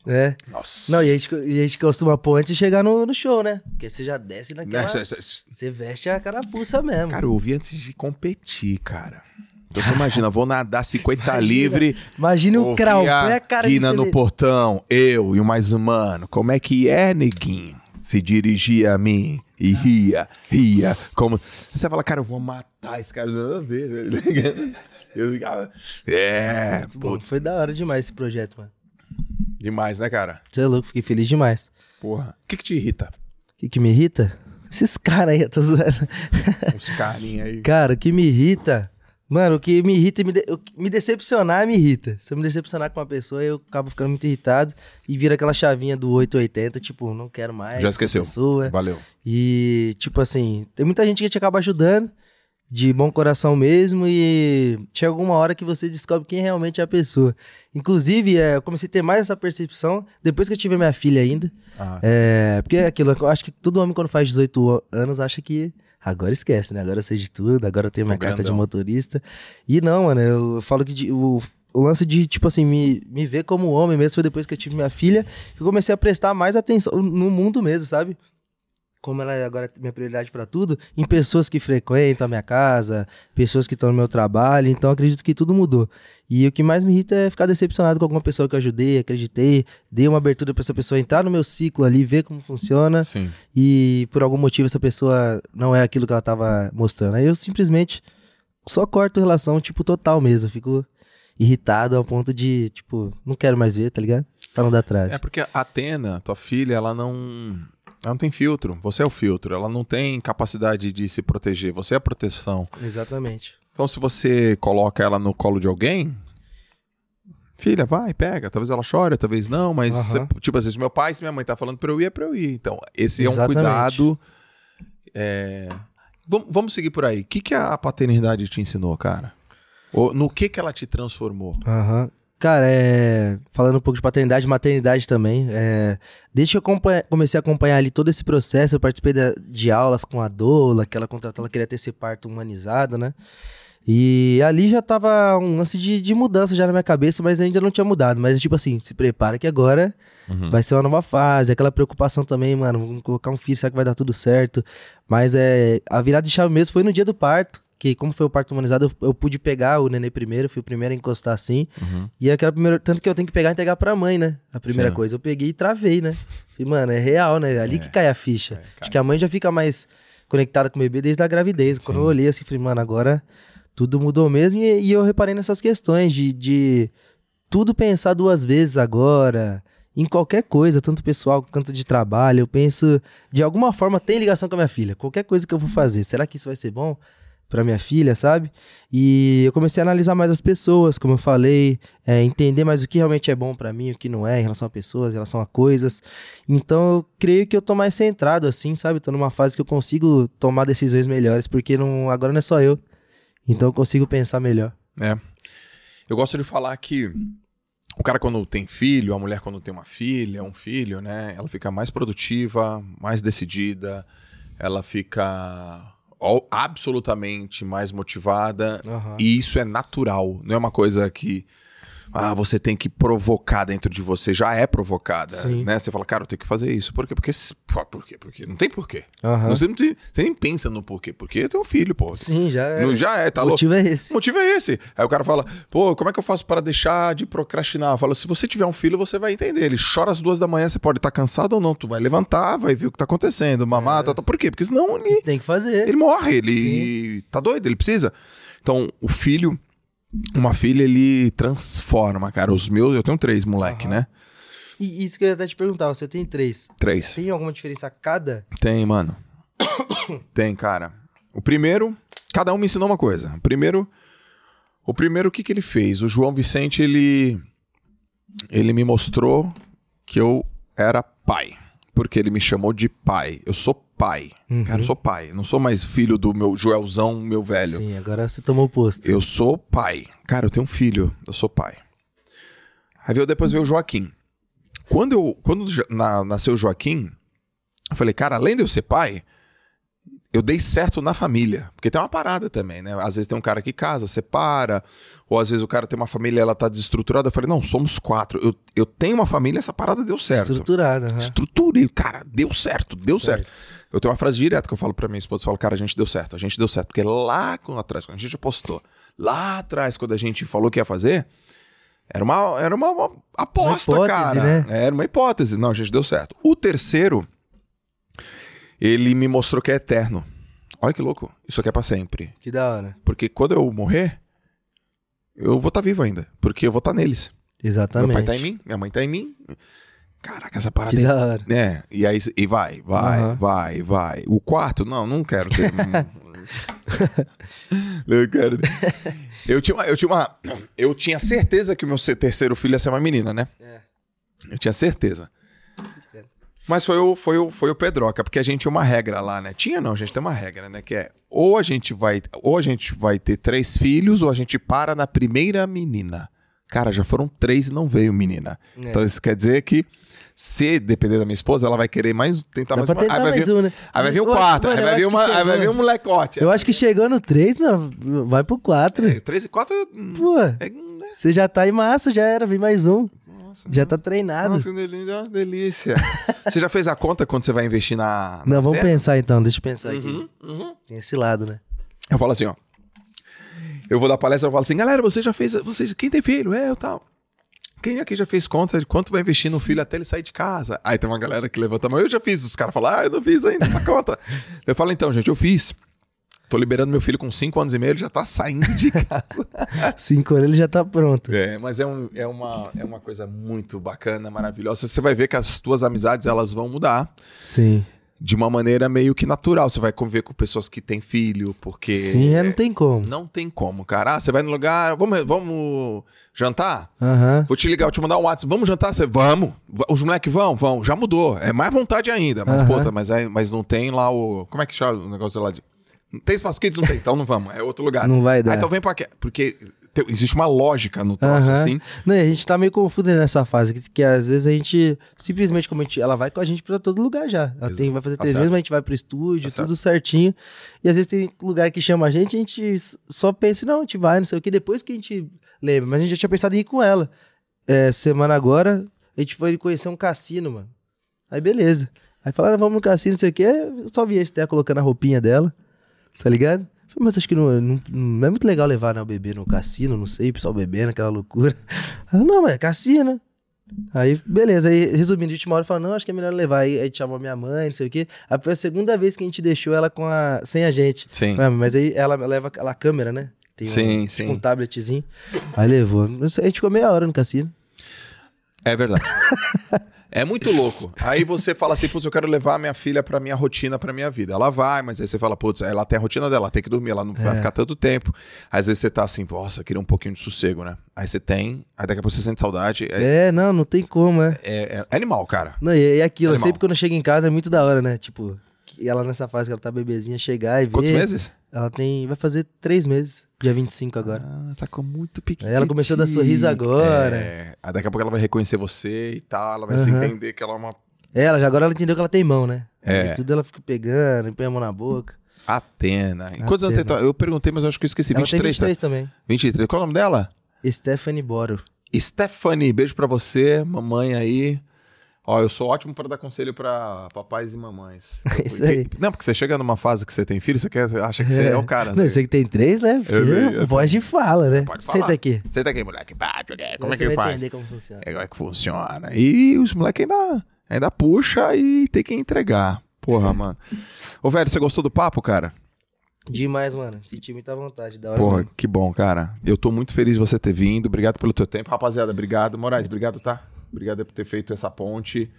É. Nossa. Não, e a gente, e a gente costuma pôr antes de chegar no, no show, né? Porque você já desce naquela... Cê- Você veste a carapuça mesmo. Cara, eu ouvi antes de competir, cara. Então você imagina, vou nadar 50 Imagina. livre. Imagine o Krau, a põe a cara Guina no portão, eu e o mais humano. Como é que é, neguinho? Se dirigia a mim e ria, ria. Como... Você fala, cara, eu vou matar esse cara. Nada a ver. velho. Eu ficava. É, Bom, foi da hora demais esse projeto, mano. Demais, né, cara? Você é louco, fiquei feliz demais. Porra. O que, que te irrita? O que, que me irrita? Esses caras aí, eu tô zoando. Os carinha aí. Cara, o que me irrita. Mano, o que me irrita e me, de- me decepcionar me irrita. Se eu me decepcionar com uma pessoa, eu acabo ficando muito irritado e vira aquela chavinha do 880, tipo, não quero mais. Já esqueceu. Pessoa. Valeu. E, tipo assim, tem muita gente que te acaba ajudando, de bom coração mesmo, e chega alguma hora que você descobre quem realmente é a pessoa. Inclusive, é, eu comecei a ter mais essa percepção depois que eu tive minha filha ainda. Ah, É, porque é aquilo, eu acho que todo homem quando faz 18 anos acha que agora esquece, né? Agora eu sei de tudo, agora eu tenho minha Tô carta de motorista. E não, mano, eu falo que de- o, o lance de, tipo assim, me, me ver como homem mesmo foi depois que eu tive minha filha, que eu comecei a prestar mais atenção no mundo mesmo, sabe? Como ela é agora minha prioridade pra tudo, em pessoas que frequentam a minha casa, pessoas que estão no meu trabalho, então eu acredito que tudo mudou. E o que mais me irrita é ficar decepcionado com alguma pessoa que eu ajudei, acreditei, dei uma abertura pra essa pessoa entrar no meu ciclo ali, ver como funciona, sim. e por algum motivo essa pessoa não é aquilo que ela tava mostrando. Aí eu simplesmente só corto relação, tipo, total mesmo. Fico irritado ao ponto de, tipo, não quero mais ver, tá ligado? Pra não dar trave. É porque a Atena, tua filha, ela não. Ela não tem filtro. Você é o filtro. Ela não tem capacidade de se proteger. Você é a proteção. Exatamente. Então, se você coloca ela no colo de alguém, filha, vai, pega. Talvez ela chore, talvez não, mas, você- tipo assim, se meu pai, se minha mãe tá falando pra eu ir, é pra eu ir. Então, esse é um Exatamente. cuidado. é, Vam- Vamos seguir por aí. O que, que a paternidade te ensinou, cara? Ou no que, que ela te transformou? Aham. Cara, é... falando um pouco de paternidade e maternidade também, é... desde que eu acompanha- comecei a acompanhar ali todo esse processo, eu participei da- de aulas com a Doula, que ela contratou, ela queria ter esse parto humanizado, né? E ali já tava um lance de, de mudança já na minha cabeça, mas ainda não tinha mudado. Mas tipo assim, se prepara que agora Uhum. vai ser uma nova fase, aquela preocupação também, mano, vamos colocar um filho, será que vai dar tudo certo? Mas é, a virada de chave mesmo foi no dia do parto, que como foi o parto humanizado, eu, eu pude pegar o nenê primeiro, fui o primeiro a encostar assim, Uhum. e aquela primeira, tanto que eu tenho que pegar e entregar pra mãe, né? A primeira Sim. coisa, eu peguei e travei, né? Falei, mano, é real, né? Ali que cai a ficha. É, cai. Acho que a mãe já fica mais conectada com o bebê desde a gravidez. Quando Sim. eu olhei assim, falei, mano, agora tudo mudou mesmo, e, e eu reparei nessas questões de, de tudo pensar duas vezes agora, em qualquer coisa, tanto pessoal quanto de trabalho, eu penso, de alguma forma tem ligação com a minha filha. Qualquer coisa que eu vou fazer, será que isso vai ser bom pra minha filha, sabe? E eu comecei a analisar mais as pessoas, como eu falei, é, entender mais o que realmente é bom pra mim, o que não é, em relação a pessoas, em relação a coisas. Então eu creio que eu tô mais centrado, assim, sabe? Tô numa fase que eu consigo tomar decisões melhores, porque não, agora não é só eu. Então eu consigo pensar melhor. É. Eu gosto de falar que o cara quando tem filho, a mulher quando tem uma filha, um filho, né? Ela fica mais produtiva, mais decidida, ela fica absolutamente mais motivada. E isso é natural, não é uma coisa que ah, você tem que provocar dentro de você, já é provocada, Sim. né? Você fala, cara, eu tenho que fazer isso. Por quê? Porque, por quê? Porque não tem porquê. Aham. Você, não tem- você nem pensa no porquê. Porque eu tenho um filho, pô. Sim, já é. Não, já é, tá o louco. motivo é esse. O motivo é esse. Aí o cara fala, pô, como é que eu faço para deixar de procrastinar? Eu falo, se você tiver um filho, você vai entender. Ele chora às duas da manhã, você pode estar cansado ou não. Tu vai levantar, vai ver o que tá acontecendo, mamar, tá, tá. Por quê? Porque senão ele, Tem que fazer. ele morre, ele tá doido, ele precisa. Então, o filho, uma filha, ele transforma, cara. Os meus, eu tenho três, moleque, né? E isso que eu ia até te perguntar, você tem três. Três. Tem alguma diferença a cada? Tem, mano. Tem, cara. O primeiro, cada um me ensinou uma coisa. O primeiro, o primeiro o que que ele fez? O João Vicente, ele ele me mostrou que eu era pai, porque ele me chamou de pai. Eu sou pai. Cara, eu sou pai. Não sou mais filho do meu Joelzão, meu velho. Sim, agora você tomou o posto. Eu sou pai. Cara, eu tenho um filho, eu sou pai. Aí veio, depois veio o Joaquim. Quando, eu, quando na- nasceu o Joaquim, eu falei, cara, além de eu ser pai, eu dei certo na família. Porque tem uma parada também, né? Às vezes tem um cara que casa, separa, ou às vezes o cara tem uma família ela tá desestruturada. Eu falei, não, somos quatro. Eu, eu tenho uma família, essa parada deu certo. Estruturada. aham. Estruturei, cara, deu certo, deu certo. Certo. Eu tenho uma frase direta que eu falo pra minha esposa, eu falo, cara, a gente deu certo, a gente deu certo, porque lá atrás, quando a gente apostou, lá atrás, quando a gente falou que ia fazer, era uma, era uma, uma aposta, Uma cara. né? Era uma hipótese, não, a gente deu certo. O terceiro, ele me mostrou que é eterno. Olha que louco, isso aqui é pra sempre. Que da hora. Porque quando eu morrer, eu vou estar vivo ainda, porque eu vou estar neles. Exatamente. Meu pai tá em mim, minha mãe tá em mim. Caraca, essa parada Que aí. da hora. É, e aí e vai, vai, Aham. vai, vai. O quarto, não, não quero ter. eu quero. Eu tinha, eu tinha uma. Eu tinha certeza que o meu terceiro filho ia ser uma menina, né? Eu tinha certeza. Mas foi o, foi, o, foi o Pedroca, porque a gente tinha uma regra lá, né? Tinha não, a gente tem uma regra, né? Que é ou a gente vai, ou a gente vai ter três filhos, ou a gente para na primeira menina. Cara, já foram três e não veio menina. É. Então isso quer dizer que, se depender da minha esposa, ela vai querer mais. Tentar Dá mais uma. tentar Aí vai, mais vir, um, né? aí vai vir acho- quarto, aí vai vir, uma, aí vai vir um molecote. Eu acho que no 3, meu, vai pro 4. É, três e quatro. Pô, é, né? você já tá em massa, já era, vem mais um. já tá treinado. Nossa, que delícia. você já fez a conta quando você vai investir na. na Não, vamos terra? pensar então, deixa eu pensar aqui. Uhum, uhum. Tem esse lado, né? Eu falo assim, ó. Eu vou dar palestra, eu falo assim, galera, você já fez. Você, quem tem filho? É, eu tal. Quem aqui já fez conta de quanto vai investir no filho até ele sair de casa? Aí tem uma galera que levanta a mão, eu já fiz. Os caras falam, ah, eu não fiz ainda essa conta. eu falo, então, gente, eu fiz. Tô liberando meu filho com 5 anos e meio, ele já tá saindo de casa. Cinco anos ele já tá pronto. É, mas é, um- é, uma, é uma coisa muito bacana, maravilhosa. Você vai ver que as tuas amizades, elas vão mudar Sim. De uma maneira meio que natural. Você vai conviver com pessoas que têm filho, porque... Sim, é, não tem como. Não tem como, cara. Ah, você vai no lugar, vamos, vamos jantar? Aham. Vou te ligar, vou te mandar um WhatsApp. Vamos jantar? Você, vamos. Va- Os moleques vão? Vão. Já mudou. É mais vontade ainda. Mas, Aham. puta, mas, aí- mas não tem lá o... Como é que chama o negócio lá de... Não tem espaço kids? Não tem. Então não vamos. É outro lugar. Não vai dar. Ah, então vem pra quê? Porque te- existe uma lógica no troço, assim. Não, a gente tá meio confuso nessa fase, que, que às vezes a gente, simplesmente como a gente, ela vai com a gente pra todo lugar já. Ela tem, vai fazer Tá três certo. meses, mas a gente vai pro estúdio, Tá tudo certinho. E às vezes tem lugar que chama a gente, a gente só pensa, não, a gente vai, não sei o que, depois que a gente lembra. Mas a gente já tinha pensado em ir com ela. É, semana agora, a gente foi conhecer um cassino, mano. Aí beleza. Aí falaram, vamos no cassino, não sei o que. Eu só vi a Esther colocando a roupinha dela, tá ligado? Mas acho que não, não, não é muito legal levar né, o bebê no cassino, não sei, o pessoal bebendo, aquela loucura. Ela, não, mas é cassino. Aí, beleza. Aí, resumindo, a gente uma hora falou, não, acho que é melhor levar. Aí a gente chamou minha mãe, não sei o quê. Aí foi a segunda vez que a gente deixou ela com a, sem a gente. Sim. Mas aí ela leva aquela câmera, né? Tem um, Sim, tipo sim. um tabletzinho. Aí levou. A gente ficou meia hora no cassino. É verdade. É muito louco. Aí você fala assim, putz, eu quero levar a minha filha pra minha rotina, pra minha vida. Ela vai, mas aí você fala, putz, ela tem a rotina dela, ela tem que dormir, ela não vai É. ficar tanto tempo. Às vezes você tá assim, nossa, eu queria um pouquinho de sossego, né? Aí você tem, aí daqui a pouco você sente saudade. É, É, não, não tem como, é. é- é animal, cara. Não, e, e aquilo, Animal. sempre quando chega em casa é muito da hora, né? Tipo, ela nessa fase que ela tá bebezinha, chegar e ver. Quantos meses? Ela tem. Vai fazer três meses, dia 25 agora. Ah, tá com muito pequeno. Aí ela começou a dar sorriso agora. É, aí daqui a pouco ela vai reconhecer você e tal, ela vai se Aham. entender que ela é uma É, Ela já agora ela entendeu que ela tem mão, né? É. Aí tudo ela fica pegando, põe a mão na boca. Atena. Em quantos anos tem Atena. tua- Eu perguntei, mas eu acho que eu esqueci. ela 23, tem 23 tá? também. 23. Qual é o nome dela? Stephanie Boro. Stephanie, beijo pra você, mamãe aí. Ó, eu sou ótimo pra dar conselho pra papais e mamães. É isso aí. Não, porque você chega numa fase que você tem filho, você quer, acha que você é, o cara. Não, né? você que tem três, né? Você, Eu- eu- voz de fala, né? Pode falar. Senta aqui. Senta aqui, moleque. Bate, né? Como é que faz? entender como funciona. É como é que funciona. E os moleques ainda, ainda puxa e tem que entregar. Porra, mano. Ô, velho, você gostou do papo, cara? Demais, mano. Senti muita vontade. Da hora. Porra, que bom, cara. Eu tô muito feliz de você ter vindo. Obrigado pelo teu tempo. Rapaziada, obrigado. Moraes, obrigado, tá? Obrigado por ter feito essa ponte.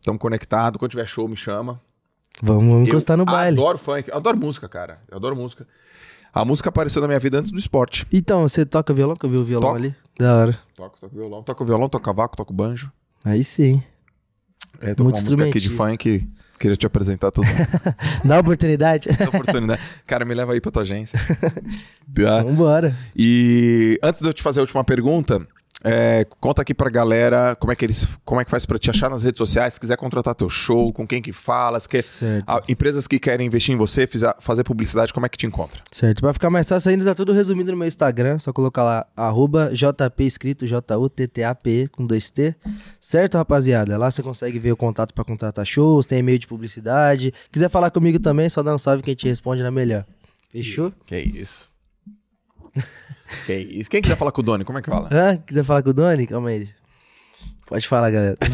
Estamos conectados. Quando tiver show, me chama. Vamos, vamos encostar no eu baile. adoro funk. Adoro música, cara. Eu adoro música. A música apareceu na minha vida antes do esporte. Então, você toca violão? Que eu vi o violão Toco. ali? Da hora. Toco, toco violão, toco violão, toco cavaco, toco banjo. Aí sim. É, tô com Muito uma música aqui de funk. Queria te apresentar tudo. Dá oportunidade. Essa oportunidade. Cara, me leva aí pra tua agência. Tá? Vambora. E antes de eu te fazer a última pergunta, é, conta aqui pra galera como é que eles, como é que faz pra te achar nas redes sociais, se quiser contratar teu show, com quem que fala, se quer, Certo. ah, empresas que querem investir em você, fizer- fazer publicidade, como é que te encontra? Certo. Pra ficar mais fácil ainda, tá tudo resumido no meu Instagram. Só colocar lá, arroba JP escrito, J-U-T-T-A-P com dois T. Certo, rapaziada? Lá você consegue ver o contato pra contratar shows, tem e-mail de publicidade. Quiser falar comigo também, só dá um salve que a gente responde na melhor. Fechou? Que isso. que isso. Quem quiser falar com o Doni, como é que fala? Hã? Quiser falar com o Doni? Calma aí. Pode falar, galera.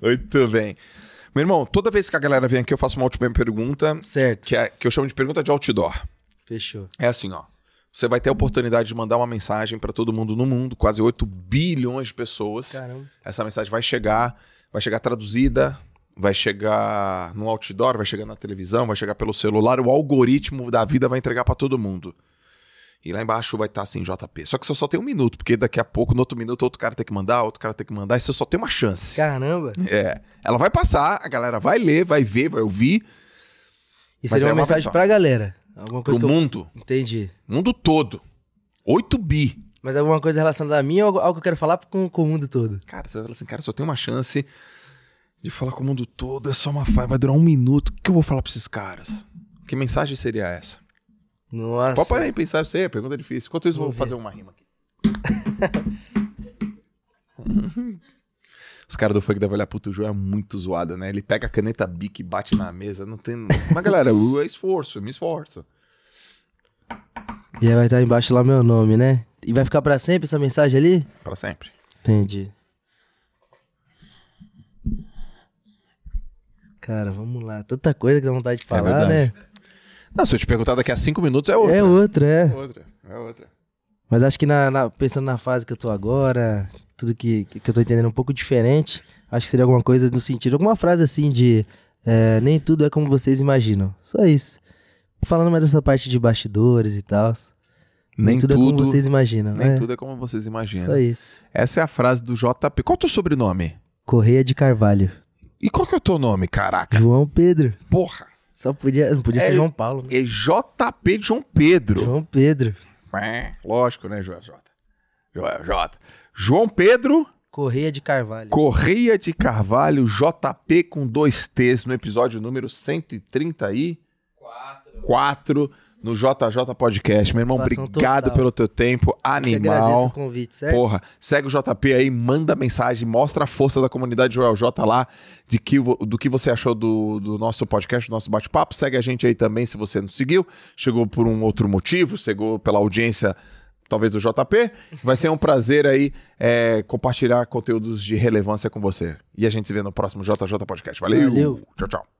Muito bem. Meu irmão, toda vez que a galera vem aqui, eu faço uma última pergunta, certo. que, é, que eu chamo de pergunta de outdoor. Fechou. É assim, ó. Você vai ter a oportunidade de mandar uma mensagem para todo mundo no mundo, quase 8 bilhões de pessoas. Caramba. Essa mensagem vai chegar, vai chegar traduzida, vai chegar no outdoor, vai chegar na televisão, vai chegar pelo celular, o algoritmo da vida vai entregar para todo mundo. E lá embaixo vai estar assim, JP. Só que você só tem um minuto, porque daqui a pouco, no outro minuto, outro cara tem que mandar, outro cara tem que mandar, e você só tem uma chance. Caramba. É. Ela vai passar, a galera vai ler, vai ver, vai ouvir. E Mas seria é uma mensagem pessoa. pra galera. Alguma Pro coisa eu... mundo. Entendi. Mundo todo. 8 bi. Mas alguma coisa relacionada a mim ou algo- algo que eu quero falar com, com o mundo todo? Cara, você vai falar assim, cara, só tem uma chance de falar com o mundo todo, é só uma falha, vai durar um minuto. O que eu vou falar pra esses caras? Que mensagem seria essa? Nossa. Pode parar aí e pensar, eu sei, a pergunta é difícil. Enquanto isso, eu vou Vamos fazer uma rima aqui. Os caras do funk devem olhar, puto, o João é muito zoado, né? Ele pega a caneta bic e bate na mesa, não tem... Mas, galera, é esforço, eu me esforço. E aí vai estar embaixo lá meu nome, né? E vai ficar pra sempre essa mensagem ali? Pra sempre. Entendi. Cara, vamos lá. Tanta coisa que dá vontade de falar, verdade. né? Não, se eu te perguntar daqui a cinco minutos, é outra. É outra, é. outra. É outra. Mas acho que na, na- pensando na fase que eu tô agora, tudo que, que eu tô entendendo um pouco diferente, acho que seria alguma coisa no sentido, alguma frase assim de é, nem tudo é como vocês imaginam. Só isso. Falando mais dessa parte de bastidores e tal. Nem, tudo, tudo, é como vocês imaginam. nem é, tudo é como vocês imaginam. Só isso. Essa é a frase do JP. Qual é o teu sobrenome? Correia de Carvalho. E qual que é o teu nome, caraca? João Pedro. Porra. Só podia, não podia É- ser João Paulo. né? É JP João Pedro. João Pedro. É, lógico, né, Joel J? Joel J. João Pedro Correia de Carvalho. Correia de Carvalho, JP com dois T's, no episódio número 134 Quatro. No JJ Podcast. Meu irmão, Satisfação obrigado total. pelo teu tempo. Eu agradeço Animal. o convite, certo? Porra, segue o JP aí, manda mensagem, mostra a força da comunidade Joel J lá, de que, do que você achou do, do nosso podcast, do nosso bate-papo. Segue a gente aí também se você não seguiu, chegou por um outro motivo, chegou pela audiência, talvez do JP. Vai ser um prazer aí é, compartilhar conteúdos de relevância com você. E a gente se vê no próximo JJ Podcast. Valeu. Valeu. Tchau, tchau.